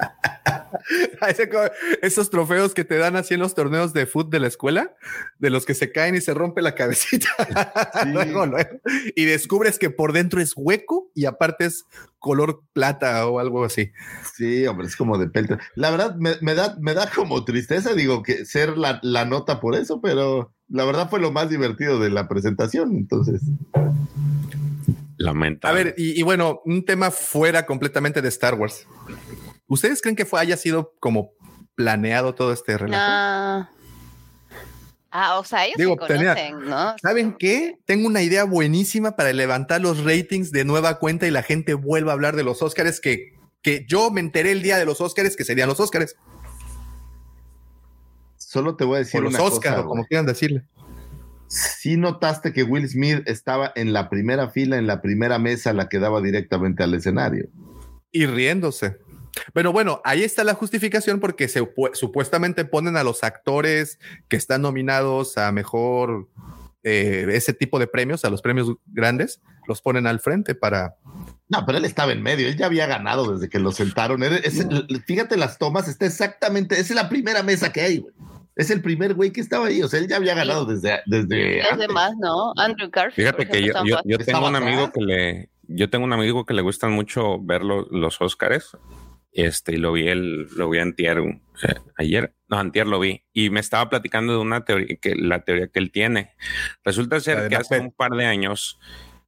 Esos trofeos que te dan así en los torneos de fútbol de la escuela, de los que se caen y se rompe la cabecita. Luego, luego. Y descubres que por dentro es hueco y aparte es color plata o algo así. Sí, hombre, es como de peltre. La verdad, me, me da, me da como tristeza, digo, que ser la, la nota por eso, pero la verdad fue lo más divertido de la presentación. Entonces, Lamentable. A ver, y, y bueno, un tema fuera completamente de Star Wars. ¿Ustedes creen que fue haya sido como planeado todo este relato? Ah. Ah, o sea, ellos Digo, se tenía- conocen, ¿no? ¿Saben qué? Tengo una idea buenísima para levantar los ratings de nueva cuenta y la gente vuelva a hablar de los Óscares que, que yo me enteré el día de los Óscares que serían los Óscares. solo te voy a decir O los una Óscar, cosa, o como quieran decirle. Sí notaste que Will Smith estaba en la primera fila, en la primera mesa, la que daba directamente al escenario. Y riéndose. Pero bueno, ahí está la justificación porque se pu- supuestamente ponen a los actores que están nominados a mejor eh, ese tipo de premios, a los premios grandes, los ponen al frente para... No, pero él estaba en medio, él ya había ganado desde que lo sentaron. Fíjate las tomas, está exactamente, es la primera mesa que hay, güey. Es el primer güey que estaba ahí, o sea, él ya había ganado desde, desde Los antes. demás, ¿no? Andrew Garfield. Fíjate que yo, ejemplo, yo, yo tengo un amigo atrás. que le, yo tengo un amigo que le gustan mucho ver lo- los Óscares. Este, y lo vi el, lo vi antier, eh, ayer, no, antier lo vi, y me estaba platicando de una teoría, que la teoría que él tiene. Resulta ser que hace un par de años,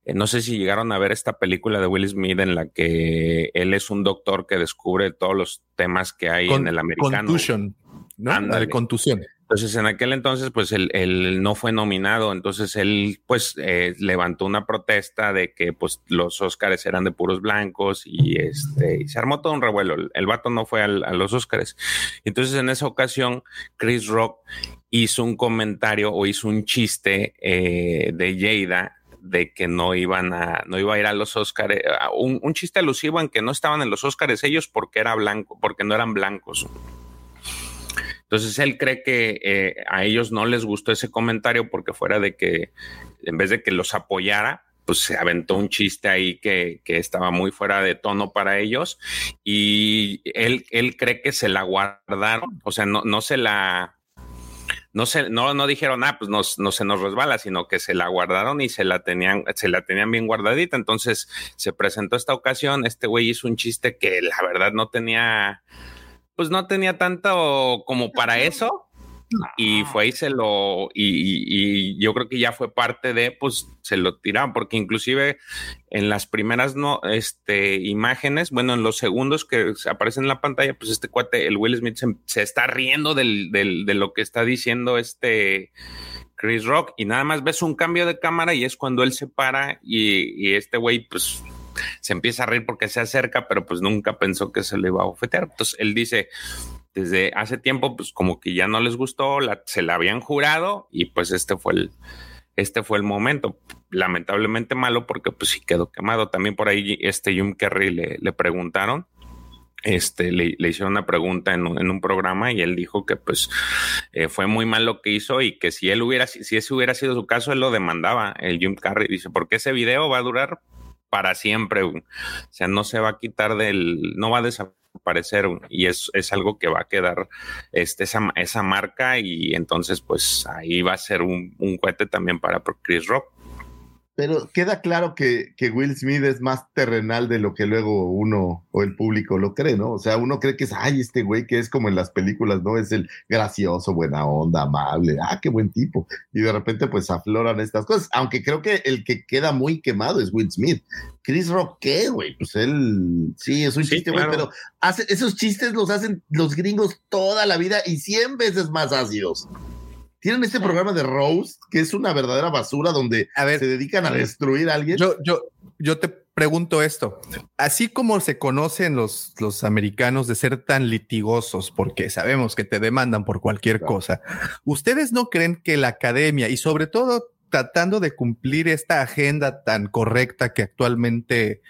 eh, no sé si llegaron a ver esta película de Will Smith en la que él es un doctor que descubre todos los temas que hay Con- en el americano. Contusion, ¿no? La de contusión. Entonces, en aquel entonces, pues él, no fue nominado. Entonces, él, pues, eh, levantó una protesta de que, pues, los Óscares eran de puros blancos y este, se armó todo un revuelo. El, el vato no fue a los Óscares. Entonces, en esa ocasión, Chris Rock hizo un comentario o hizo un chiste eh, de Jada de que no iban a, no iba a ir a los Óscares, un, un chiste alusivo en que no estaban en los Óscares ellos porque era blanco, porque no eran blancos. Entonces él cree que eh, a ellos no les gustó ese comentario porque fuera de que en vez de que los apoyara, pues se aventó un chiste ahí que, estaba muy fuera de tono para ellos y él, él cree que se la guardaron, o sea, no, no se la... No, se, no, no dijeron, ah, pues nos- no se nos resbala, sino que se la guardaron y se la tenían, se la tenían bien guardadita. Entonces se presentó esta ocasión, este güey hizo un chiste que la verdad no tenía, pues no tenía tanto como para eso. Y fue y se lo, y, y- y yo creo que ya fue parte de, pues se lo tiraron, porque inclusive en las primeras no, este, imágenes, bueno, en los segundos que aparecen en la pantalla, pues este cuate, el Will Smith, se, se está riendo del, del- de lo que está diciendo este Chris Rock, y nada más ves un cambio de cámara y es cuando él se para y, y este güey, pues se empieza a reír porque se acerca, pero pues nunca pensó que se le iba a ofetear. Entonces él dice, desde hace tiempo, pues como que ya no les gustó, la- se la habían jurado y pues este fue el, este fue el momento. Lamentablemente malo porque pues sí quedó quemado. También por ahí este Jim Carrey le, le preguntaron, este, le, le hicieron una pregunta en un, en un programa y él dijo que pues eh, fue muy mal lo que hizo y que si él hubiera, si ese hubiera sido su caso, él lo demandaba, el Jim Carrey. Dice, porque ese video va a durar para siempre. O sea, no se va a quitar del, no va a desaparecer y es, es algo que va a quedar este, esa, esa marca y entonces pues ahí va a ser un, un cohete también para Chris Rock. Pero queda claro que, que Will Smith es más terrenal de lo que luego uno o el público lo cree, ¿no? O sea, uno cree que es, ay, este güey que es como en las películas, ¿no? Es el gracioso, buena onda, amable, ah, qué buen tipo. Y de repente pues afloran estas cosas, aunque creo que el que queda muy quemado es Will Smith. Chris Rock, ¿qué, güey? Pues él, sí, es un Sí, chiste, güey, claro. pero hace, esos chistes los hacen los gringos toda la vida y cien veces más ácidos. Tienen este programa de Rose, que es una verdadera basura donde A ver, se dedican a destruir a alguien. Yo, yo, yo te pregunto esto. Así como se conocen los, los americanos de ser tan litigosos, porque sabemos que te demandan por cualquier Claro. cosa, ¿ustedes no creen que la academia y sobre todo tratando de cumplir esta agenda tan correcta que actualmente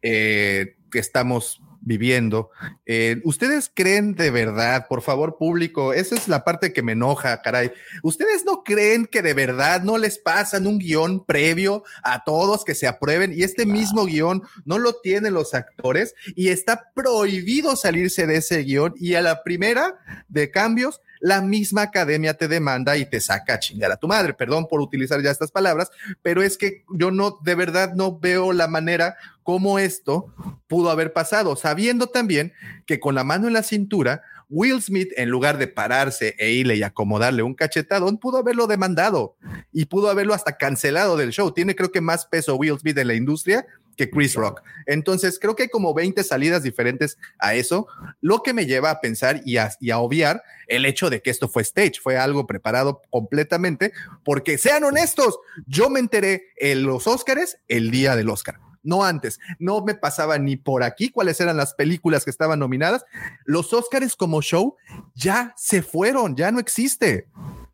eh, que estamos viviendo. Eh, ¿Ustedes creen de verdad, por favor, público? Esa es la parte que me enoja, caray. ¿Ustedes no creen que de verdad no les pasan un guion previo a todos que se aprueben y este mismo guion no lo tienen los actores y está prohibido salirse de ese guion y a la primera de cambios la misma academia te demanda y te saca a chingar a tu madre. Perdón por utilizar ya estas palabras, pero es que yo no, de verdad no veo la manera cómo esto pudo haber pasado, sabiendo también que con la mano en la cintura, Will Smith, en lugar de pararse e irle y acomodarle un cachetadón, pudo haberlo demandado y pudo haberlo hasta cancelado del show. Tiene creo que más peso Will Smith en la industria que Chris Rock. Entonces, creo que hay como 20 salidas diferentes a eso, lo que me lleva a pensar y a, y a, obviar el hecho de que esto fue stage, fue algo preparado completamente, porque sean honestos, yo me enteré en los Óscares el día del Óscar no antes. No me pasaba ni por aquí cuáles eran las películas que estaban nominadas. Los Óscares como show ya se fueron, ya no existe.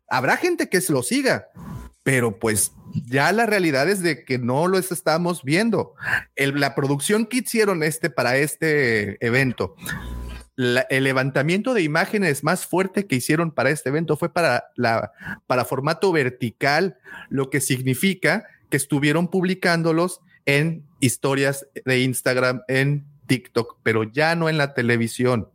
Habrá gente que se lo siga, pero pues ya la realidad es de que no lo estamos viendo. La producción que hicieron este para este evento, el levantamiento de imágenes más fuerte que hicieron para este evento fue para, la, para formato vertical, lo que significa que estuvieron publicándolos en historias de Instagram, en TikTok, pero ya no en la televisión,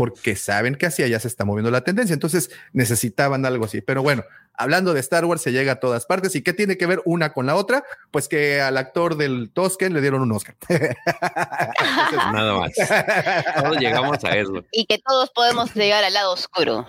porque saben que así allá se está moviendo la tendencia. Entonces necesitaban algo así. Pero bueno, hablando de Star Wars, se llega a todas partes. ¿Y qué tiene que ver una con la otra? Pues que al actor del Tosken le dieron un Oscar. Nada más. Todos llegamos a eso. Y que todos podemos llegar al lado oscuro.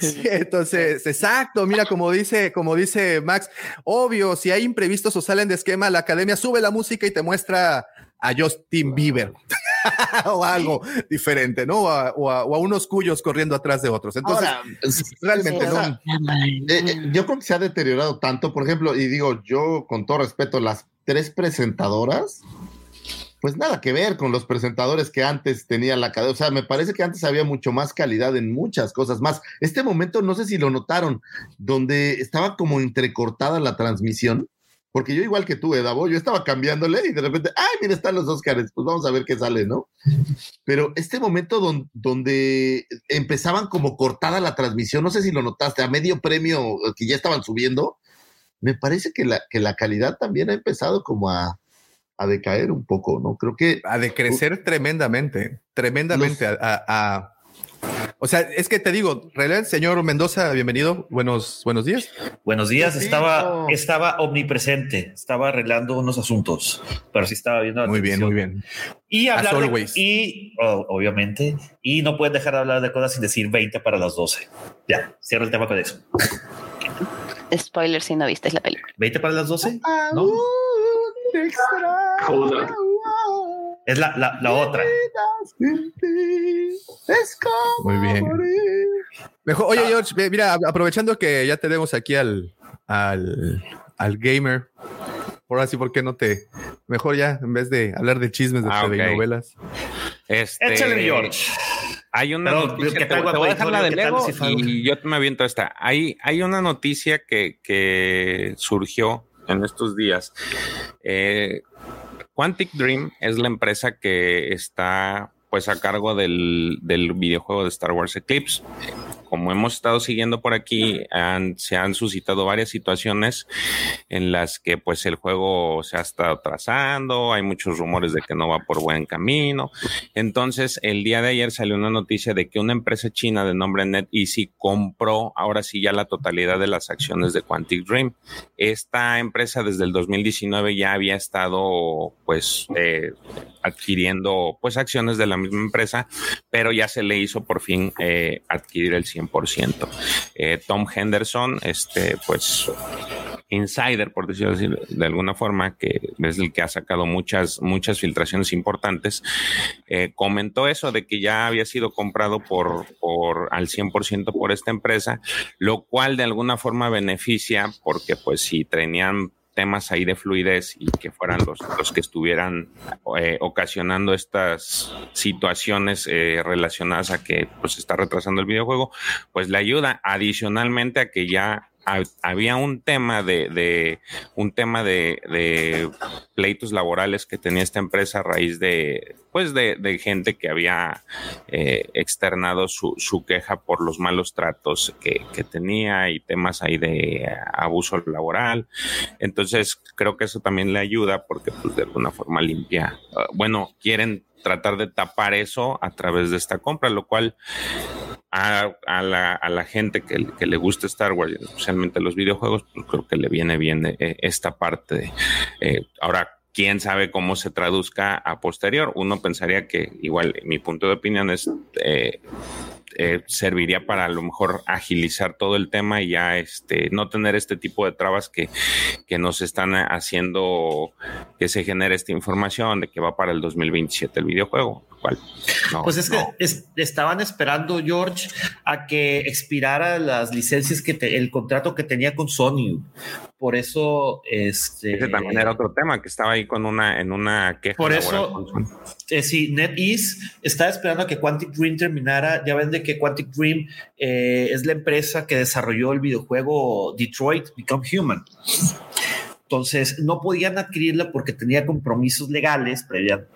Sí, entonces, exacto. Mira, como dice, como dice Max, obvio, si hay imprevistos o salen de esquema, la academia sube la música y te muestra a Justin Bieber o algo diferente, ¿no? O a, o, a, o a, unos cuyos corriendo atrás de otros. Entonces, Ahora, realmente o sea, no. Eh, yo creo que se ha deteriorado tanto, por ejemplo, y digo, yo con todo respeto, las tres presentadoras, pues nada que ver con los presentadores que antes tenía la cadena. O sea, me parece que antes había mucho más calidad en muchas cosas más. Este momento, no sé si lo notaron, donde estaba como entrecortada la transmisión porque yo igual que tú, Edavo, yo estaba cambiándole y de repente, ay, mira, están los Oscars, pues vamos a ver qué sale, ¿no? Pero este momento don, donde empezaban como cortada la transmisión, no sé si lo notaste, a medio premio que ya estaban subiendo, me parece que la, que la calidad también ha empezado como a, a decaer un poco, ¿no? Creo que... A decrecer uh, tremendamente, tremendamente, los, a, a o sea, es que te digo, realidad, señor Mendoza, bienvenido. Buenos, buenos días. Buenos días. Estaba, estaba omnipresente. Estaba arreglando unos asuntos, pero sí estaba viendo. La muy bien, muy bien. Y hablar de, y oh, obviamente, y no puedes dejar de hablar de cosas sin decir 20 para las 12. Ya, cierro el tema con eso. Spoiler si no viste la película. ¿20 para las 12? No. Es la, la, la otra. Muy bien. Mejor, oye, George, mira, aprovechando que ya tenemos aquí al, al, al gamer, por así, ¿por qué no te? Mejor ya, en vez de hablar de chismes de ah, okay. novelas. Este, Échale, George. Hay una Pero, noticia, te, te, voy a dejar la de Lego y yo me aviento esta. Hay, hay una noticia que, que surgió en estos días. Eh, Quantic Dream es la empresa que está pues a cargo del, del videojuego de Star Wars Eclipse como hemos estado siguiendo por aquí, han, se han suscitado varias situaciones en las que pues el juego se ha estado trazando, hay muchos rumores de que no va por buen camino. Entonces, el día de ayer salió una noticia de que una empresa china de nombre NetEasy compró ahora sí ya la totalidad de las acciones de Quantic Dream. Esta empresa desde el 2019 ya había estado pues eh, adquiriendo pues acciones de la misma empresa, pero ya se le hizo por fin eh, adquirir el 100 100%. Eh, Tom Henderson, este, pues, insider, por decirlo así, de alguna forma, que es el que ha sacado muchas, muchas filtraciones importantes, eh, comentó eso de que ya había sido comprado por, por al 100% por esta empresa, lo cual de alguna forma beneficia porque pues si tenían temas ahí de fluidez y que fueran los, los que estuvieran eh, ocasionando estas situaciones eh, relacionadas a que pues está retrasando el videojuego, pues le ayuda adicionalmente a que ya había un tema de, un tema de, pleitos laborales que tenía esta empresa a raíz de pues de, gente que había eh, externado su, queja por los malos tratos que, tenía y temas ahí de abuso laboral. Entonces creo que eso también le ayuda porque pues de alguna forma limpia. Ah, bueno, quieren tratar de tapar eso a través de esta compra, lo cual a, la, gente que, le gusta Star Wars, especialmente los videojuegos, pues creo que le viene bien eh, esta parte. Eh, ahora, quién sabe cómo se traduzca a posterior. Uno pensaría que, igual, mi punto de opinión es eh, eh, serviría para a lo mejor agilizar todo el tema y ya este, no tener este tipo de trabas que, que nos están haciendo que se genere esta información de que va para el 2027 el videojuego. Cual, pues es que estaban esperando, George, a que expirara las licencias que el contrato que tenía con Sony. Por eso, este. Ese también era otro tema que estaba ahí con una, en una queja. Por eso, eh, sí, NetEase estaba esperando a que Quantic Dream terminara. Ya ven de que Quantic Dream eh, es la empresa que desarrolló el videojuego Detroit Become Human. Entonces, no podían adquirirla porque tenía compromisos legales, previa,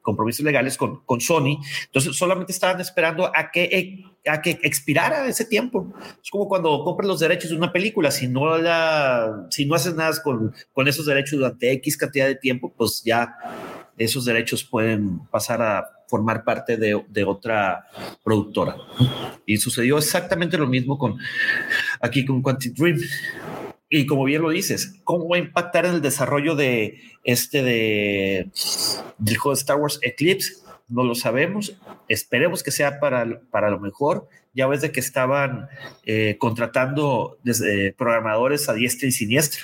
compromisos legales con, con Sony. Entonces, solamente estaban esperando a que, a que expirara ese tiempo. Es como cuando compras los derechos de una película. Si no, la, si no haces nada con, con esos derechos durante X cantidad de tiempo, pues ya esos derechos pueden pasar a formar parte de, otra productora. Y sucedió exactamente lo mismo con aquí con Quantic Dream. Y como bien lo dices, ¿cómo va a impactar en el desarrollo de este de del juego de Star Wars Eclipse? No lo sabemos. Esperemos que sea para, para lo mejor. Ya ves de que estaban eh, contratando desde programadores a diestra y siniestra.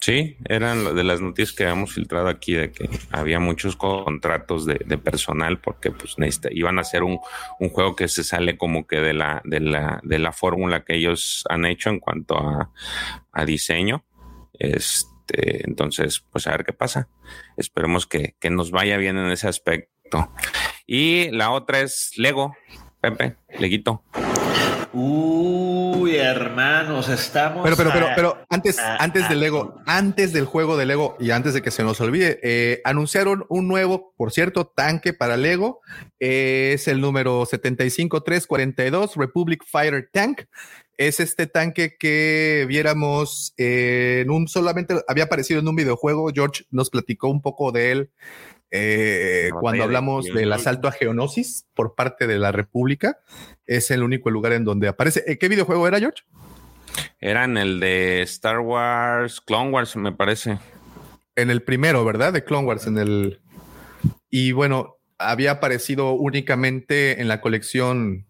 Sí, eran de las noticias que habíamos filtrado aquí de que había muchos contratos de, personal porque pues iban a hacer un, juego que se sale como que de la, de la, de la fórmula que ellos han hecho en cuanto a, diseño. Este, entonces, pues a ver qué pasa. Esperemos que, que nos vaya bien en ese aspecto. Y la otra es Lego, Pepe, Leguito. Uy, hermanos, estamos. Pero, pero, pero, pero antes, antes del Lego, antes del juego de Lego y antes de que se nos olvide, eh, anunciaron un nuevo, por cierto, tanque para Lego. Eh, es el número 75342 Republic Fighter Tank. Es este tanque que viéramos en un solamente había aparecido en un videojuego. George nos platicó un poco de él eh, cuando hablamos del asalto a Geonosis por parte de la República, es el único lugar en donde aparece. ¿Qué videojuego era, George? Era en el de Star Wars, Clone Wars, me parece. En el primero, ¿verdad? De Clone Wars, en el. Y bueno, había aparecido únicamente en la colección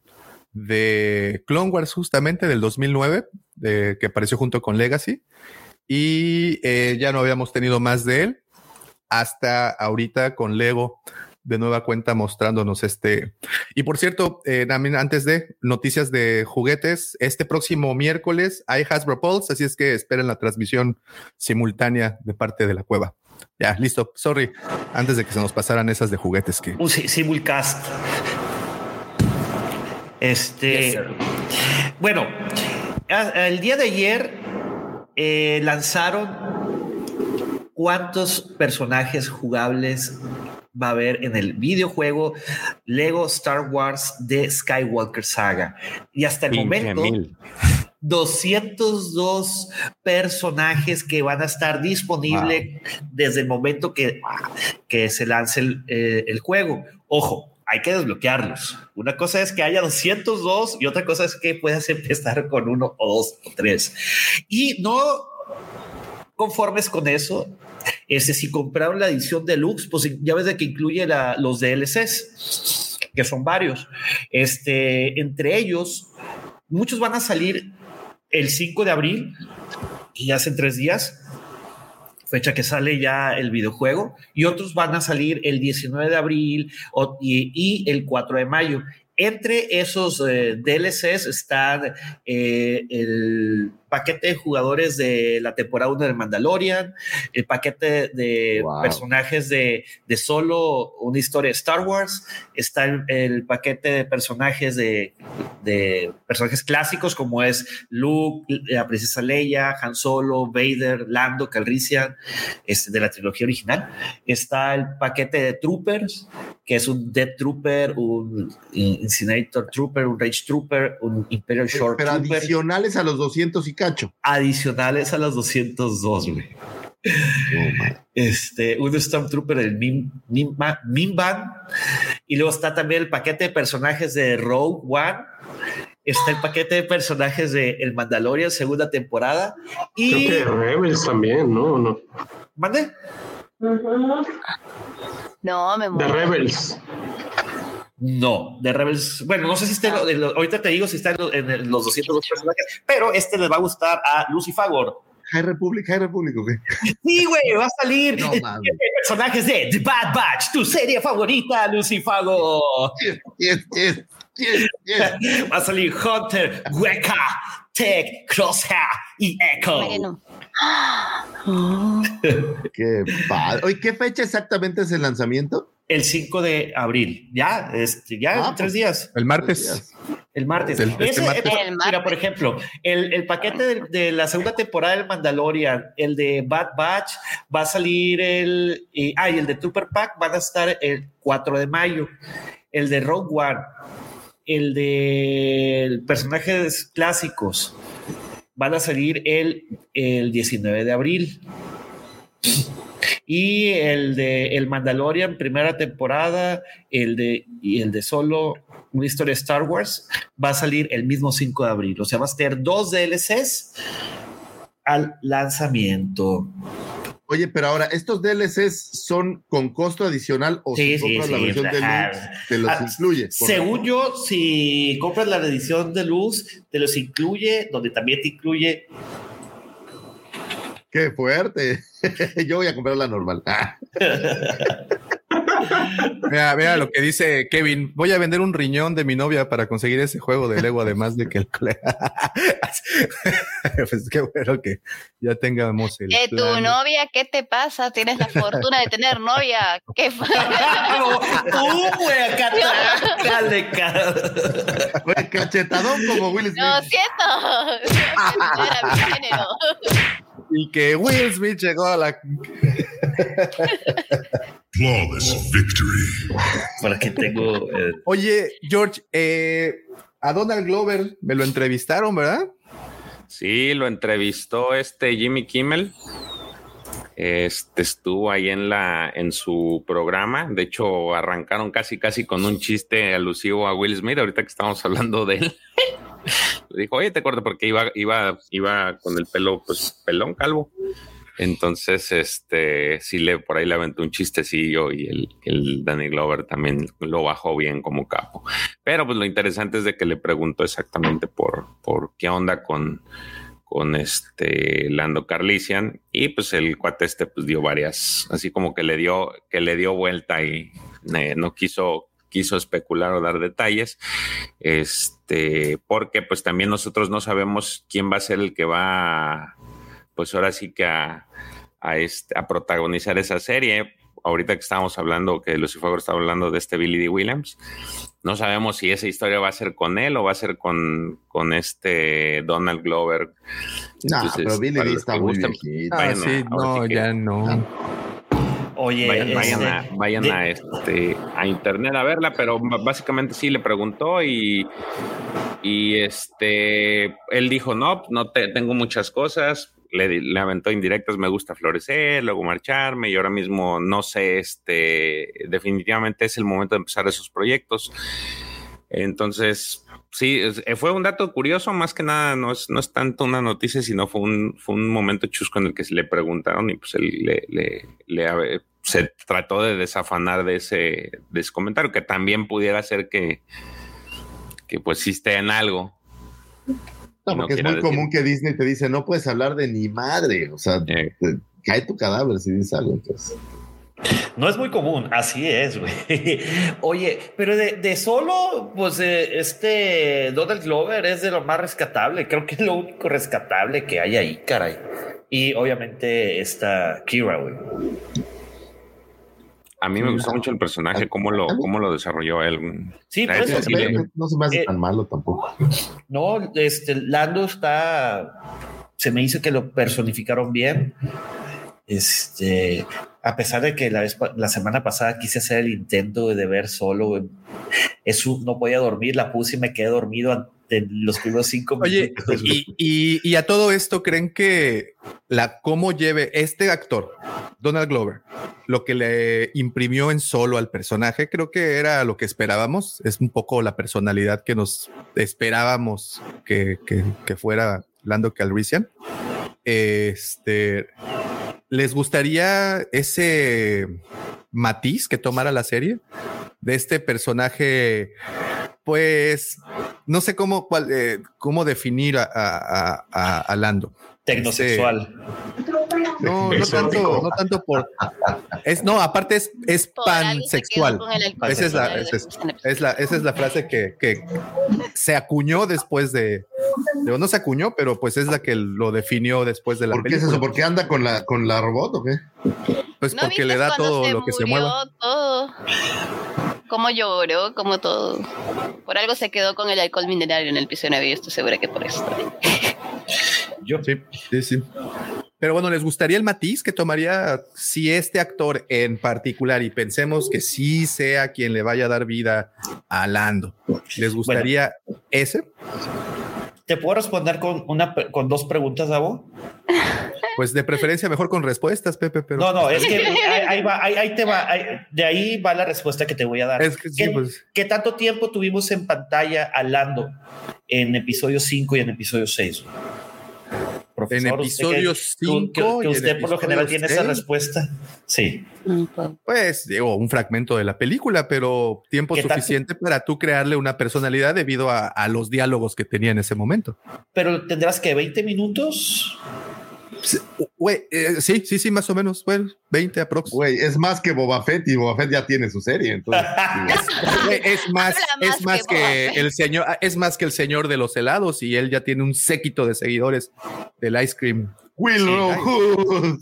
de Clone Wars, justamente del 2009, de, que apareció junto con Legacy. Y eh, ya no habíamos tenido más de él hasta ahorita con Lego de nueva cuenta mostrándonos este. Y por cierto, eh, también antes de noticias de juguetes, este próximo miércoles hay Hasbro Pulse, así es que esperen la transmisión simultánea de parte de la cueva. Ya, listo. Sorry, antes de que se nos pasaran esas de juguetes que. Un simulcast. Este. bueno, el día de ayer eh, lanzaron cuántos personajes jugables va a haber en el videojuego Lego Star Wars de Skywalker Saga. Y hasta el momento, 202 personajes que van a estar disponibles desde el momento que, que se lance el, eh, el juego. Ojo, hay que desbloquearlos. Una cosa es que haya 202 y otra cosa es que puedas empezar con uno o dos o tres. Y no conformes con eso, ese, si compraron la edición deluxe, pues ya ves de que incluye los DLCs, que son varios. Este, entre ellos, muchos van a salir el 5 de abril, y ya hace tres días, fecha que sale ya el videojuego, y otros van a salir el 19 de abril y, y el 4 de mayo. Entre esos eh, DLCs están eh, el paquete de jugadores de la temporada 1 de Mandalorian, el paquete de Wow. personajes de, de solo una historia de Star Wars, está el, el paquete de personajes de, de personajes clásicos como es Luke, la princesa Leia, Han Solo, Vader, Lando, Calrissian, este, de la trilogía original. Está el paquete de Troopers, que es un Death Trooper, un Incinerator Trooper, un Rage Trooper, un Imperial Short Pero Trooper adicionales a los 200 y cacho. adicionales a las 202, güey. Este, un Stormtrooper del Mim, Mimba- Mimban. Y luego está también el paquete de personajes de Rogue One. Está el paquete de personajes de El Mandalorian, segunda temporada. Y. Creo que Rebels también, ¿no? no. ¿Mande? No, me De muero. Rebels. No, de Rebels. Bueno, no sé si está. en lo- en lo- ahorita te digo si está en, lo- en el- los 202 personajes, pero este les va a gustar a Lucy Fagor. High Republic, High Republic, ¿o qué? Sí, güey, va a salir No personajes de The Bad Batch, tu serie favorita, Lucy Fagor. Yes, yes, yes, yes. Va a salir Hunter, Weka, Tech, Crosshair y Echo. Mariano. Qué padre. Oye, ¿qué fecha exactamente es el lanzamiento? El 5 de abril. Ya, este, ya Ah, en tres pues, días. El martes. El martes. El- este Ese, martes. eh, El Mira, por ejemplo, el, el paquete de, de la segunda temporada del Mandalorian, el de Bad Batch, va a salir el. y- ah, y el de Trooper Pack van a estar el 4 de mayo. El de Rogue One, el de personajes clásicos, van a salir el, el 19 de abril. Y el de El Mandalorian, primera temporada, el de, y el de solo una historia de Star Wars, va a salir el mismo 5 de abril. O sea, vas a tener dos DLCs al lanzamiento. Oye, pero ahora, ¿estos DLCs son con costo adicional o Sí, si sí, compras la sí, versión de luz te los Ah, incluye? Según yo, si compras la edición de luz, te los incluye, donde también te incluye. Qué fuerte. Yo voy a comprar la normal. Mira, mira lo que dice Kevin. Voy a vender un riñón de mi novia para conseguir ese juego de Lego, además de que el pues qué bueno que ya tengamos el Eh, tu plan. novia, ¿qué te pasa? Tienes la fortuna de tener novia. ¿Qué ¡Uh, güey! Acá dale, cachetadón como Will Smith. Lo siento. No era mi género. Y que Will Smith llegó a la. Flawless victory. Para que tengo. eh, Oye, George, eh, a Donald Glover me lo entrevistaron, ¿verdad? Sí, lo entrevistó este Jimmy Kimmel. Este estuvo ahí en la en su programa. De hecho, arrancaron casi casi con un chiste alusivo a Will Smith. Ahorita que estamos hablando de él. Le dijo, oye, te acuerdo porque iba, iba, iba con el pelo, pues, pelón, calvo. Entonces, este, sí le por ahí le aventó un chistecillo y el, el Danny Glover también lo bajó bien como capo. Pero pues lo interesante es de que le preguntó exactamente por, por qué onda con, con este Lando Carlisian y pues el cuate este pues dio varias, así como que le dio, que le dio vuelta y eh, no quiso quiso especular o dar detalles, este, porque pues también nosotros no sabemos quién va a ser el que va, pues ahora sí que a, a, este, a protagonizar esa serie. Ahorita que estábamos hablando, que Lucifer estaba hablando de este Billy D. Williams, no sabemos si esa historia va a ser con él o va a ser con, con este Donald Glover. No, pero Billy D está muy gusten. Ah, a- sí, no, sí que- ya no. Oye, Vayan, vayan este, a, vayan de- a, este, a internet a verla, pero básicamente sí le preguntó y, y este, él dijo, no, no te, tengo muchas cosas, le, le aventó indirectas, me gusta florecer, luego marcharme y ahora mismo no sé, este, definitivamente es el momento de empezar esos proyectos. Entonces, sí, eh, fue un dato curioso, más que nada, no es, no es tanto una noticia, sino fue un, fue un momento chusco en el que se le preguntaron y pues él le, le, le se trató de desafanar de ese, de ese comentario, que también pudiera ser que, que pues sí esté en algo. No, no porque es muy decir. común que Disney te dice, no puedes hablar de ni madre. O sea, Eh, te- cae tu cadáver si dices algo. Entonces. No es muy común, así es, güey. Oye, pero de, de solo, pues eh, este Donald Glover es de lo más rescatable. Creo que es lo único rescatable que hay ahí, caray. Y obviamente está Kira, güey. A mí me gustó mucho el personaje, cómo lo, cómo lo desarrolló él. Sí, neta, eso, sí No se me hace Eh, tan malo tampoco. No, este Lando está. Se me hizo que lo personificaron bien. Este, a pesar de que la vez la semana pasada quise hacer el intento de ver solo, es un- no podía dormir, la puse y me quedé dormido ante los primeros cinco Oye, minutos. y, y- y a todo esto, ¿creen que la cómo lleve este actor, Donald Glover, lo que le imprimió en solo al personaje, creo que era lo que esperábamos? Es un poco la personalidad que nos esperábamos que, que- que fuera Lando Calrissian. Este, ¿les gustaría ese matiz que tomara la serie de este personaje? Pues no sé cómo, cuál, eh, cómo definir a, a- a- Lando. Tecnosexual. No, no tanto, no tanto por. Es, no, aparte es, es pansexual. Esa es la, esa es la, esa es la frase que, que se acuñó después de. Digo, no se acuñó, pero pues es la que lo definió después de la ¿Por qué es eso? ¿Por qué anda con la, con la robot o qué? Pues ¿No porque le da todo lo que se mueva. Todo. Como lloró, como todo. Por algo se quedó con el alcohol minerario en el piso de navío. Estoy segura que por eso. Yo, Sí, sí, sí. Pero bueno, ¿les gustaría el matiz que tomaría si este actor en particular, y pensemos que sí sea quien le vaya a dar vida a Lando, ¿les gustaría ese? ¿Te puedo responder con, una, con dos preguntas, Davo? Pues de preferencia mejor con respuestas, Pepe, pero... No, no, es que ahí, ahí va, ahí, ahí te va, ahí- de ahí va la respuesta que te voy a dar. Es que sí, ¿Qué, pues. qué tanto tiempo tuvimos en pantalla a Lando en episodio 5 y en episodio 6? En episodio 5 que, en usted por lo general tiene esa respuesta. Sí. Pues digo, un fragmento de la película, pero tiempo suficiente para tú crearle una personalidad debido a, a los diálogos que tenía en ese momento. Pero tendrás que 20 minutos. Sí, güey, eh, sí, sí, sí, más o menos, bueno, 20 aprox. Güey, es más que Boba Fett y Boba Fett ya tiene su serie. Entonces, Güey, es más, Habla es más que el señor, ah, es más que el señor de los helados y él ya tiene un séquito de seguidores del ice cream. Will Sí, Hood.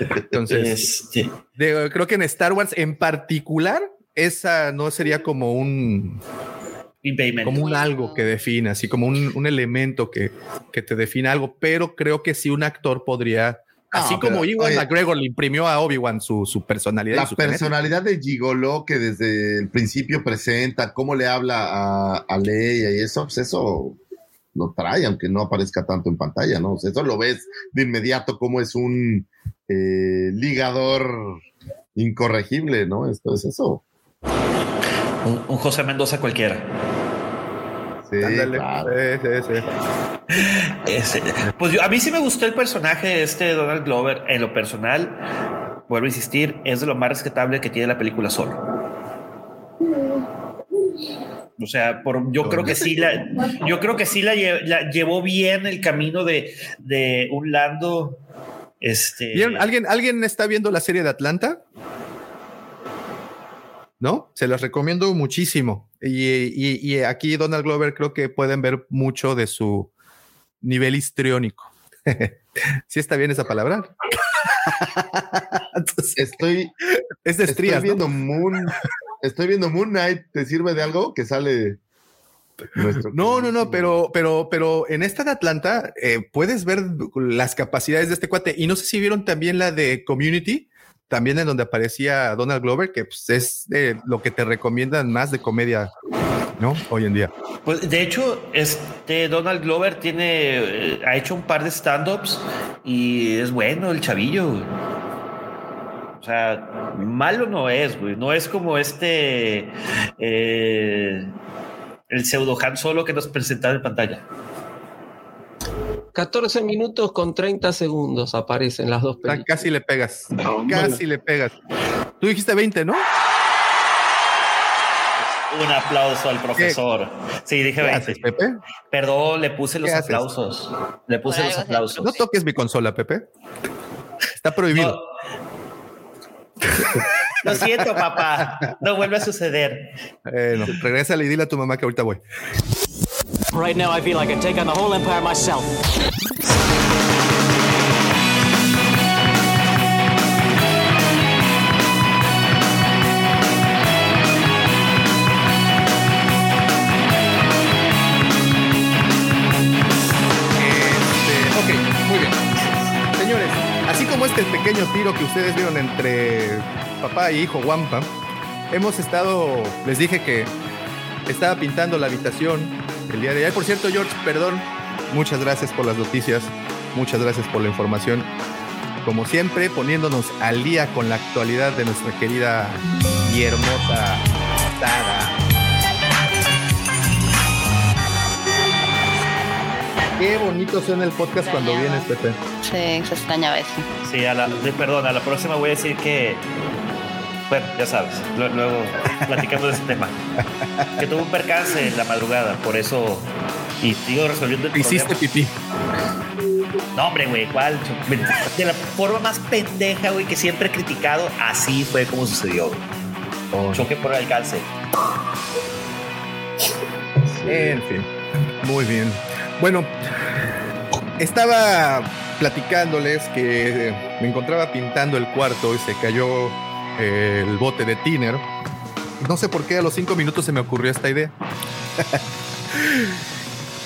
Entonces, Este, de- creo que en Star Wars en particular, esa no sería como un, impedimento. como un algo que define, así como un, un elemento que, que te define algo, pero creo que sí un actor podría, así No, como pero, Iwan oye, McGregor le imprimió a Obi-Wan su, su personalidad. La su genética. personalidad de Gigolo que desde el principio presenta, cómo le habla a, a Leia y eso, pues eso lo trae, aunque no aparezca tanto en pantalla, ¿no? O sea, eso lo ves de inmediato como es un eh, ligador incorregible, ¿no? Esto es eso. Un, un José Mendoza cualquiera. Sí, Ándale. claro. Sí, sí, sí. Ese- pues yo- a mí sí me gustó el personaje de este Donald Glover. En lo personal, vuelvo a insistir, es de lo más rescatable que tiene la película solo. O sea, por, yo creo que sí la, yo creo que sí la, lle- la llevó bien el camino de, de un Lando. Este, ¿Vieron? ¿Alguien, ¿Alguien está viendo la serie de Atlanta? ¿No? Se las recomiendo muchísimo. Y, y- y aquí Donald Glover creo que pueden ver mucho de su nivel histriónico. ¿Sí está bien esa palabra? Entonces, Estoy, es de estoy viendo Moon, estoy viendo Moon Knight. ¿Te sirve de algo que sale? nuestro No, no, no, pero, pero, pero en esta de Atlanta eh, puedes ver las capacidades de este cuate. Y no sé si vieron también la de Community, también en donde aparecía Donald Glover, que pues, es eh, lo que te recomiendan más de comedia, ¿no? Hoy en día. Pues de hecho, este Donald Glover tiene, eh, ha hecho un par de stand-ups y es bueno el chavillo. O sea, malo no es, güey. No es como este eh, el pseudo Han Solo que nos presentaron en pantalla. 14 minutos con 30 segundos aparecen las dos películas. casi le pegas. Hombre. Casi le pegas. Tú dijiste 20, ¿no? Un aplauso al profesor. Sí, dije ¿Qué 20. haces, Pepe? Perdón, le puse los aplausos. Le puse Por los aplausos. No toques mi consola, Pepe. Está prohibido. No. Lo siento, papá. No vuelve a suceder. Bueno, regresa y dile a tu mamá que ahorita voy. Right now, I feel like I take on the whole empire myself. Este, este pequeño tiro que ustedes vieron entre papá y hijo Wampa, hemos estado, les dije que estaba pintando la habitación el día de ayer. Por cierto, George, perdón, muchas gracias por las noticias, muchas gracias por la información. Como siempre, poniéndonos al día con la actualidad de nuestra querida y hermosa saga. Qué bonito suena el podcast cuando vienes, Pepe. Sí, se extraña a veces. Sí, a la, perdón, a la próxima voy a decir que. Bueno, ya sabes, luego platicamos de ese tema. Que tuvo un percance en la madrugada, por eso. Y sigo resolviendo el Hiciste problema. pipí. No, hombre, güey, ¿cuál? De la forma más pendeja, güey, que siempre he criticado, así fue como sucedió. güey. Choque por el alcance. En fin, muy bien. Bueno, estaba platicándoles que me encontraba pintando el cuarto y se cayó el bote de tiner. No sé por qué a los cinco minutos se me ocurrió esta idea.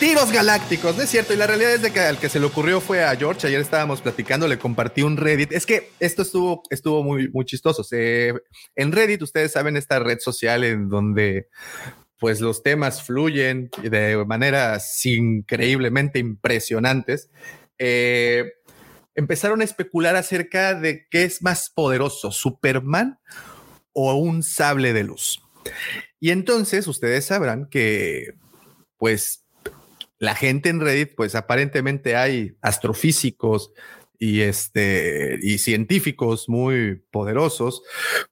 Tiros galácticos, ¿no es cierto? Y la realidad es de que al que se le ocurrió fue a George. Ayer estábamos platicando, le compartí un Reddit. Es que esto estuvo, estuvo muy, muy chistoso. En Reddit, ustedes saben, esta red social en donde pues los temas fluyen de maneras increíblemente impresionantes. Eh, empezaron a especular acerca de qué es más poderoso, Superman o un sable de luz. Y entonces ustedes sabrán que, pues, la gente en Reddit, pues aparentemente hay astrofísicos y este y científicos muy poderosos,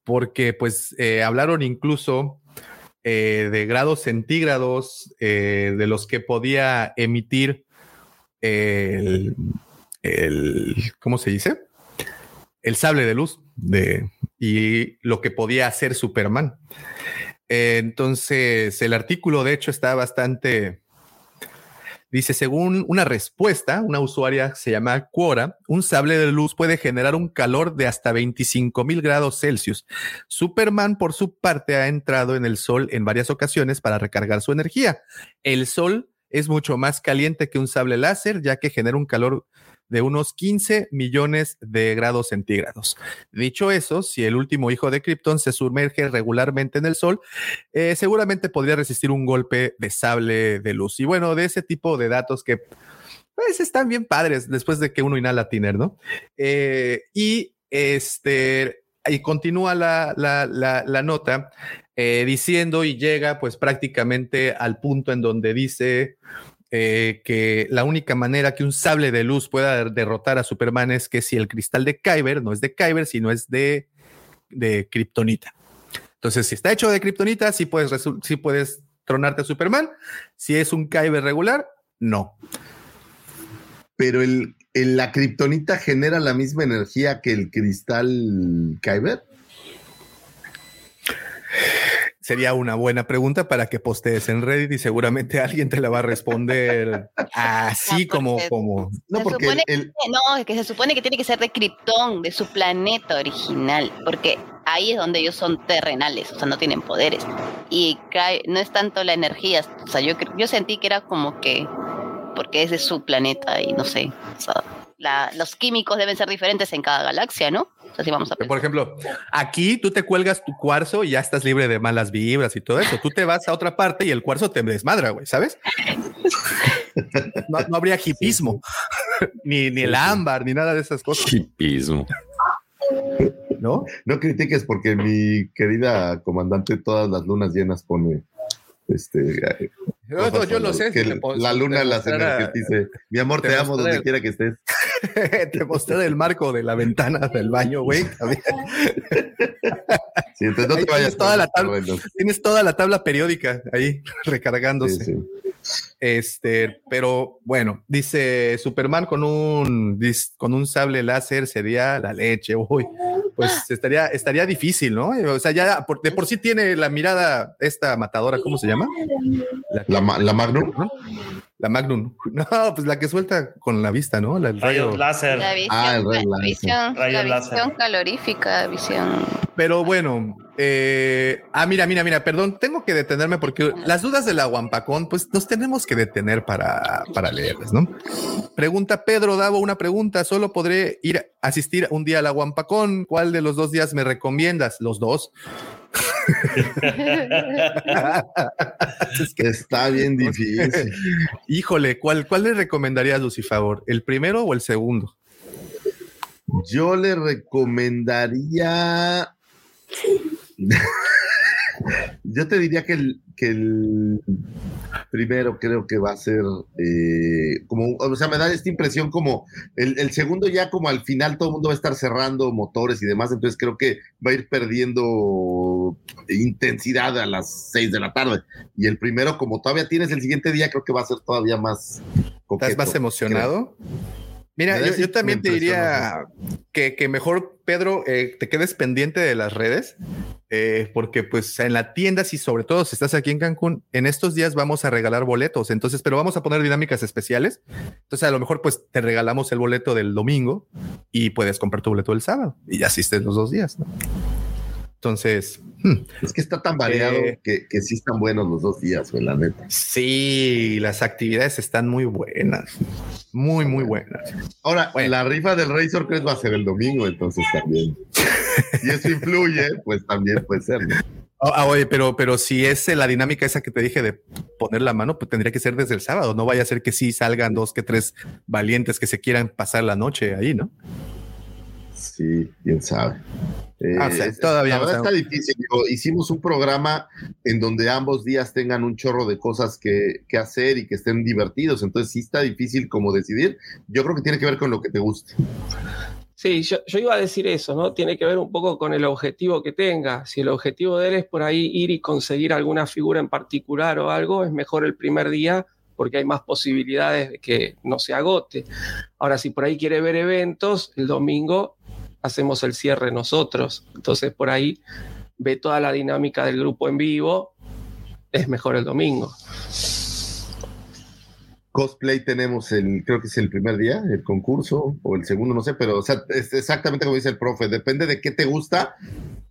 porque pues eh, hablaron incluso eh, de grados centígrados eh, de los que podía emitir el, el ¿cómo se dice? El sable de luz de, y lo que podía hacer Superman. Entonces, el artículo de hecho está bastante Dice, según una respuesta, una usuaria se llama Quora, un sable de luz puede generar un calor de hasta 25 mil grados Celsius. Superman, por su parte, ha entrado en el sol en varias ocasiones para recargar su energía. El sol es mucho más caliente que un sable láser, ya que genera un calor de unos 15 millones de grados centígrados. Dicho eso, si el último hijo de Krypton se sumerge regularmente en el sol, eh, seguramente podría resistir un golpe de sable de luz. Y bueno, de ese tipo de datos que pues están bien padres después de que uno inhala tiner, ¿no? Eh, y este, y continúa la, la, la, nota eh, diciendo y llega pues prácticamente al punto en donde dice eh, que la única manera que un sable de luz pueda derrotar a Superman es que si el cristal de Kyber no es de Kyber, sino es de, de Kryptonita. Entonces, si está hecho de Kryptonita, sí puedes, puedes tronarte a Superman. Si es un Kyber regular, no. Pero el, la kriptonita genera la misma energía que el cristal Kyber. Sería una buena pregunta para que postees en Reddit y seguramente alguien te la va a responder así como, como. se supone que, no, que se supone que tiene que ser de Krypton, de su planeta original, porque ahí es donde ellos son terrenales, o sea, no tienen poderes. Y cae- no es tanto la energía, o sea, yo, yo sentí que era como que, porque es de su planeta y no sé, o sea, la- los químicos deben ser diferentes en cada galaxia, ¿no? O sea, si vamos a Por ejemplo, aquí tú te cuelgas tu cuarzo y ya estás libre de malas vibras y todo eso. Tú te vas a otra parte y el cuarzo te desmadra, güey, ¿sabes? No, no habría hipismo, ni, ni el ámbar, ni nada de esas cosas. Hipismo. ¿No? No critiques porque mi querida comandante todas las lunas llenas pone este Yo- yo lo sé, que si pos- la luna las dice mi amor te, te amo donde quiera que estés te mostré el marco de la ventana del baño, güey. Sí, entonces no te vayas tienes toda, la tabla, bueno. tienes toda la tabla periódica ahí recargándose. Sí, Este, pero bueno, dice Superman con un con un sable láser sería la leche, uy. pues estaría, estaría difícil, ¿no? O sea, ya por- de por sí tiene la mirada esta matadora, ¿cómo se llama? La, ma- la Magnum. ¿no? La Magnum. No, pues la que suelta con la vista, ¿no? La, el rayo. Rayos láser. La visión, Ah, el la láser. visión, Rayo la láser. visión calorífica, visión. Pero bueno, eh, ah, mira, mira, mira, perdón, tengo que detenerme porque las dudas de la Guampacón, pues nos tenemos que detener para, para leerlas, ¿no? Pregunta Pedro Davo una pregunta, solo podré ir a asistir un día a la Guampacón, ¿cuál de los dos días me recomiendas? Los dos. Es que, Está bien difícil. híjole, ¿cuál, ¿cuál le recomendarías, Lucifavor? ¿El primero o el segundo? Yo le recomendaría. Yo te diría que el, que el primero creo que va a ser eh, como, o sea, me da esta impresión como el, el segundo ya como al final todo el mundo va a estar cerrando motores y demás, entonces creo que va a ir perdiendo intensidad a las seis de la tarde. Y el primero, como todavía tienes el siguiente día, creo que va a ser todavía más coqueto. ¿Estás más emocionado? Mira, yo, también te diría que, que mejor, Pedro, eh, te quedes pendiente de las redes, eh, porque pues en la tienda, si sobre todo si estás aquí en Cancún, en estos días vamos a regalar boletos, entonces, pero vamos a poner dinámicas especiales. Entonces, a lo mejor pues te regalamos el boleto del domingo y puedes comprar tu boleto el sábado y ya asistes los dos días. ¿no? Entonces, hmm, Es que está tan variado Eh, que, que sí están buenos los dos días, güey, la neta. sí, las actividades están muy buenas, muy, muy buenas. Ahora, Bueno. la rifa del Razor Crest va a ser el domingo, entonces también. Si eso influye, pues también puede ser. ¿no? Ah, ah, oye, pero, pero si es eh, la dinámica esa que te dije de poner la mano, pues tendría que ser desde el sábado. No vaya a ser que sí salgan dos que tres valientes que se quieran pasar la noche ahí, ¿no? Sí, quién sabe. Eh, Ah, o sea, es- todavía la no verdad está difícil. digo, hicimos un programa en donde ambos días tengan un chorro de cosas que, que hacer y que estén divertidos. Entonces sí está difícil como decidir. Yo creo que tiene que ver con lo que te guste. Sí, yo, yo iba a decir eso, ¿no? Tiene que ver un poco con el objetivo que tenga. Si el objetivo de él es por ahí ir y conseguir alguna figura en particular o algo, es mejor el primer día porque hay más posibilidades de que no se agote. Ahora, si por ahí quiere ver eventos, el domingo hacemos el cierre nosotros. Entonces, por ahí ve toda la dinámica del grupo en vivo, es mejor el domingo. Cosplay tenemos el, creo que es el primer día, el concurso, o el segundo, no sé, pero o sea, es exactamente como dice el profe, depende de qué te gusta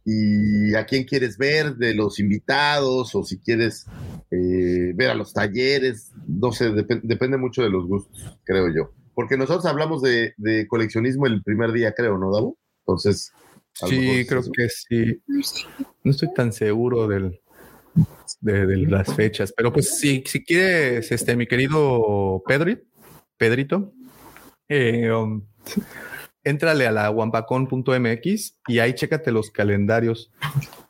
y a quién quieres ver, de los invitados, o si quieres eh, ver a los talleres, no sé, depen- depende mucho de los gustos, creo yo. Porque nosotros hablamos de, de coleccionismo el primer día, creo, ¿no, Davo? Entonces, Sí, creo que sí. No estoy tan seguro del, de, de las fechas, pero pues sí, si quieres, este, mi querido Pedri, Pedrito, eh, um, éntrale a la wampacon.mx y ahí chécate los calendarios.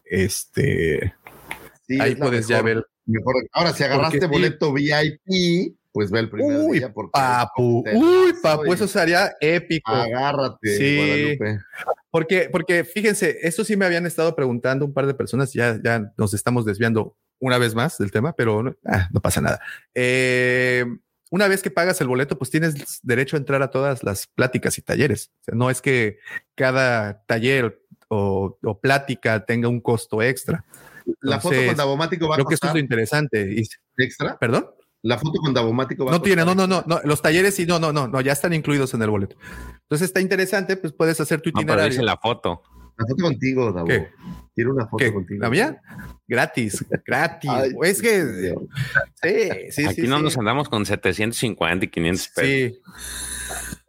Este, Sí, ahí puedes ya ver. mejor. Ahora, si agarraste Porque sí. boleto VIP, pues ve el primer Uy, día. Porque papu, te uy, papu, eso sería épico. Agárrate, Sí. Guadalupe. Porque, porque fíjense, esto sí me habían estado preguntando un par de personas, ya, ya nos estamos desviando una vez más del tema, pero no, ah, no pasa nada. Eh, una vez que pagas el boleto, pues tienes derecho a entrar a todas las pláticas y talleres. O sea, no es que cada taller o, o plática tenga un costo extra. La foto con Davomático va a Creo que esto es costar lo interesante. Extra. ¿Perdón? La foto con Davomático va a No tiene, no, no, no, no. Los talleres sí, no, no, no, no, ya están incluidos en el boleto. Entonces está interesante, pues puedes hacer tu No, pero itinerario. dice la foto. La foto contigo, Davo. ¿Qué? Quiero una foto ¿Qué? contigo. ¿La mía? Gratis, gratis. Ay, es que Dios. sí, sí, Aquí sí, no sí. nos andamos con 750 y 500 pesos. Sí.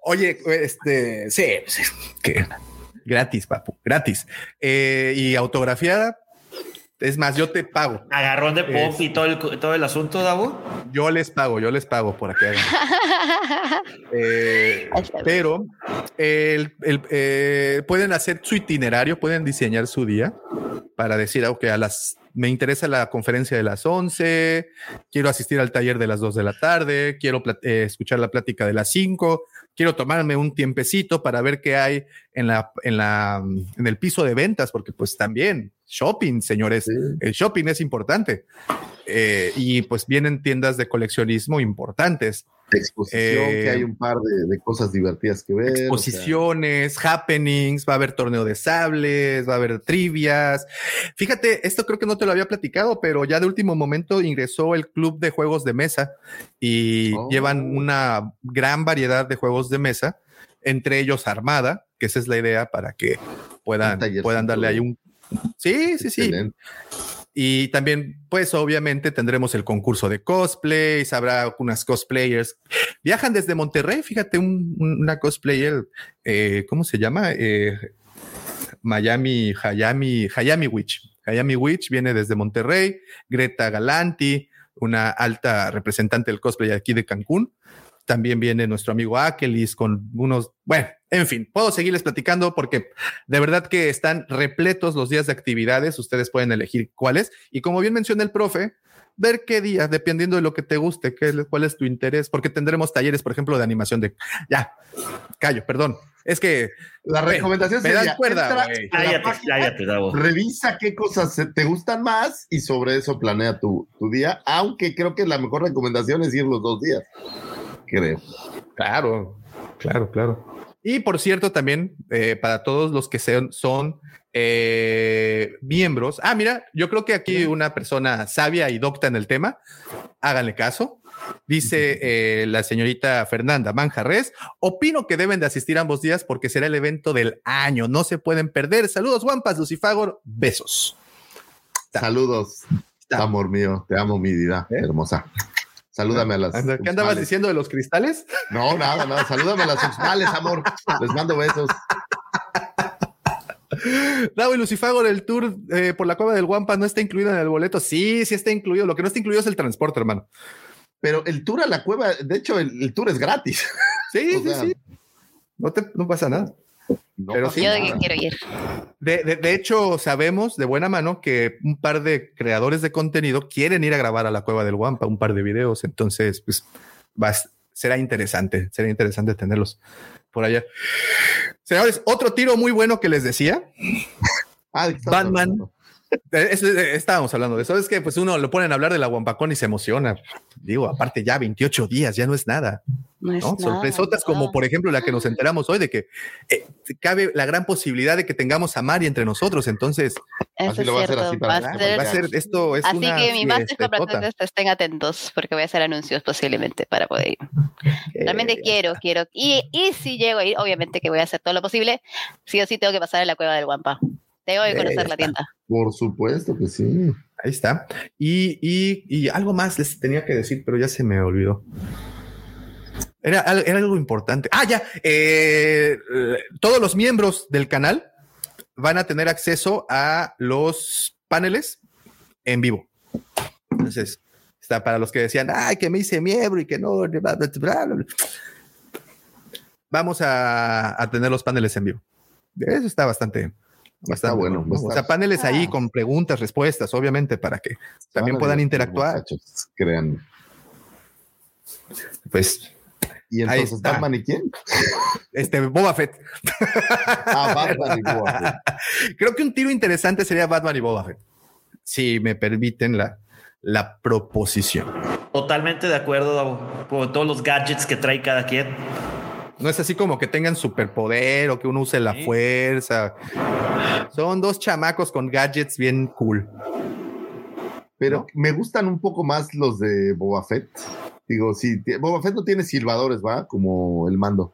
Oye, este, sí, sí, que gratis, papu, gratis. Eh, y autografiada, es más, yo te pago. Agarrón de pop Es- y todo el, todo el asunto, Davo. Yo les pago, yo les pago por hagan. Eh, pero el- el- eh, pueden hacer su itinerario, pueden diseñar su día para decir, ok, a las, me interesa la conferencia de las 11, quiero asistir al taller de las 2 de la tarde, quiero eh, escuchar la plática de las 5. Quiero tomarme un tiempecito para ver qué hay en la, en la, en el piso de ventas, porque pues también shopping, señores, el shopping es importante. Eh, y pues vienen tiendas de coleccionismo importantes. Exposición, que hay un par de, de cosas divertidas que ver. o sea, Exposiciones, happenings, va a haber torneo de sables, va a haber trivias. Fíjate, esto creo que no te lo había platicado, pero ya de último momento ingresó el club de juegos de mesa y Oh. llevan una gran variedad de juegos de mesa, entre ellos Armada, que esa es la idea para que puedan, puedan darle ahí un... Sí, sí, sí. Y también, pues obviamente tendremos el concurso de cosplays, habrá unas cosplayers. Viajan desde Monterrey, fíjate, un- una cosplayer, eh, ¿cómo se llama? Eh, Miami, Hayami, Hayami Witch. Hayami Witch viene desde Monterrey, Greta Galanti, una alta representante del cosplay aquí de Cancún. También viene nuestro amigo Akelis con unos, bueno, en fin, puedo seguirles platicando porque de verdad que están repletos los días de actividades. Ustedes pueden elegir cuáles. Y como bien menciona el profe, ver qué día, dependiendo de lo que te guste, qué, cuál es tu interés, porque tendremos talleres, por ejemplo, de animación de. Ya, callo, perdón. Es que. La recomendación me sería, cuerda, Cállate, página, cállate. Revisa qué cosas te gustan más y sobre eso planea tu, tu día, aunque creo que la mejor recomendación es ir los dos días. Creo. Claro, claro, claro. Y por cierto, también eh, para todos los que sean, son eh, miembros. Ah, mira, yo creo que aquí una persona sabia y docta en el tema, háganle caso. Dice eh, la señorita Fernanda Manjarres, opino que deben de asistir ambos días porque será el evento del año, no se pueden perder. Saludos, Guampas, Lucifagor, besos. Saludos, amor mío, te amo, mi vida hermosa. Salúdame a las. ¿Qué andabas diciendo de los cristales? No, nada, nada. Salúdame a las Uxmales, amor. Les mando besos. Davo y Lucifagor, el tour eh, por la cueva del Guampa no está incluido en el boleto. Sí, sí está incluido. Lo que no está incluido es el transporte, hermano. Pero el tour a la cueva, de hecho, el, el tour es gratis. Sí, O sí, sea, sí. No, te, no pasa nada. Pero sí. Yo de que quiero ir. De, de- de hecho, sabemos de buena mano que un par de creadores de contenido quieren ir a grabar a la cueva del Guampa un par de videos. Entonces, pues será interesante. Será interesante tenerlos por allá. Señores, otro tiro muy bueno que les decía. Ah, Batman. Es- estábamos hablando de eso. Es que pues uno lo ponen a hablar de la Guampacón y se emociona. Digo, aparte ya 28 días, ya no es nada. No es ¿no? nada, Sorpresotas como por ejemplo la que nos enteramos hoy de que eh, cabe la gran posibilidad de que tengamos a Mari entre nosotros. Entonces, Eso Así lo va a hacer así para va ser- va a ser esto es Así una que mi máster fiestotota. compratores estén atentos porque voy a hacer anuncios posiblemente para poder ir. Realmente quiero, quiero. Y, y si llego a ir, obviamente que voy a hacer todo lo posible. Sí o sí tengo que pasar en la cueva del Guampa. Que Eh, conocer la tienda. Por supuesto que sí. Ahí está. Y, y, y algo más les tenía que decir, pero ya se me olvidó. Era, era algo importante. Ah, ya. eh, eh, todos los miembros del canal van a tener acceso a los paneles en vivo. Entonces, está para los que decían, ay, que me hice miembro y que no. bla, bla, bla, bla, bla". Vamos a, a tener los paneles en vivo. Eso está bastante. Bastante bueno, O sea, paneles ahí con preguntas, respuestas, obviamente, para que también puedan interactuar. créanme. Pues ¿Y Ahí entonces está. Batman y quién? este Boba Fett. Ah, Batman y Boba Fett. Creo que un tiro interesante sería Batman y Boba Fett. Si me permiten la, la proposición. Totalmente de acuerdo, Davo, con todos los gadgets que trae cada quien. No es así como que tengan superpoder o que uno use la fuerza. Son dos chamacos con gadgets bien cool. Pero me gustan un poco más los de Boba Fett. Digo, sí, Boba Fett no tiene silbadores, ¿va? Como el mando.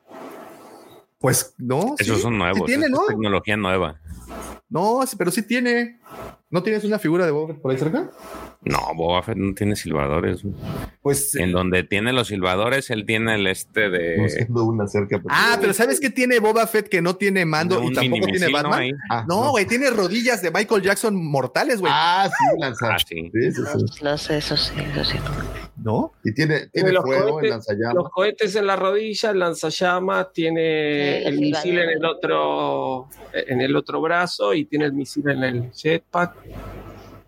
Pues no. Esos sí, son nuevos. sí tiene, ¿no? es tecnología nueva. No, sí, pero sí tiene. ¿No tienes una figura de Boba Fett por ahí cerca? No, Boba Fett no tiene silbadores. Pues. En donde tiene los silbadores, él tiene el este de. No siendo una cerca. pero- Ah, pero ¿sabes qué tiene Boba Fett que no tiene mando y tampoco tiene. Batman? Ahí. Ah, No, güey, tiene rodillas de Michael Jackson mortales, güey. Ah, sí, lanza. Ah, sí. Sí, sí, eso sí, eso sí. ¿No? Y tiene, Tiene los fuego en cohetes, lanzallamas. los cohetes en la rodilla, el lanzallamas, tiene Sí, el misil en el otro en el otro brazo y tiene el misil en el jetpack.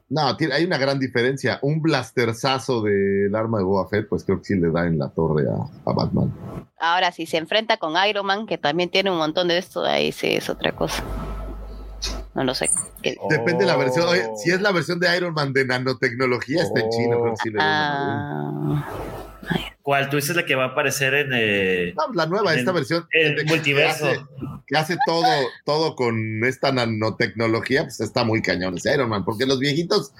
No, tiene- hay una gran diferencia. Un blasterzazo del arma de Boba Fett, pues creo que sí le da en la torre a, a Batman. Ahora, si se enfrenta con Iron Man, que también tiene un montón de esto, ahí sí es otra cosa. No lo sé. Depende de la versión. Oye, Oh. si es la versión de Iron Man de nanotecnología, está en China. creo que sí le da una- Ah, ¿Cuál? Tú dices la que va a aparecer en. eh, No, la nueva, en esta versión. el de- multiverso. Que hace, que hace todo, todo con esta nanotecnología, pues está muy cañón ese Iron Man, porque los viejitos,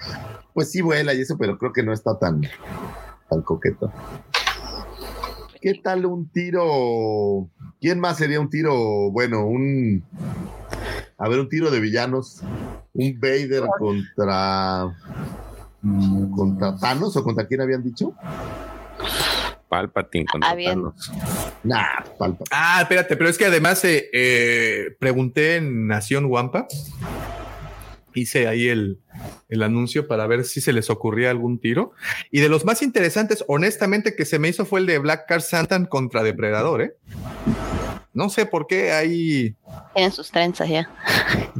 pues sí vuela y eso, pero creo que no está tan, tan coqueto. ¿Qué tal un tiro? ¿Quién más sería un tiro? Bueno, un. A ver, un tiro de villanos. Un Vader contra. ¿Contra Thanos o contra quién habían dicho? Palpatine Ah, bien. Thanos. Nah, palpa. Ah, espérate, pero es que además eh, eh, pregunté en Nación Wampa. Hice ahí el, el anuncio para ver si se les ocurría algún tiro. Y de los más interesantes, honestamente, que se me hizo fue el de Black Car Santan contra Depredador, ¿eh? No sé por qué ahí tienen sus trenzas ya.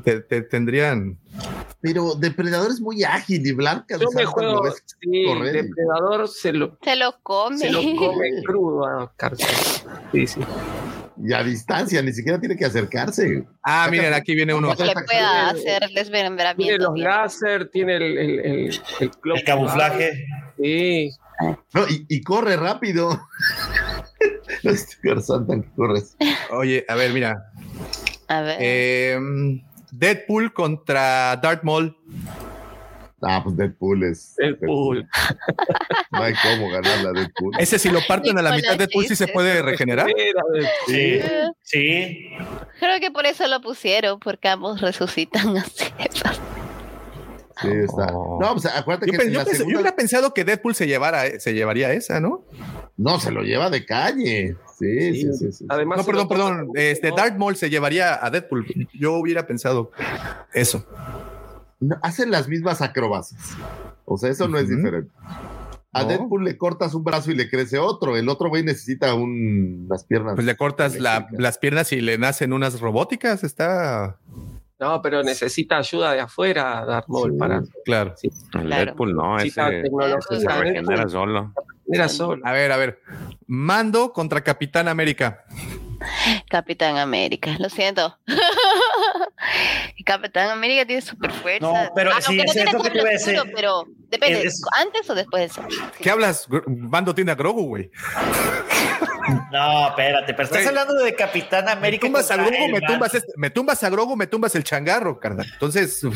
te, te tendrían. Pero Depredador es muy ágil y Blanca. Yo me juego, sí, correr y- Depredador se lo, Se lo come. se lo come crudo a Carson. Sí, sí. Y a distancia, ni siquiera tiene que acercarse. Ah, miren, aquí viene uno. que pueda hacer Tiene desmembramiento. los láser, tiene el, el, el, El camuflaje. Sí. No, y, y corre rápido. Este Garzantan que corres. Oye, a ver, mira. A ver. Eh, Deadpool contra Darth Maul. Ah, pues Deadpool es. Deadpool. No hay cómo ganar la Deadpool. Ese si lo parten a la mitad, Deadpool sí se puede regenerar. Sí, sí. Creo que por eso lo pusieron, porque ambos resucitan así. Sí, está. No, pues acuérdate Yo, que yo hubiera pensado que Deadpool se, llevara, se llevaría esa, ¿no? No, se lo lleva de calle. Sí, sí, sí. sí. Además, No, perdón, perdón. Este, Darth Maul se llevaría a Deadpool. Yo hubiera pensado eso. No, hacen las mismas acrobacias. O sea, eso no es diferente. A No. Deadpool le cortas un brazo y le crece otro. El otro güey necesita un, unas piernas. Pues le cortas la- las piernas y le nacen unas robóticas. Está No, pero necesita ayuda de afuera, Darth Maul, para. claro. Sí, El Claro. Deadpool no, ese tecnología. se regenera solo. Era solo. A ver, a ver. Mando contra Capitán América. Capitán América, lo siento. Capitán América tiene super fuerza. No, pero sí, aunque no es tiene eso que te iba a decir. escudo, pero depende, Es- antes o después de eso. ¿Qué hablas? Mando tiene a Grogu, güey. No, espérate, pero estás hablando de Capitán Me América. tumbas a Grogu, me tumbas, este- me tumbas a Grogu, me tumbas el changarro, carnal. Entonces,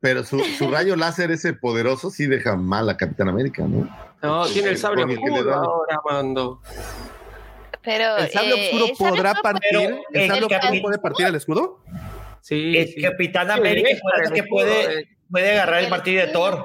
Pero su, su rayo láser ese poderoso sí deja mal a Capitán América, ¿no? No, tiene el sable oscuro ahora, Mando. Pero ¿el sable eh, oscuro el sable podrá oscuro partir? pero ¿El el sable oscuro capi- puede partir el escudo? Sí, El sí. Capitán América el que puede, eh. puede agarrar el El martillo de. Thor.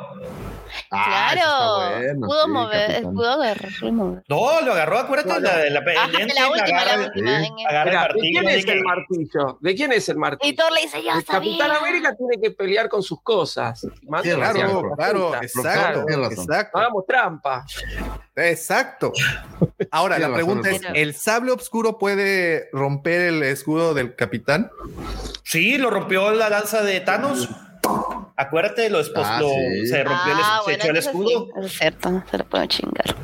Ah, Claro, bueno, pudo sí, mover, Capitán. pudo mover. No, lo agarró, acuérdate de la, Ajá, última, agarra, la última. sí. el- agarra el Mira, ¿de martillo. quién es el martillo? ¿De quién es el martillo? Y Thor le dice, ya El Capitán sabía. América tiene que pelear con sus cosas. Mando Sí, claro, la Claro, exacto, exacto, Hagamos trampa. exacto. Ahora, la pregunta razón, es, ¿el sable oscuro puede romper el escudo del capitán? Sí, lo rompió la lanza de Thanos. Acuérdate, lo, espos- Ah, lo- sí. se rompió el, Ah, se bueno, echó el escudo. sí, es cierto, se lo pueden chingar.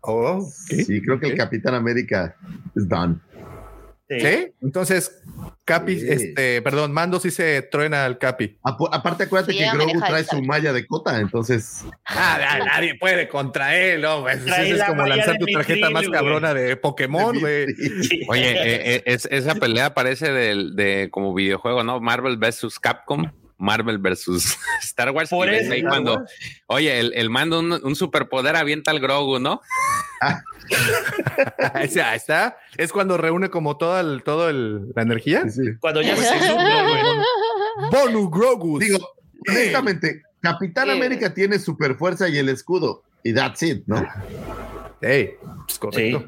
Oh, ¿sí? Sí, creo que el Capitán América es done. Sí. ¿Sí? Entonces, Capi, Sí. este, perdón, Mando sí se truena al Capi. Aparte, acuérdate Sí, que Grogu trae su malla de cota, entonces. Ah, na- nadie puede contra él, ¿no? güey? Pues eso es la como lanzar tu tarjeta más cabrona de Pokémon, güey. Oye, eh, eh, es- esa pelea parece del, de como videojuego, ¿no? Marvel versus Capcom. Marvel versus Star Wars. Por eso, ahí cuando, Wars. oye, el, el mando un, un superpoder avienta al Grogu, ¿no? Ese, ahí está. Es cuando reúne como toda el, todo el, la energía. Sí, sí. Cuando ya se subió. Bonu Grogu. Digo, honestamente, Capitán. América tiene super fuerza y el escudo. Y that's it, ¿no? Ey, pues correcto.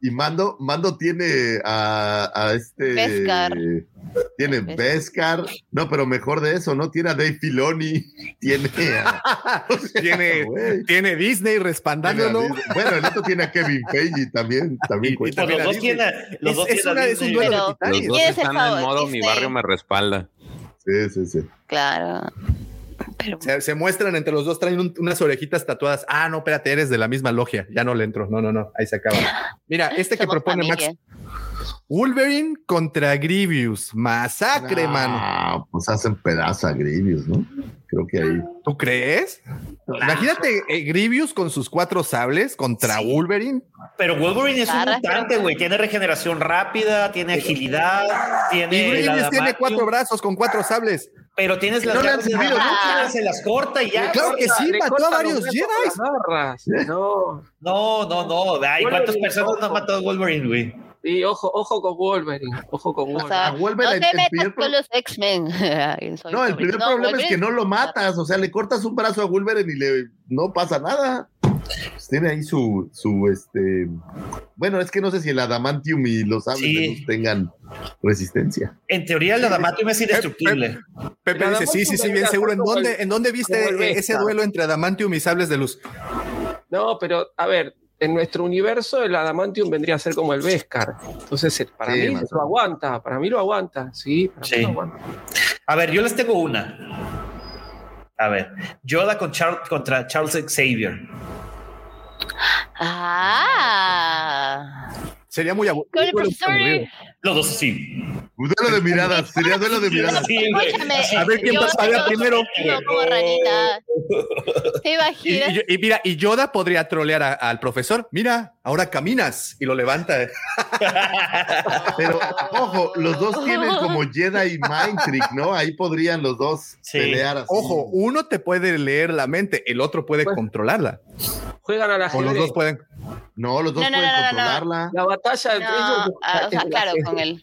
Y Mando, Mando tiene a, a este. Beskar. Tiene Beskar. Beskar. No, pero mejor de eso, ¿no? Tiene a Dave Filoni. Tiene a. o sea, Tiene, Disney tiene respaldándolo. Disney. Bueno, el otro tiene a Kevin Feige también. también Y- los dos tienen, los Es- dos es tienen una- es un duelo Pero-. Los dos ¿Quién es el están en modo mi barrio me respalda. Sí, sí, sí. Claro. Pero Se, se muestran entre los dos, traen un- unas orejitas tatuadas. Ah, no, espérate, eres de la misma logia. Ya no le entro. No, no, no. Ahí se acaba. Mira, este que propone Max. Wolverine contra Grievous. Masacre, mano. Ah, pues hacen pedazo a Grievous, ¿no? Creo que ahí. ¿Tú crees? Imagínate eh, Grievous con sus cuatro sables contra Wolverine. Pero Wolverine es un mutante, güey. Tiene regeneración rápida, tiene agilidad, tiene. Grievous cuatro brazos con cuatro sables. Pero tienes las No le han garras de servido adamantium, nunca. se las corta y ya. Claro que sí, mató a varios Jedi. No. No, no, no. Ay, ¿cuántas personas no ha matado Wolverine, güey? Sí, ojo, ojo con Wolverine. Ojo con O Wolverine. sea, A Wolverine, no el- te el metas primer con los X-Men. No, el primer No, problema es que no lo matas, o sea, le cortas un brazo a Wolverine y le no pasa nada. Pues tiene ahí su, su, este, bueno, es que no sé si el adamantium y los sables Sí. de luz tengan resistencia. En teoría, el adamantium es indestructible. Pepe dice, sí, sí, sí, bien seguro. ¿En dónde, el- ¿En dónde viste eh, ese duelo entre Adamantium y sables de luz? No, pero a ver, en nuestro universo el Adamantium vendría a ser como el Beskar. Entonces, eh, para Sí, mí lo aguanta, para mí lo aguanta, sí, para Sí. mí lo aguanta. A ver, yo les tengo una. A ver, Yoda con Char- contra Charles Xavier. Ah. Sería muy aburrido. Con el profesor. Los dos sí. Un duelo de miradas, sería duelo de miradas. Sí, A ver quién pasaría primero. yo como ranita. ¿Te Y, imaginas? y- y mira, y Yoda podría trolear a- al profesor. Mira, ahora caminas y lo levanta. Pero, ojo, los dos tienen como Jedi Mind Trick, ¿no? Ahí podrían los dos Sí. pelear así. Ojo, uno te puede leer la mente, el otro puede Pues, controlarla. Juegan a la O los dos pueden. No, los dos No, no, pueden no, no, no. controlarla. La batalla ellos. ah, o sea, claro, con él.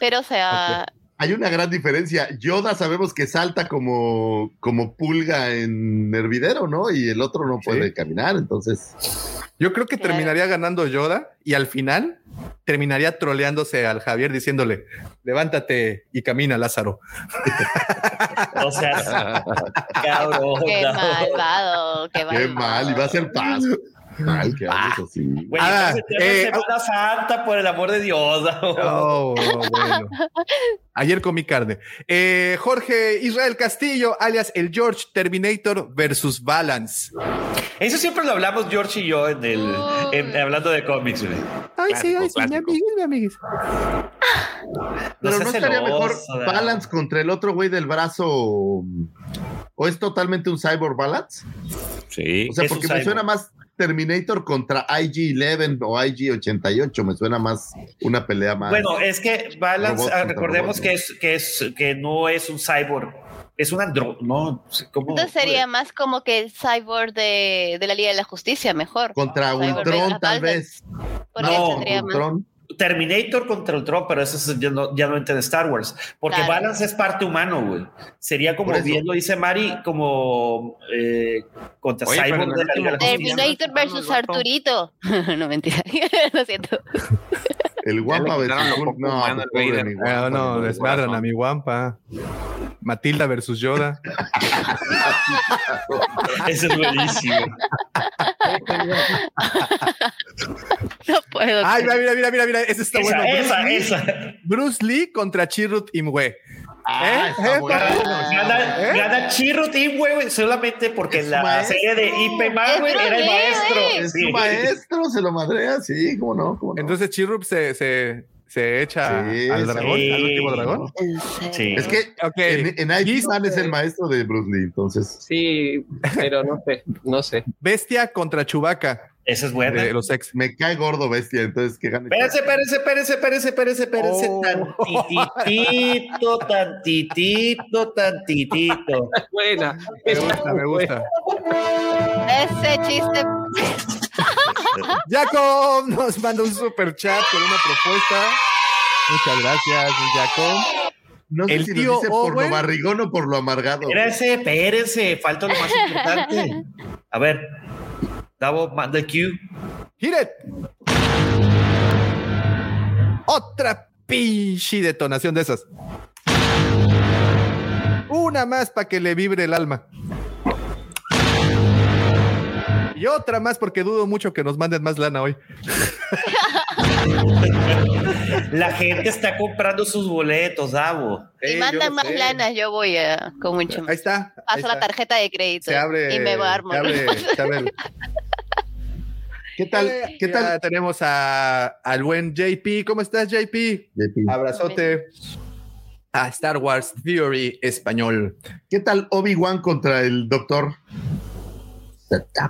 Pero, o sea, Hay una gran diferencia. Yoda sabemos que salta como, como pulga en hervidero, ¿no? Y el otro no puede caminar, entonces. Yo creo que Claro. terminaría ganando Yoda y al final terminaría troleándose al Javier diciéndole, levántate y camina, Lázaro. O sea, cabrón. qué malvado, qué malvado. Qué mal, y va a ser paz. Mal que hables así. Güey, Ah, eh, Semana Santa, por el amor de Dios. Oh, bueno. Ayer comí carne. Eh, Jorge Israel Castillo, alias el George Terminator versus Balance. Eso siempre lo hablamos George y yo en el, en- hablando de cómics, güey. Ay, sí, ay, sí, mi amiguis, mi amiguis. Pero no, estaría celoso, mejor. Balance contra el otro güey del brazo. ¿O es totalmente un Cyborg Balance? Sí. O sea, porque me suena más Terminator contra IG-11 o IG-88. Me suena más una pelea más. Bueno, es que Balance, ah, recordemos robot, que es, que es que no es un cyborg, es un andro, no, ¿cómo? Entonces sería más como que el cyborg de, de la Liga de la Justicia, mejor. contra Ultron, tal vez. Porque No, tendría más. Terminator contra Ultron, pero eso es- ya no, ya no entra Star Wars, porque Claro. Balance es parte humano, güey. Sería como bien lo dice Mari, como eh, contra Oye, Cyborg. Terminator versus Arturito. no, mentira. lo siento. El Guampa versus No, mi Ah, Guampa, no, no, desmadran corazón. a mi guampa. Matilda versus Yoda. Eso es buenísimo. No puedo. Ay, mira, mira, mira, mira, mira. Ese está esa, bueno. Bruce esa, Lee- esa. Bruce Lee contra Chirrut Imwe. Ah, ¿Eh? ¿Eh? Gana, ¿Eh? gana Team, güey, solamente porque Es la maestro. serie de IP Man, güey, era el Lee, maestro. Es Sí. su maestro, se lo madrea, sí, cómo no, cómo no. Entonces Chirrup se, se, se echa Sí, al sí. dragón, al último dragón. Es que Ok. en, en IP Listo. Man es el maestro de Bruce Lee, entonces. Sí, pero no sé, no sé. Bestia contra Chubaca Esa es buena. de los ex. Me cae gordo bestia, entonces que gane. Espérense, espérense, espérense, espérense, espérense, espérense, Oh. tantitito, tantitito, tantitito. Buena. Me gusta, me gusta. Ese chiste. Jacob nos manda un super chat con una propuesta. Muchas gracias, Jacob. No sé el si tío lo dice por lo barrigón o por lo amargado. Espérense, espérense, falta lo más importante. A ver, Davo, manda el cue. Hit it. Otra pinche detonación de esas. Una más para que le vibre el alma. Y otra más porque dudo mucho que nos manden más lana hoy. La gente está comprando sus boletos, Davo. Si mandan más lanas, yo voy a con mucho más. Ahí está. ahí Paso la está. tarjeta de crédito Se abre. y me armo. se abre- se abre el- ¿Qué tal? ¿Qué tal? Ya tenemos a, al buen JP. ¿Cómo estás, JP? Abrazote a Star Wars Theory español. ¿Qué tal Obi-Wan contra el doctor?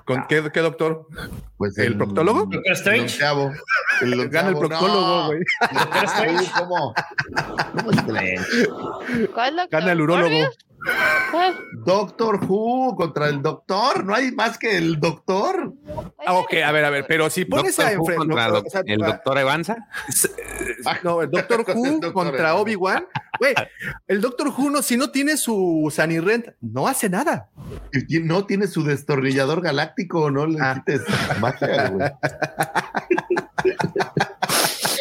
¿Con qué, qué doctor? Pues ¿El proctólogo? Doctor El Strange. onceavo. El Gana el proctólogo, güey. Strange. ¿Cómo? ¿Cómo ¿Cuál doctor? Gana el urólogo. Doctor Who contra el doctor. No hay más que el doctor. Ah, ok, a ver, a ver, pero si pones Doctor a enfrente. contra no, doc- o sea, el pa- doctor Evanza. No, el Doctor El Who doctor contra. Obi-Wan. Güey, el Doctor Who, no, si no tiene su Sanirrent, no hace nada. No tiene su destornillador galáctico, no le Ah. quites magia, güey.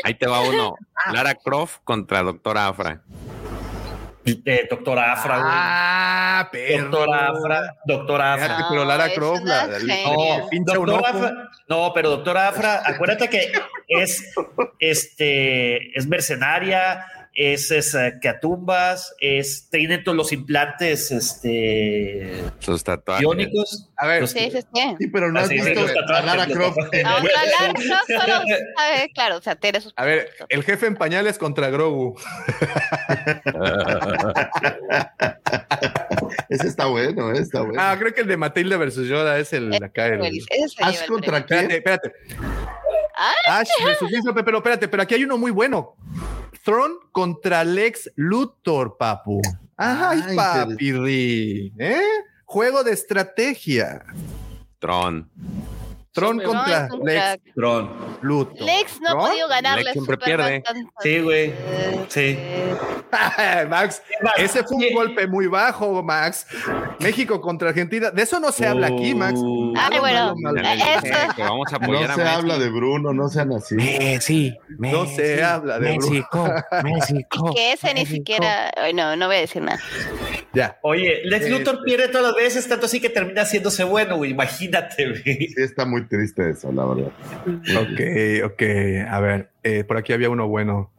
Ahí te va uno. Lara Croft contra Doctor Afra. Eh, doctor Afra, güey. Ah, pero. Doctor Afra, Doctor Afra. Fíjate, pero Lara Croft, la. No, pincha un doctor ojo. Afra, no, pero doctor Afra, acuérdate que es, este, es mercenaria, es, es eh, que atumbas, es, tiene todos los implantes, este, Sus tatuajes. iónicos. A ver, Los- Sí, sí, sí. Sí, pero no has visto los a Lara los Croft en Ahora wetsuit. Lara Croft solo sabe, claro, o sea, tiene sus. a ver, el jefe en pañales contra Grogu. Ese está bueno, eh, está bueno. Ah, creo que el de Matilda versus Yoda es el de acá. el- Ese se ¿Haz lleva el contra quién? Espérate, espérate. Ah, Ash versus pero espérate, pero aquí hay uno muy bueno. Throne contra Lex Luthor, papu. Ay, Ay, papi, Ri. ¿eh? Juego de estrategia. Tron. Tron contra Lex crack. Tron. Luthor. Lex no ha podido ganarle Lex siempre pierde. tanto. Sí, güey. Sí. Max, ese fue un golpe muy bajo, Max. México contra Argentina. De eso no se habla aquí, Max. Uh, Ay, bueno, malo, malo. eso. Que vamos a No a se Messi. habla de Bruno, no sean así. Messi. No se habla de México. México. Que ese ni siquiera. Ay, no, no voy a decir nada. Ya. Oye, Lex Luthor Este. pierde todas las veces, tanto así que termina haciéndose bueno, güey. Imagínate, güey. Sí, está muy triste eso, la verdad. Ok, ok. A ver, eh, por aquí había uno bueno.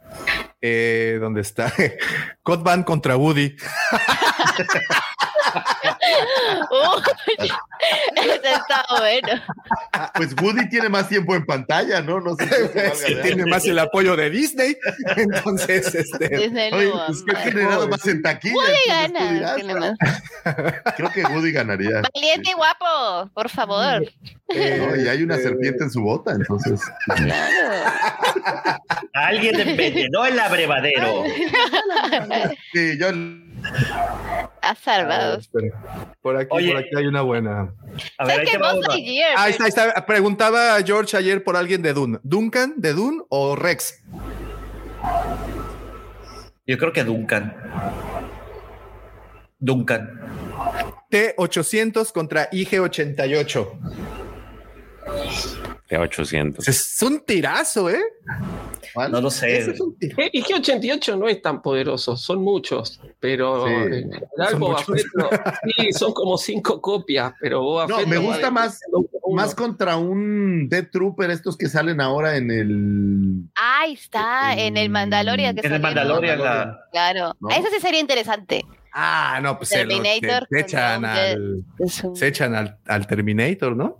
Eh, ¿Dónde está? Codban contra Woody. Uy, ese está bueno. Pues Woody tiene más tiempo en pantalla, ¿no? No sé si tiene más el apoyo de Disney. Entonces, este. Disney Oye, pues que ha ama. generado más en taquilla. Woody tú gana. dirás, tiene más. Creo que Woody ganaría. Valiente y guapo, por favor. No, y hay una Este, serpiente en su bota, entonces. Claro. Alguien envenenó el abrevadero. Sí, yo. A salvados. espera. Por aquí, Oye. por aquí hay una buena. A ver, ¿Sabes ahí te va. Lightyear, Ahí está, ahí está. Preguntaba George ayer por alguien de Dune. ¿Duncan de Dune o Rex? Yo creo que Duncan. Duncan. T800 contra IG88. De 800. Es un tirazo, ¿eh? ¿Cuál? No lo sé. es. Eh, Y G88 no es tan poderoso, son muchos, pero Sí, en general son Boba muchos. Fett no. sí, son como cinco copias, pero Boba No, Fett me gusta más-. Más contra un Death Trooper, estos que salen ahora en el. Ahí está, en el Mandalorian. Que En el. Mandalorian, la- Claro. ¿No? Eso sí sería interesante. Ah, no, pues se, lo- se- echan al, un- se echan al, al Terminator, ¿no?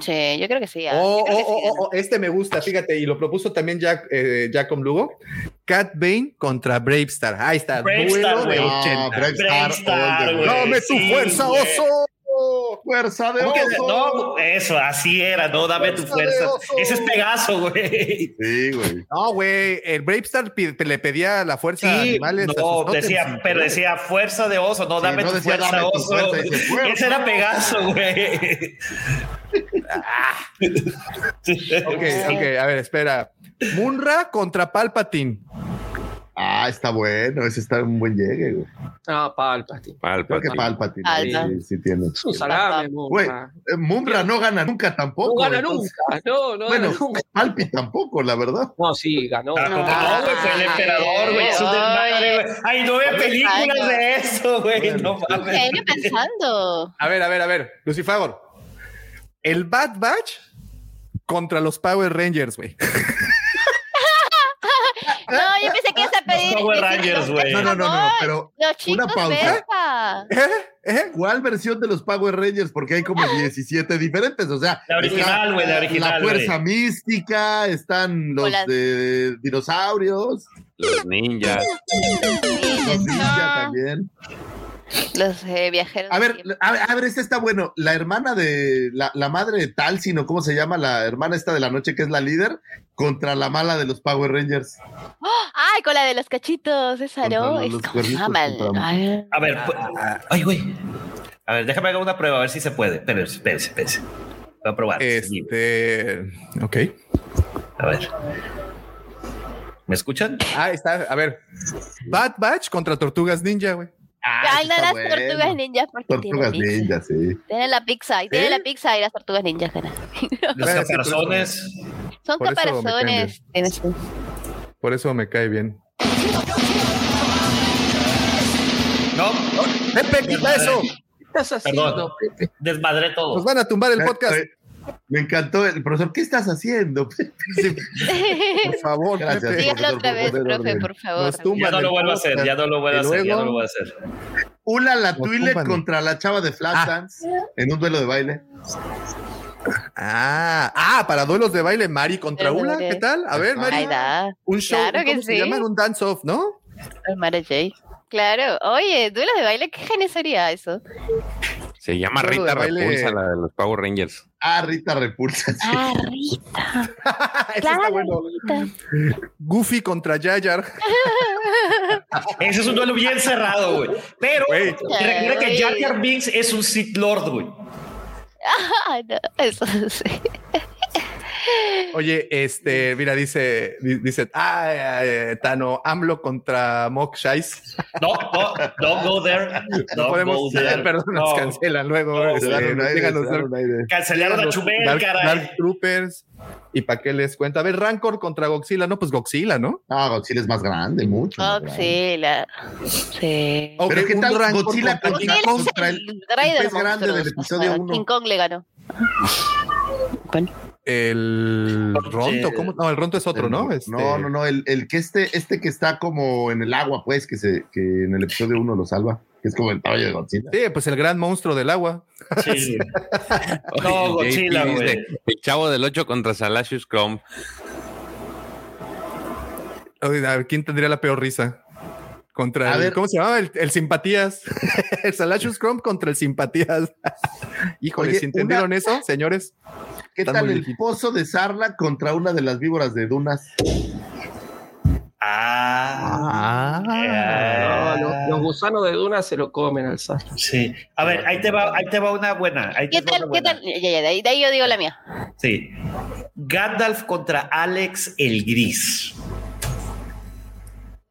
Sí, yo creo que sí. ah, Oh, creo oh, que sí oh, oh, oh, este me gusta, fíjate, y lo propuso también Jack, eh, Jacob Lugo. Cat Bane contra Bravestar. Ahí está, Bravestar, duelo de güey. 80. Bravestar, Bravestar, all the way. güey. ¡Dame tu Sí, fuerza, oso! ¡Fuerza de ¿Cómo que- oso! No, eso, así era, no, dame tu Fuerza de fuerza. oso. Ese es Pegaso, güey. Sí, güey. No, güey, el Bravestar le pedía la fuerza a Sí, animales. a sus no, decía, pero decía fuerza de oso, no, Sí, dame no tu decía, fuerza, "Dame tu oso. fuerza", dice, "Fuerza". Ese era Pegaso, güey. Ok, ok, a ver, espera. Munra contra Palpatine. Ah, está bueno. Ese está un buen llegue, güey. Ah, Palpatine. Creo que Palpatine. Palpatine. Sí, sí tiene. Es un salame, Güey, Mumra. eh, Mumra no gana nunca No tampoco. gana entonces- nunca. No, no Bueno, gana nunca. Palpi tampoco, la verdad. No, sí, ganó. Ah, como no, güey, fue el emperador, güey. Es un desmadre, güey. Hay nueve películas de eso, güey. No ¿Qué mames. viene pensando? A ver, a ver, a ver, Lucifer. El Bad Batch contra los Power Rangers, güey. Pedir. Power Rangers, güey. No, no, no, no, pero Los una chicos pausa. Vespa. ¿Eh? ¿Cuál versión de los Power Rangers? Porque hay como 17 diferentes. O sea, La original, güey, la original, fuerza mística, están los Hola. de dinosaurios, Los ninjas. los ninja también. Los eh, viajeros. A ver, a ver, a ver, este está bueno. La hermana de la, la madre de Tal, sino cómo se llama la hermana esta de la noche que es la líder, contra la mala de los Power Rangers. Ay, con la de los cachitos, esa no. Es ah, A ver, ay, güey. A ver, déjame hacer una prueba, a ver si se puede. Espérense, espérense, espérense. Voy a probar. Este. Ok. A ver. ¿Me escuchan? Ah, está. A ver. Bad Batch contra Tortugas Ninja, güey. Ay, no está las bueno. tortugas ninjas porque Tortugas tienen pizza. ninja, sí. Tienen la pizza, y tienen la pizza y las tortugas ninjas. Los caparazones. Son Por caparazones. Por eso me cae bien. No, Pepe, quita eso. ¿Qué estás haciendo, Pepe? desmadré Nos todo. van a tumbar el podcast. Me encantó el profesor. ¿Qué estás haciendo? Por favor, Gracias. Dígalo profesor, otra vez, profe, orden. por favor. Ya no lo vuelvo a hacer, ya no lo vuelvo a hacer, ya no lo voy a hacer. Ula la Nos Twile tumban. contra la chava de Flashdance en un duelo de baile. Ah, ah, para duelos de baile, Mari contra Ula. ¿Qué tal? A ver, Mari. Un show, Claro que ¿cómo se sí. llama? Un dance-off, ¿no? El Mara J. Claro. Oye, duelo de baile, ¿qué gene sería eso? Se llama de Rita baile. Repulsa, la de los Power Rangers. Ah, Rita Repulsa. sí. Ah, Rita. Claro, está bueno. Rita. Goofy contra Yayar. Ese es un duelo bien cerrado, güey. Pero Güey. recuerda que Jar Binks es un Sith Lord, güey. Ah, no, eso sí. Oye, este, mira, dice, di- dice, ah, eh, Tano, AMLO contra Mock Shice. No, no, don't go there. No Don't podemos, go there. perdón, nos No. cancelan luego. No, este, aire. Cancelaron a Chumel, Dark, caray. Dark Troopers. ¿Y para qué les cuenta? A ver, Rancor contra Godzilla, no, pues Godzilla, ¿no? Ah, Godzilla es más grande, mucho. Godzilla. Sí. Ok, Pero ¿qué tal Rancor Godzilla contra- contra, el, el el pez grande del episodio Ajá, 1? King Kong le ganó. Bueno, El Ronto, ¿cómo? No, el Ronto es otro, ¿no? Este- No, no, no, el, el que este, este que está como en el agua, pues, que se, que en el episodio 1 lo salva, que es como el caballo de Godzilla. Sí, pues el gran monstruo del agua. Sí. No, Godzilla, güey. El chavo del 8 contra Salacious Chrome. Oye, a ver, ¿quién tendría la peor risa? Contra A el, ver. ¿cómo se llamaba? El, el Simpatías. el Salacious Crumb contra el Simpatías. Híjole, Oye, ¿si entendieron una- eso, señores? ¿Qué Están tal el viejitos. pozo de Sarla contra una de las víboras de Dunas? Ah. No, los, los gusanos de Duna se lo comen al sal. Sí. A ver, ahí te va, ahí te va una buena. Ahí te ¿qué va tal? una ¿Qué buena. tal? Ya, ya, de ahí, de ahí yo digo la mía. Sí. Gandalf contra Alex el Gris.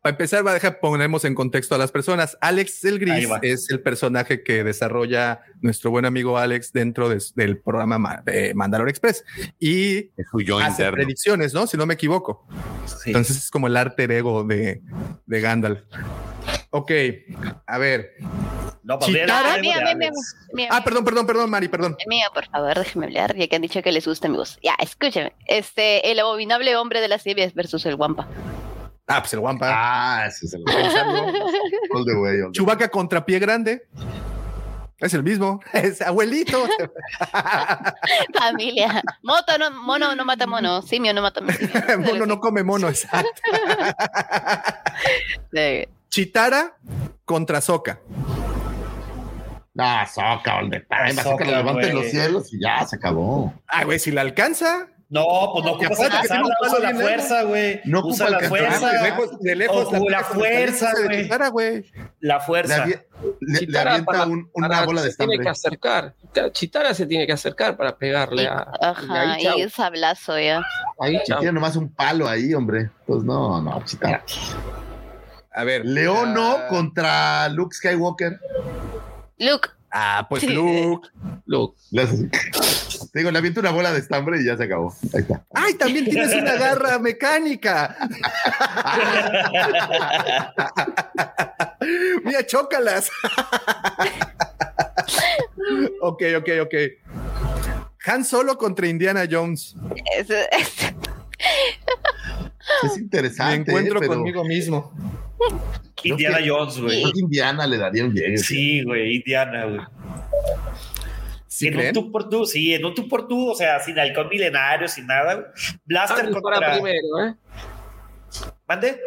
Para empezar, va a dejar ponemos en contexto a las personas. Alex el Gris es el personaje que desarrolla nuestro buen amigo Alex dentro de- del programa Ma- de Mandalore Express y Es su yo hace interno. predicciones, ¿no? Si no me equivoco. Sí. Entonces es como el alter ego de, de Gandalf. Ok, a ver. no, pues Chitara. Ah, mía, mía, mía, mía, Ah, perdón, perdón, perdón, Mari, perdón. Mía, por favor, déjeme hablar, ya que han dicho que les gusta mi voz. Ya, escúchame. Este, el abominable hombre de las nieves versus el Wampa. Ah, pues el Wampa. Ah, ese es el All the way, all the Chubaca contra Pie Grande. Es el mismo. Es abuelito. Familia. Moto no, mono no mata mono. Simio no mata simio. mono no come mono, exacto. Sí. Chitara contra Soca. No, Soca time. Soca, Soca que la levanta en güey. los cielos y ya se acabó. Ah, güey, si la alcanza. No, pues no ocupas alcanzarla, un usa la fuerza, güey. No usa la fuerza. de lejos, de lejos la el fuerza, güey. Chitara, güey. La fuerza. le- le Chitara avienta para- un- una para- bola de se tiene estambre. que acercar. Chitara se tiene que acercar para pegarle Y- a. y ajá, ahí, chau. y sablazo ya. Ahí, Y tiene nomás un palo ahí, hombre. Pues no, no, Chitara. A ver. Leono ah, contra Luke Skywalker. Luke, Ah, pues Sí. Luke. Luke. Te digo, le avienta una bola de estambre y ya se acabó. Ahí está. Ay, también tienes una garra mecánica. Mira, chócalas. ok, ok, ok. Han Solo contra Indiana Jones. es- es- Es Me interesante. encuentro ¿eh? pero, conmigo mismo. Indiana Jones, güey. Indiana le daría un llegue. Sí, güey, Indiana, güey. ¿Sí en un tú por tú, sí, en un tú por tú, o sea, sin halcón milenario, sin nada. güey. Blaster dispara contra. primero, ¿eh? ¿Mande?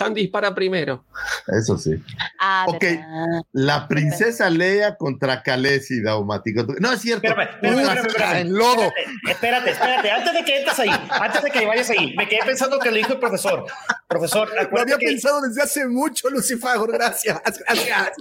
Han dispara primero. Eso sí. Ah, Ok. verdad. La princesa Leia contra Khaleesi, Daumático. No es cierto. Espérame, espérame, espérame, espérame. en lodo. Espérate, espérate, espérate, antes de que entres ahí, antes de que vayas ahí, me quedé pensando que le dijo el profesor. Profesor, Lo había que pensado desde hace mucho, Lucifagor. Gracias. Gracias.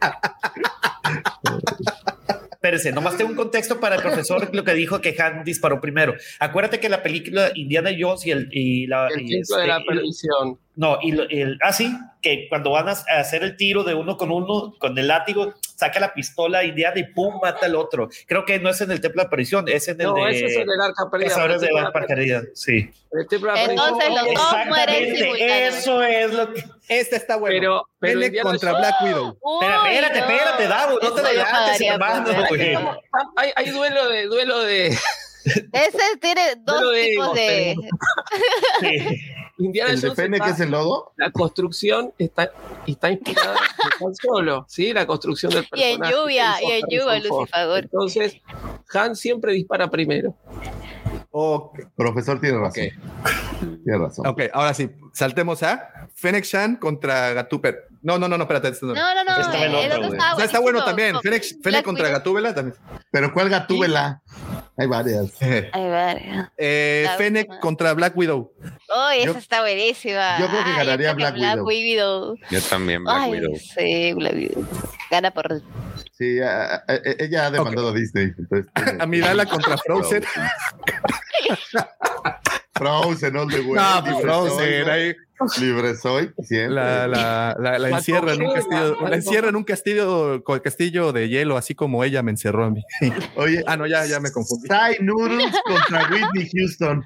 Espérense, nomás tengo un contexto para el profesor lo que dijo que Han disparó primero. Acuérdate que la película Indiana Jones y el y la El y ciclo de la este, perdición. no, y el ah sí, que cuando van a hacer el tiro de uno con uno con el látigo, saca la pistola y pum mata al otro. Creo que no es en el Templo de la Perdición, es en el No, de ese es el del arca perdida. De El la templo Arca Perdida, sí. el templo de la Entonces los dos mueren eso es lo que Este está bueno. Pero, pero Indiana contra Black Widow. Uy, espérate, no. espérate, Davo, no te adelantes, pagaría hermano. Hay, hay duelo de duelo de Ese tiene dos tipos de. Sí. Indiana ¿El Jones. Está- es el lodo? La construcción está, está inspirada en Han Solo, ¿sí? La construcción del Y en personaje. lluvia, y en lluvia. Lucifagor. Entonces, Han siempre dispara primero. Ok, Profesor tiene razón. Tiene razón. ok, ahora sí, saltemos a Fennec Shan contra Gatuper. No, no, no, no, espérate. no. No, no, no. Estaba el el otro, otro güey. estaba O sea, está bueno también. Fennec, Fennec contra. Gatúbela también. Pero ¿cuál gatúbela? Hay varias. Eh, Ay, vale. eh, Fennec última. contra Black Widow. Oh, esa Yo- está buenísima. yo creo que Ah, ganaría que Black Widow. Widow. Yo también, Black Ay, Widow. sí, Black Widow. Gana por. Sí, a- a- a- ella ha demandado a Disney. entonces tiene- Amidala contra Frozen. Frozen, all the way. No, pues libre Frozen, soy, ¿no? ahí Libre soy, siempre. la, la, la, la encierra en un castillo, la encierra en un castillo, con castillo de hielo, así como ella me encerró a mí. Oye, Ah, no, ya, ya me confundí. Thai Noodles contra Whitney Houston.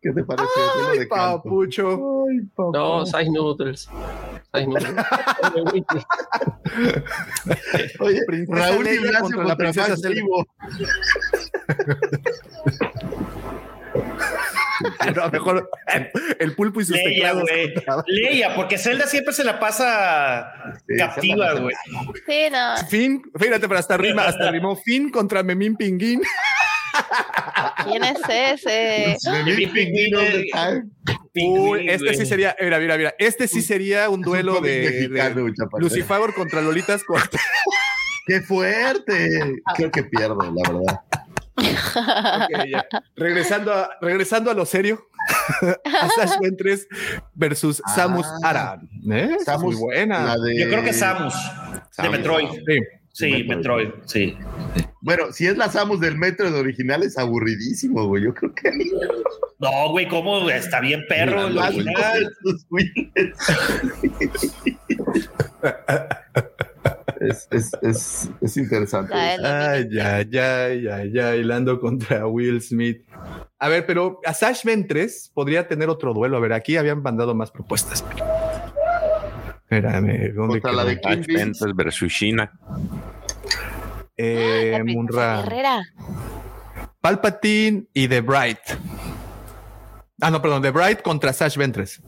¿Qué te parece? Ay, de papucho. No, Size Noodles. Noodles. Oye, Princesa Raúl Ignacio contra contra, la princesa Max. Vivo. No, mejor el pulpo y sus Leia, güey. Leia, porque Zelda siempre se la pasa Sí, captiva, güey. Sí, no. Finn, fíjate, pero hasta rima, hasta rimó Finn contra Memín Pinguín. ¿Quién es ese? All the time. Uy, este sí sería, mira, mira, mira, este sí sería un duelo de, mexicano, de. Lucifagor contra Lolitas Cortés. ¡Qué fuerte! Creo que pierdo, la verdad. Ya. Regresando a, regresando a lo serio. Asash Ventres versus Ah. Samus Aran. ¿Eh? Es muy buena. de- Yo creo que Samus, de Samus. Metroid. Sí. Sí, Metroid, sí. Bueno, si es la Samus del metro de original, es aburridísimo, güey. Yo creo que. No, güey, ¿cómo? Está bien perro el original. es, es, es, es interesante. Ay, ay, ay, ay, ay, Lando contra Will Smith. A ver, pero Asash Ventres podría tener otro duelo. A ver, aquí habían mandado más propuestas. Espérame, ¿dónde Contra la de Kill Ash Bill. Ventus versus Shina. Eh, Munra. Guerrera. Palpatine y The Bright. Ah, no, perdón, The Bright contra Sash Ventres.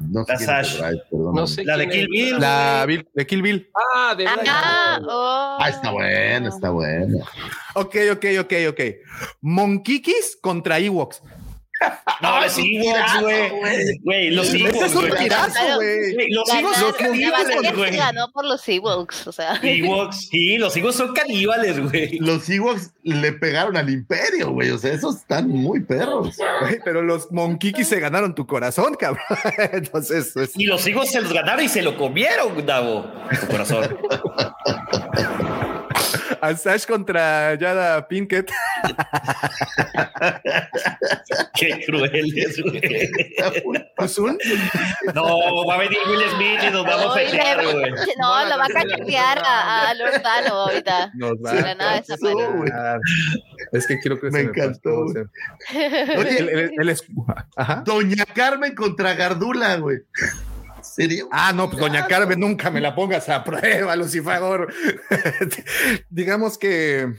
No sé La quién es Sash. perdón. No sé La de Kill es. Bill. La Bill- de Kill Bill. Ah, de. Ah, oh. Ah, está bueno, está bueno. Ok, ok, ok, ok. Monkikis contra Ewoks. No, los Ewoks, güey. Güey, los Ese Ewoks, es un tirazo, güey. Los Ewoks son caníbales, güey. se ganó por los Ewoks, o sea. Ewoks, sí, los Ewoks son caníbales, güey. Los Ewoks le pegaron al imperio, güey. O sea, esos están muy perros. Güey, Pero los Monkikis se ganaron tu corazón, cabrón. Entonces, pues, Y los Ewoks se los ganaron y se lo comieron, Davo. Tu corazón. Asash contra Yada Pinkett. Qué crueles, güey. Un No, va a venir Will Smith y nos vamos a echar, güey. no, lo va a cachetear a, a Lord Tano ahorita. nos va nada a pasar. Es que quiero que Me se encantó, Oye, el- el- el es- Ajá. Doña Carmen contra Gardula, güey. ¿Serio? Ah, no, pues doña Carmen, nunca me la pongas a prueba, Lucifagor. Digamos que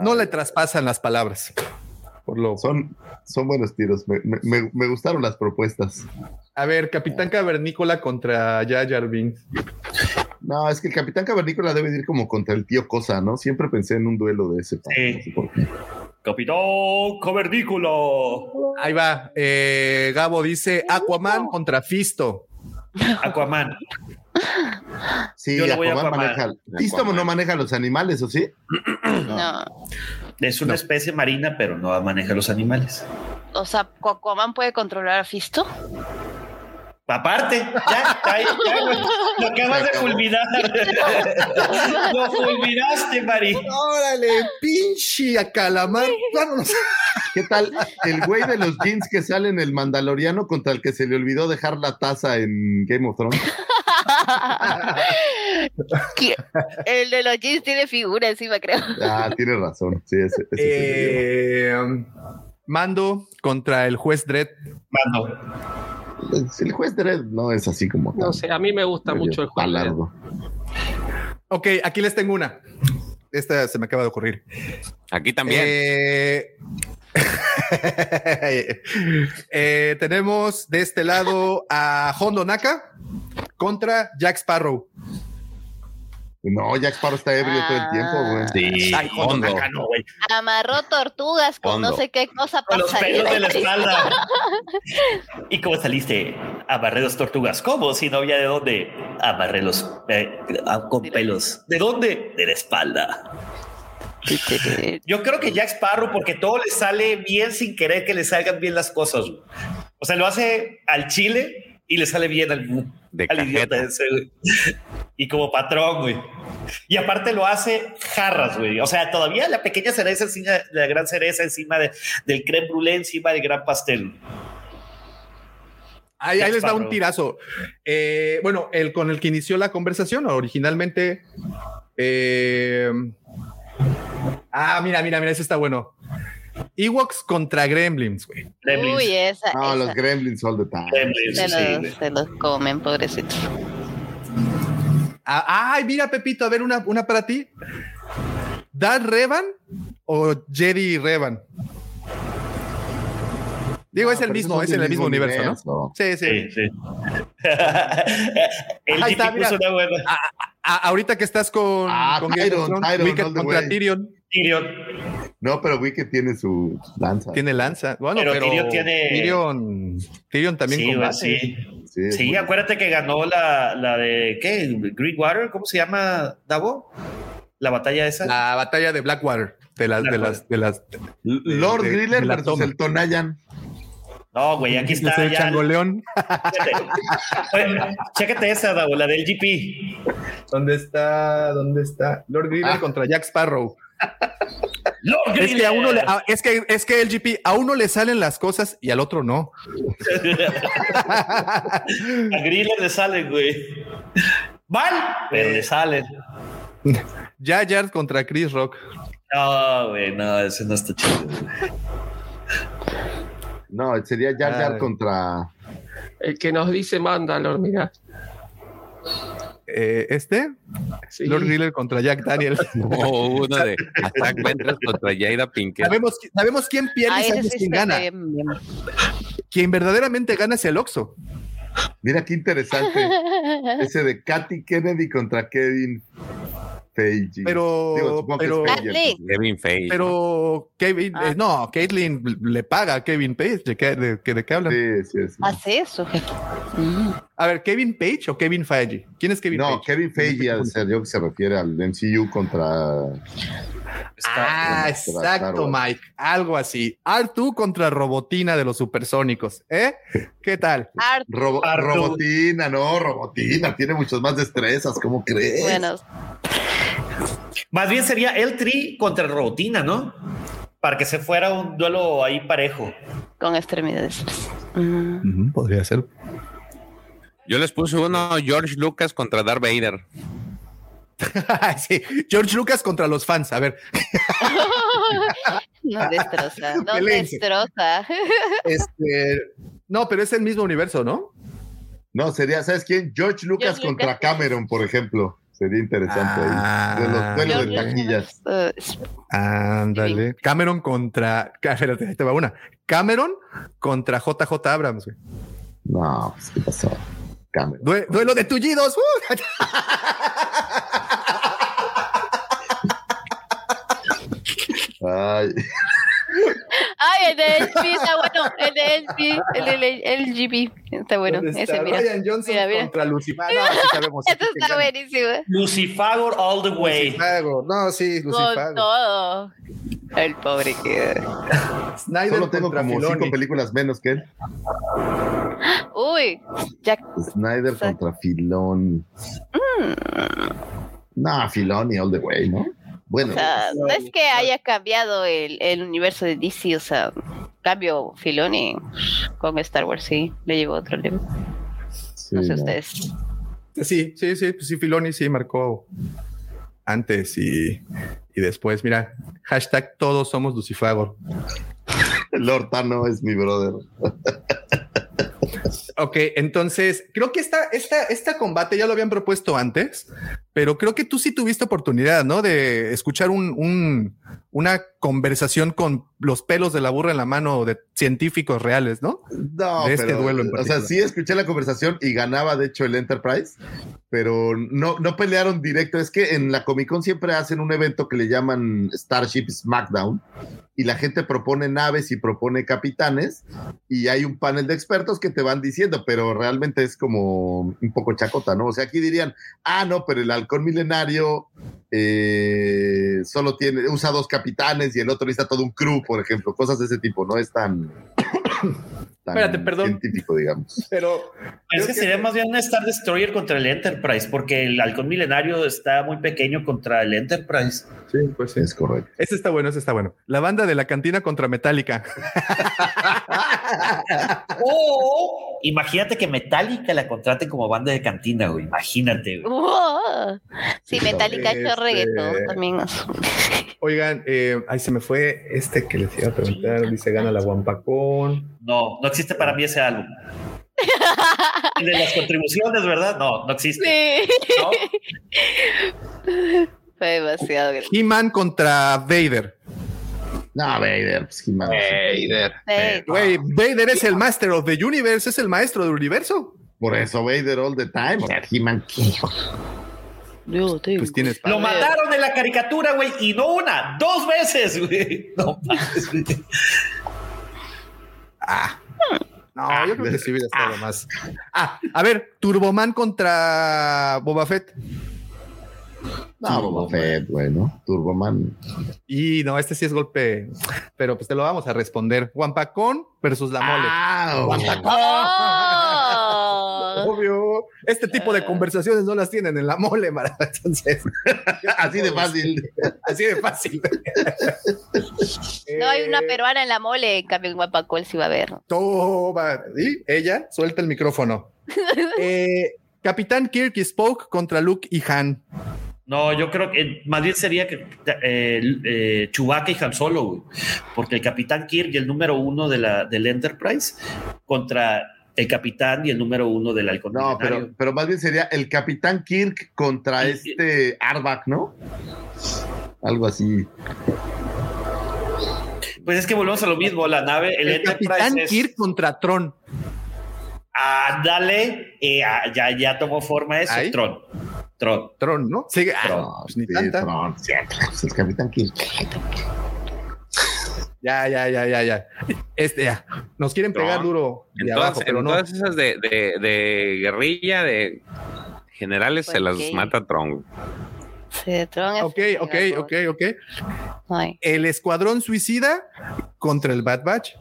no le traspasan las palabras. Por lo... Son, son buenos tiros. Me, me- me- me gustaron las propuestas. A ver, Capitán Cavernícola contra Jar Jar Binks. No, es que el Capitán Cavernícola debe ir como contra el tío Cosa, ¿no? Siempre pensé en un duelo de ese. tipo, no sé por qué. Capitán Cavernícola. Ahí va. Eh, Gabo dice Aquaman contra Fisto. Aquaman. Sí, Yo le voy a Aquaman Aquaman. maneja. ¿Listo no maneja los animales, o sí? No. Es una especie marina, pero no maneja los animales. O sea, Aquaman puede controlar a Fisto. Aparte, ya, ahí, ya, güey. Lo acabas de fulminar. Lo fulminaste, Mari. Órale, pinche a calamar. Vámonos. ¿Qué tal el güey de los jeans que sale en el Mandaloriano contra el que se le olvidó dejar la taza en Game of Thrones? ¿Qué? El de los jeans tiene figura encima, creo. Ah, tienes razón. Sí, ese, ese sí. Eh, Mando contra el juez Dredd. Mando. El juez Dredd no es así como. No sé, a mí me gusta mucho el juego. Palardo. Ok, aquí les tengo una. Esta se me acaba de ocurrir. Aquí también. Eh, eh, tenemos de este lado a Hondo Naka contra Jack Sparrow. No, Jack Sparrow está ebrio todo el tiempo, güey. Sí, Ay, güey. Amarró tortugas con Hondo. no sé qué cosa Con los pelos de la espalda. ¿Y cómo saliste? Amarré los tortugas. ¿Cómo? Si no había de dónde. Amarré los eh, ah, con pelos. ¿De dónde? De la espalda. Yo creo que Jack Sparrow, porque todo le sale bien sin querer que le salgan bien las cosas. güey. O sea, lo hace al chile y le sale bien al, De al idiota ese, güey. Y como patrón, güey. Y aparte lo hace jarras, güey. O sea, todavía la pequeña cereza encima, la gran cereza encima de- del creme brûlée, encima del gran pastel. Ahí, ahí les da un tirazo. Eh, bueno, el con el que inició la conversación originalmente. eh, ah, mira, mira, mira, ese está bueno. Ewoks contra Gremlins, güey. Gremlins. Uy, esa. No, esa. los Gremlins all the time. Gremlins, Se los, se los comen, pobrecitos. Ah, ay, mira, Pepito, a ver, una, una para ti. ¿Dar Revan o Jedi Revan? Digo, es el mismo, es en el mismo universo, ¿no? Sí, sí. Sí, sí. El Ahí está, mira. puso una buena. A- ahorita que estás con, Ah, con Tyron, contra. Tyrion, Tyrion. No, pero Wicked tiene su lanza. tiene lanza. Bueno, Pero pero, Tyrion tiene- Tyrion, Tyrion también Sí, combate. sí. Sí, Sí, muy- acuérdate que ganó la, la de ¿qué? Greenwater, ¿cómo se llama, Davo? La batalla esa. La batalla de Blackwater, de las, de las, de las. Lord de- de- Griller de la versus toma. el Tonayan. No, güey, aquí Yo está soy ya. Changoleón. Chécate. Chécate esa, Davo, la del GP. ¿Dónde está? ¿Dónde está? Lord Griller Ah. contra Jack Sparrow. Es que a uno le, Griller. a- es que es que el GP a uno le salen las cosas y al otro no. A Griller le salen, güey. Mal, pero le salen. Jar contra Chris Rock. No, güey, no, ese no está chido. No, sería Ay. contra. El que nos dice Mandalor, mira. Eh, este Sí. Lord Griller contra Jack Daniel. O uno de Attack Ventress contra Jada Pinkett. sabemos, sabemos quién pierde y Ay, sabemos quién gana. bien, bien. Quien verdaderamente gana es el Oxo. Mira qué interesante. Ese de Katy Kennedy contra Kevin Feige. Pero- Digo, pero- Feige. Kevin Feige. Pero Kevin, Ah. eh, no, Caitlyn le paga a Kevin Page. ¿De qué, de, qué- de qué hablan? Sí, sí, sí. Hace eso, jefe. Mm. A ver, ¿Kevin Page o Kevin Feige? ¿Quién es Kevin No, Page? Kevin Feige, al ser yo que se refiere al MCU contra. Ah, contra exacto. Mike. Algo así. Artu contra Robotina de los supersónicos. ¿Eh? ¿Qué tal? Robo- Artu. Robotina, no, Robotina, tiene muchos más destrezas, ¿cómo crees? bueno, Más bien sería el tri contra Robotina, ¿no? Para que se fuera un duelo ahí parejo. con extremidades. Podría ser. Yo les puse uno George Lucas contra Darth Vader. sí, George Lucas contra los fans. A ver, No destroza, no Pelense. destroza. este. No, pero es el mismo universo, ¿no? No, sería, ¿sabes quién? George Lucas George contra Lucas. Cameron, por ejemplo. Sería interesante Ah, ahí. Duelo, duelo de ok. taquillas. Ándale. Cameron contra. Espérate, ahí te va una. Cameron contra JJ Abrams. güey. No, pues, ¿qué pasó? Cameron. Due- duelo de tullidos. ¡uh! Ay, Ay, el de LG está bueno. El de LG, el de LGB está bueno. ¿Dónde Ese, está mira. Ryan Johnson Mira, mira. contra Lucifer. No, sí sabemos. Esto está buenísimo. Lucifagor all the way. Lucifago. No, sí, Con Lucifago. todo. El pobre que. Snyder solo tengo como Filoni. cinco películas menos que él. Uy, Jack. Snyder contra Filoni. Mm. No, Filoni all the way, ¿no? Bueno, O sea, no es que haya cambiado el, el universo de DC, o sea, cambio Filoni con Star Wars, sí, le llevó otro nivel. sí, No sé no. ustedes. Sí, sí, sí, pues sí, Filoni sí marcó antes y, y después. Mira, hashtag todos somos Lucifagor. Lord Tano es mi brother. Ok, entonces creo que esta, esta, esta combate ya lo habían propuesto antes, pero creo que tú sí tuviste oportunidad, ¿no? De escuchar un, un- una conversación con los pelos de la burra en la mano de científicos reales, ¿no? No, De este pero, duelo en O sea, sí escuché la conversación y ganaba, de hecho, el Enterprise, pero no, no pelearon directo. Es que en la Comic Con siempre hacen un evento que le llaman Starship SmackDown y la gente propone naves y propone capitanes y hay un panel de expertos que te van diciendo, pero realmente es como un poco chacota, ¿no? O sea, aquí dirían, ah, no, pero el halcón milenario eh, solo tiene, usa dos capitanes y el otro necesita todo un crew, por ejemplo, cosas de ese tipo, no es tan, tan Espérate, perdón. científico, digamos. Pero Es que sería más bien un Star Destroyer contra el Enterprise, porque el halcón milenario está muy pequeño contra el Enterprise. sí, pues sí. Es correcto. Ese está bueno, ese está bueno. La banda de la cantina contra Metallica. O imagínate que Metallica la contraten como banda de cantina, güey. Imagínate, güey. Wow. Sí, Metallica ha hecho Este- reggaetón también. Oigan, eh, ahí se me fue este que les iba a preguntar. Dice gana la Guampacón. No, no existe para mí ese álbum. El de las contribuciones, ¿verdad? No, no existe. Sí. ¿No? Fue demasiado grande. He-Man contra Vader. No, Vader, pues, He-Man. Vader. Sí. Güey, Vader es el Master of the Universe, es el maestro del universo. Por eso Vader all the time. O sea, He-Man. Pues tienes. Lo mataron en la caricatura, güey, y no una, dos veces, güey. No mames, güey. Ah. No, yo creo que sí hubiera estado más. Ah, a ver, Turboman contra Boba Fett. No, Boba Fett, güey, ¿no? Turboman. Y no, este sí es golpe, pero pues te lo vamos a responder. Guampacón versus la mole. Ah, Guampacón. Oh. Obvio. Este tipo de conversaciones no las tienen en la mole, Mara. Entonces, así de fácil. así de fácil. No hay una Eh, peruana en la mole, en cambio en Guapacol sí va a haber. Toma. Y ella suelta el micrófono. Eh, Capitán Kirk y Spoke contra Luke y Han. No, yo creo que más bien sería que eh, eh, Chewbacca y Han Solo, güey. Porque el Capitán Kirk y el número uno de la, del Enterprise contra el Capitán y el número uno del Halcón No, pero, pero más bien sería el Capitán Kirk contra Y- este Arbak, ¿no? Algo así. Pues es que volvemos a lo mismo, la nave, el, El Enterprise Capitán es... Kirk contra Tron. Ándale, eh, ya, ya tomó forma eso, Ahí. Tron. Tron. Tron, ¿no? Sí, ah, Tron. No, pues ni sí, tanta. Tron, siempre. Pues el Capitán Kirk. Ya, ya, ya, ya, ya. Este, ya. Nos quieren pegar duro de En, abajo, todas, pero en no. todas esas de, de- de guerrilla, de generales, se las mata Tron. Sí, Tron es Ok, ok, ok, ok. Ay. El Escuadrón Suicida contra el Bad Batch.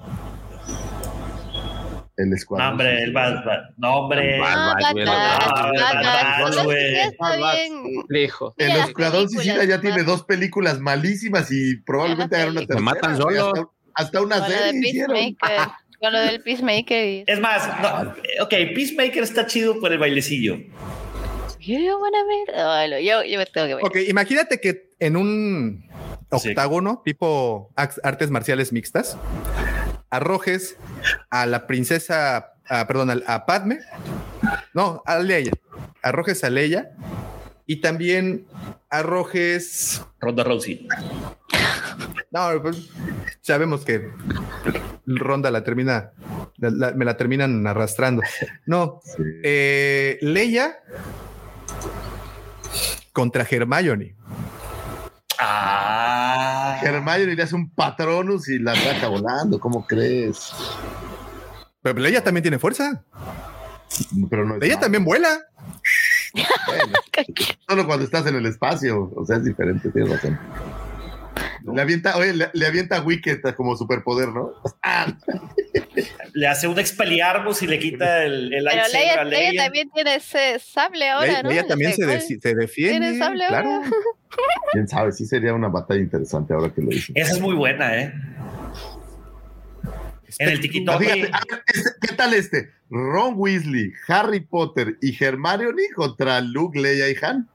El No, escuadrón. hombre, el Bad Bad. No, hombre. Bad Batch, Bad Batch. Lejos. El Escuadrón Suicida ya tiene dos películas malísimas y probablemente hagan una Se tercera. matan solo. Hasta, una serie. Con lo del Peacemaker. y- Es más, no, ok, Peacemaker está chido por el bailecillo. Yo, yo me tengo que ver. Ok, imagínate que en un Sí. octágono tipo artes marciales mixtas arrojes a la princesa, a- perdón, a, Padme, no, a Leia, arrojes a Leia y también arrojes. Ronda Rousey. No, pues sabemos que Ronda la termina, la- la- me la terminan arrastrando. No, eh, Leia contra Hermione. Ah. Hermione le hace un patronus y la saca volando, ¿cómo crees? Pero Leia también tiene fuerza. Pero no malo. también vuela. Bueno, solo cuando estás en el espacio, o sea, es diferente, tienes razón. Le avienta, oye, le, le avienta a Wicked como superpoder, ¿no? Ah, Le hace un expeliarmus y le quita el, el Pero Leia, a Leia Leia. también tiene ese sable ahora, Leia, ¿no? Leia también se, se defiende. Tiene sable claro. ahora. Quién sabe, sí sería una batalla interesante ahora que lo dices. Esa es muy buena, ¿eh? En el ver, este, ¿qué tal este? Ron Weasley, Harry Potter y Hermione contra Luke, Leia y Han.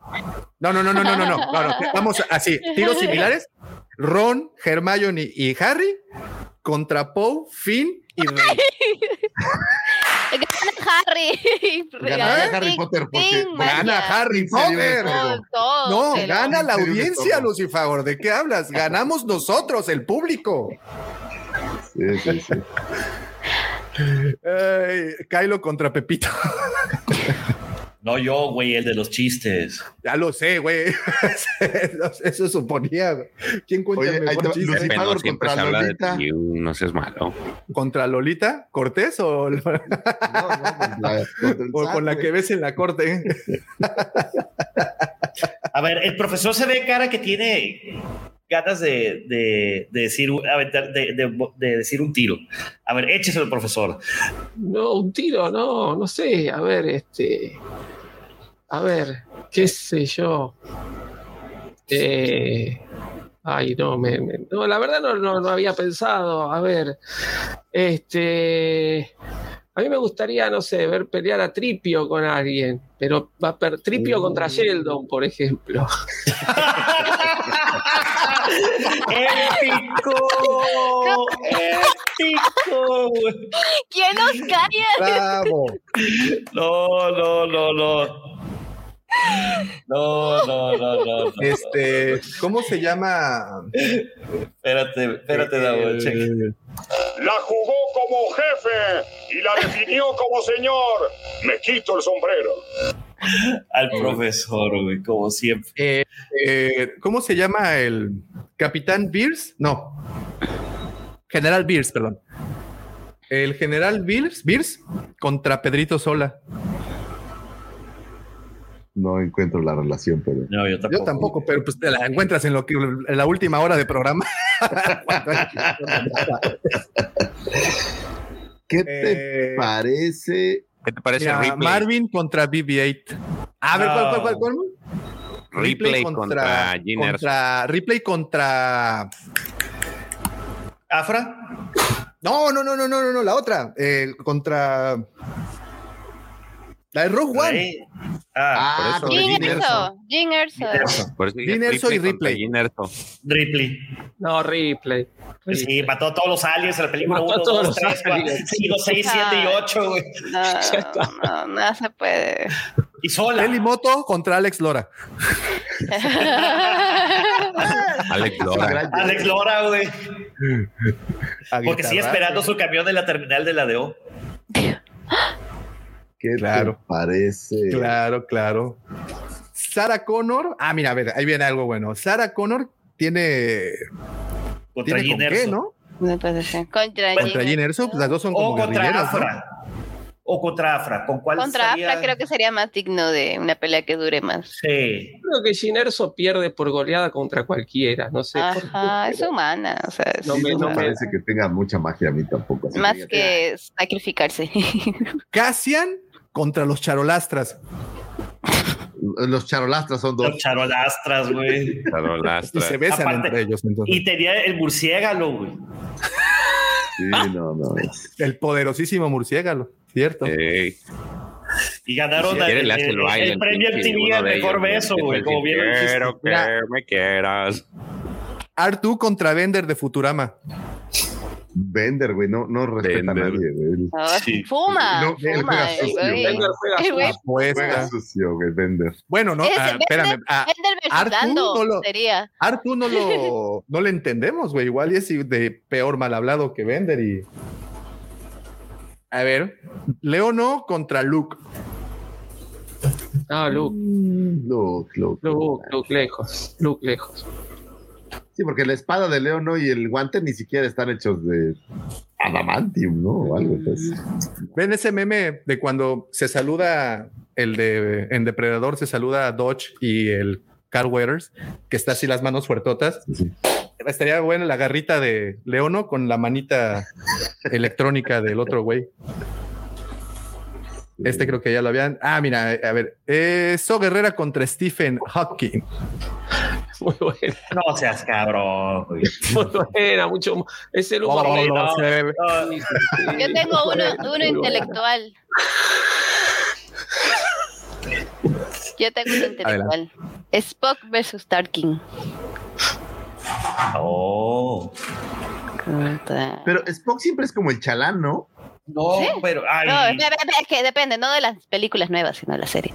No, no, no, no, no, no, no, no, no. Vamos así, tiros similares. Ron, Hermione y Harry contra Poe, Finn y Rey. Gana Harry. Ganaría Harry Potter porque Gana. Harry Potter. No, gana la audiencia. Lucifer. ¿De qué hablas? Ganamos nosotros, el público. Sí, sí, sí. Ay, Kylo contra Pepito. No yo, güey, el de los chistes. Ya lo sé, güey. Eso suponía. ¿Quién cuenta Oye, mejor te chiste? Lucifer se contra habla de Lolita. ti, no seas malo. ¿Contra Lolita Cortés o, No, no, contra el o con la que ves en la corte? A ver, el profesor se ve cara que tiene ganas de, de, de decir, aventar- de, de- de decir un tiro. A ver, échese el profesor. No, un tiro, no, no sé. A ver, este. A ver, qué sé yo. Eh, ay, no, me, me- no, la verdad no, no, no había pensado. A ver, este. A mí me gustaría, no sé, ver pelear a Tripio con alguien, pero va a per Tripio contra Sheldon, por ejemplo. ¡Épico! ¡Épico! ¿Quién nos calla? Bravo. No, no, no, no. No, no, no, no. no. Este, ¿cómo se llama? Espérate, espérate, Davo, El- cheque. La jugó como jefe y la definió como señor. Me quito el sombrero. Al profesor, güey, como siempre. eh, eh, ¿Cómo se llama el Capitán Beers? No. General Beers, perdón. El General Beers, Beers contra Pedrito Sola. No encuentro la relación, pero. No, yo tampoco. Yo tampoco, pero pues te la encuentras en lo que en la última hora de programa. ¿Qué te Eh, parece? ¿Qué te parece Mira, Ripley? Marvin contra BB-8. A ver, ¿cuál, cuál, cuál, cuál? Ripley contra Erso. contra Ripley contra. ¿Afra? No, no, no, no, no, no, no, la otra. Eh, contra. La de Rogue One. Ah, Ah, por eso, Jin Jin Erso. Jin Erso. Por eso dije Gin Erso y Ripley. Gin Erso. Ripley. No, Ripley. Sí, mató a todos los aliens en la película Mató a 1, todos 2, los 3, 4, aliens. 5, 6, 7 y 8, güey. No, no, no se puede. Y sola. Eli Moto contra Alex Lora. Alex Lora. Alex Lora, güey. Porque sigue esperando su camión en la terminal de la DO. ¿Qué Claro. te parece? Claro, claro. Sarah Connor. Ah, mira, a ver, ahí viene algo bueno. Sarah Connor tiene. Contra ¿Tiene Gin con qué, Erso. no? No puede ser. Contra Contra Jin Gin Erso, pues las dos son como O contra guerrilleras, ¿no? Afra. O contra Afra. ¿Con cuál Contra? Afra creo que sería más digno de una pelea que dure más. Sí. Creo que Ginerso pierde por goleada contra cualquiera, no sé. por qué, Ajá, es humana, o sea, es No Sí, me- no parece que tenga mucha magia a mí tampoco. más que- que sacrificarse. Cassian contra los charolastras. Los charolastras son dos. Los charolastras, güey. Y Charolastra. se besan Aparte- entre ellos. Entonces. Y tenía el murciélago, güey. Sí, no, no. El poderosísimo murciélago, ¿cierto? Ey, Y ganaron si el, el- el el premio MTV al mejor beso, güey. Como bien. Quiero que me quieras. Artu contra Bender de Futurama. Bender, güey, no, no respeta Bender. a nadie, güey. Ah, Fuma, No, fuma. juega el sucio, güey. Bender juega El güey- Apuesta. Juega sucio, güey, Bender. Bueno, no, ah, espérame. ah, Artu no lo- sería. Artu no lo, no le entendemos, güey. Igual y es de peor mal hablado que Bender y. A ver, Leono contra Luke. Ah, Luke, Luke, Luke. Luke, Luke, lejos. Luke, lejos. Sí, porque la espada de León ¿no? y el guante ni siquiera están hechos de adamantium, ¿no? O algo, pues. ¿Ven ese meme de cuando se saluda el de en Depredador, se saluda a Dodge y el Carl Weathers, que está así las manos fuertotas? Estaría buena la garrita de Leono con la manita electrónica del otro güey. Este creo que ya lo habían. Ah, mira, a ver. Eh, So Guerrera contra Stephen Hawking. Muy buena, No seas cabrón. güey. muy buena, mucho. Es el humor No, no, negro. no, se- Sí, sí, sí. Yo tengo uno, uno intelectual. Yo tengo uno intelectual. Spock versus Tarkin. Oh. Pero Spock siempre es como el chalán, ¿no? No, ¿Sí? pero. Ay, No, es que depende, no de las películas nuevas, sino de la serie.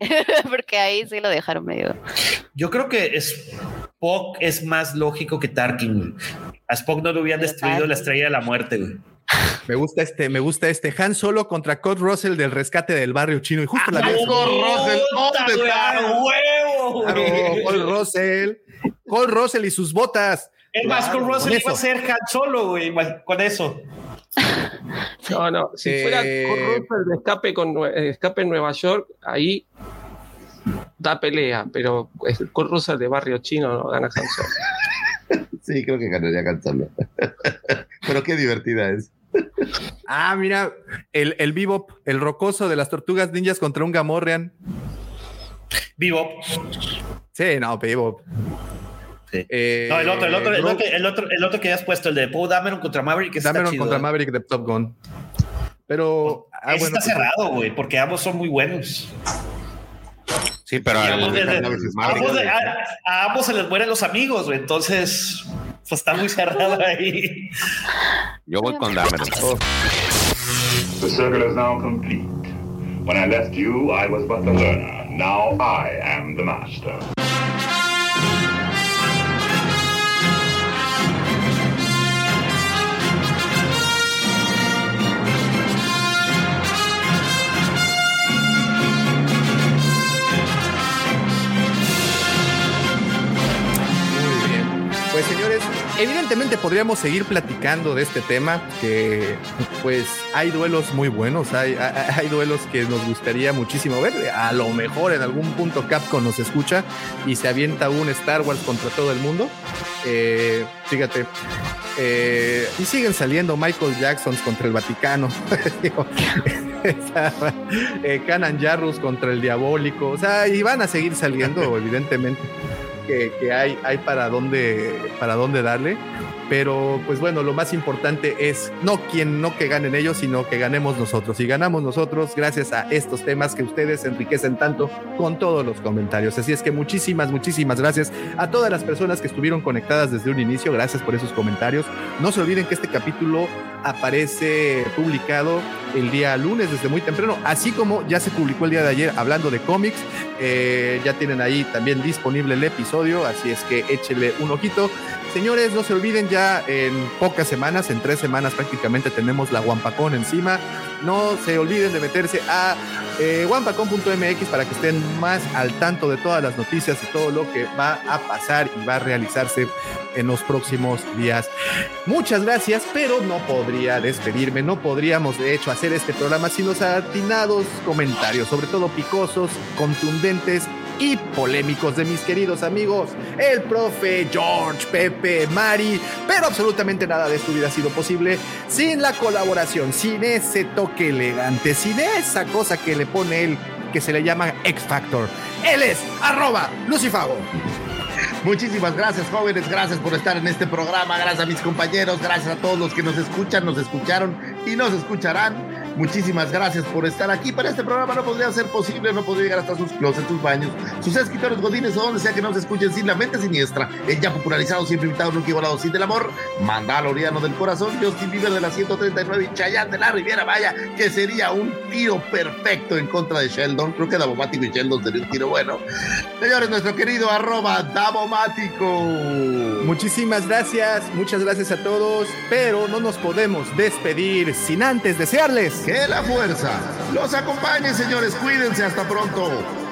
Porque ahí sí lo dejaron medio. yo creo que Spock es más lógico que Tarkin. A Spock no le hubieran destruido la estrella de la muerte, güey. Me gusta este, me gusta este. Han Solo contra Kurt Russell del rescate del barrio chino. Y justo la Let's go, Russell, all Puta, the güey, a time. huevo, Claro, güey. Cole Russell. Cole Russell y sus botas. Es más, Claro, con Russell iba a ser Han Solo, güey, igual, con eso. No, no, si Eh, fuera Kurt Russell de escape, con, eh, escape en Nueva York, ahí da pelea, pero Kurt Russell de barrio chino no gana Solo. Sí, creo que ganaría Solo. Pero qué divertida es. Ah, mira, el, el Bebop, el rocoso de las tortugas ninjas contra un Gamorrean. Vivo. Sí, no, Bebop. Sí. Eh, No, el otro, el otro, el Ro- otro, el otro, el otro que has puesto, el de Poe Dameron contra Maverick, que está Dameron chido. contra Maverick de Top Gun. Pero, ah, Ese bueno, está cerrado, güey, porque ambos son muy buenos. Sí, pero ambos, a, Maverick, ambos- Maverick. a- a ambos se les mueren los amigos, güey. Entonces, pues está muy cerrado ahí. yo voy con Dameron. The circle is now complete. When I left you, I was but the learner. Now I am the master. Pues señores, evidentemente podríamos seguir platicando de este tema, que pues hay duelos muy buenos, hay, hay, hay duelos que nos gustaría muchísimo ver. A lo mejor en algún punto Capcom nos escucha y se avienta un Star Wars contra todo el mundo. Eh, fíjate. eh, y siguen saliendo Michael Jacksons contra el Vaticano. Estaba, eh, Canan Jarrus contra el Diabólico. O sea, y van a seguir saliendo, evidentemente que, que hay, hay para dónde para dónde darle. Pero pues bueno, lo más importante es no quien no que ganen ellos, sino que ganemos nosotros. Y ganamos nosotros gracias a estos temas que ustedes enriquecen tanto con todos los comentarios. Así es que muchísimas, muchísimas gracias a todas las personas que estuvieron conectadas desde un inicio. Gracias por esos comentarios. No se olviden que este capítulo aparece publicado el día lunes desde muy temprano, así como ya se publicó el día de ayer hablando de cómics. Eh, ya tienen ahí también disponible el episodio, así es que échenle un ojito. Señores, no se olviden ya en pocas semanas, en tres semanas prácticamente tenemos la Wampacón encima. No se olviden de meterse a eh, wampacon.mx para que estén más al tanto de todas las noticias y todo lo que va a pasar y va a realizarse en los próximos días. Muchas gracias, pero no podría despedirme, no podríamos de hecho hacer este programa sin los atinados comentarios, sobre todo picosos, contundentes y polémicos de mis queridos amigos, el profe George, Pepe, Mari, pero absolutamente nada de esto hubiera sido posible sin la colaboración, sin ese toque elegante, sin esa cosa que le pone él, que se le llama X Factor. Él es arroba Lucifago. Muchísimas gracias, jóvenes. Gracias por estar en este programa. Gracias a mis compañeros. Gracias a todos los que nos escuchan, nos escucharon y nos escucharán. Muchísimas gracias por estar aquí. Para este programa no podría ser posible, no podría llegar hasta sus closets, sus baños, sus escritorios godines o donde sea que nos escuchen sin la mente siniestra. El ya popularizado, siempre invitado, nunca igualado, sin del amor, Mandaloriano del corazón, Justin Bieber de la 139 y Chayanne de la Riviera. Vaya, que sería un tiro perfecto en contra de Sheldon. Creo que Davomático y Sheldon sería un tiro bueno. Señores, nuestro querido arroba Davomático. Muchísimas gracias, muchas gracias a todos, pero no nos podemos despedir sin antes desearles que la fuerza los acompañe, señores. Cuídense, hasta pronto.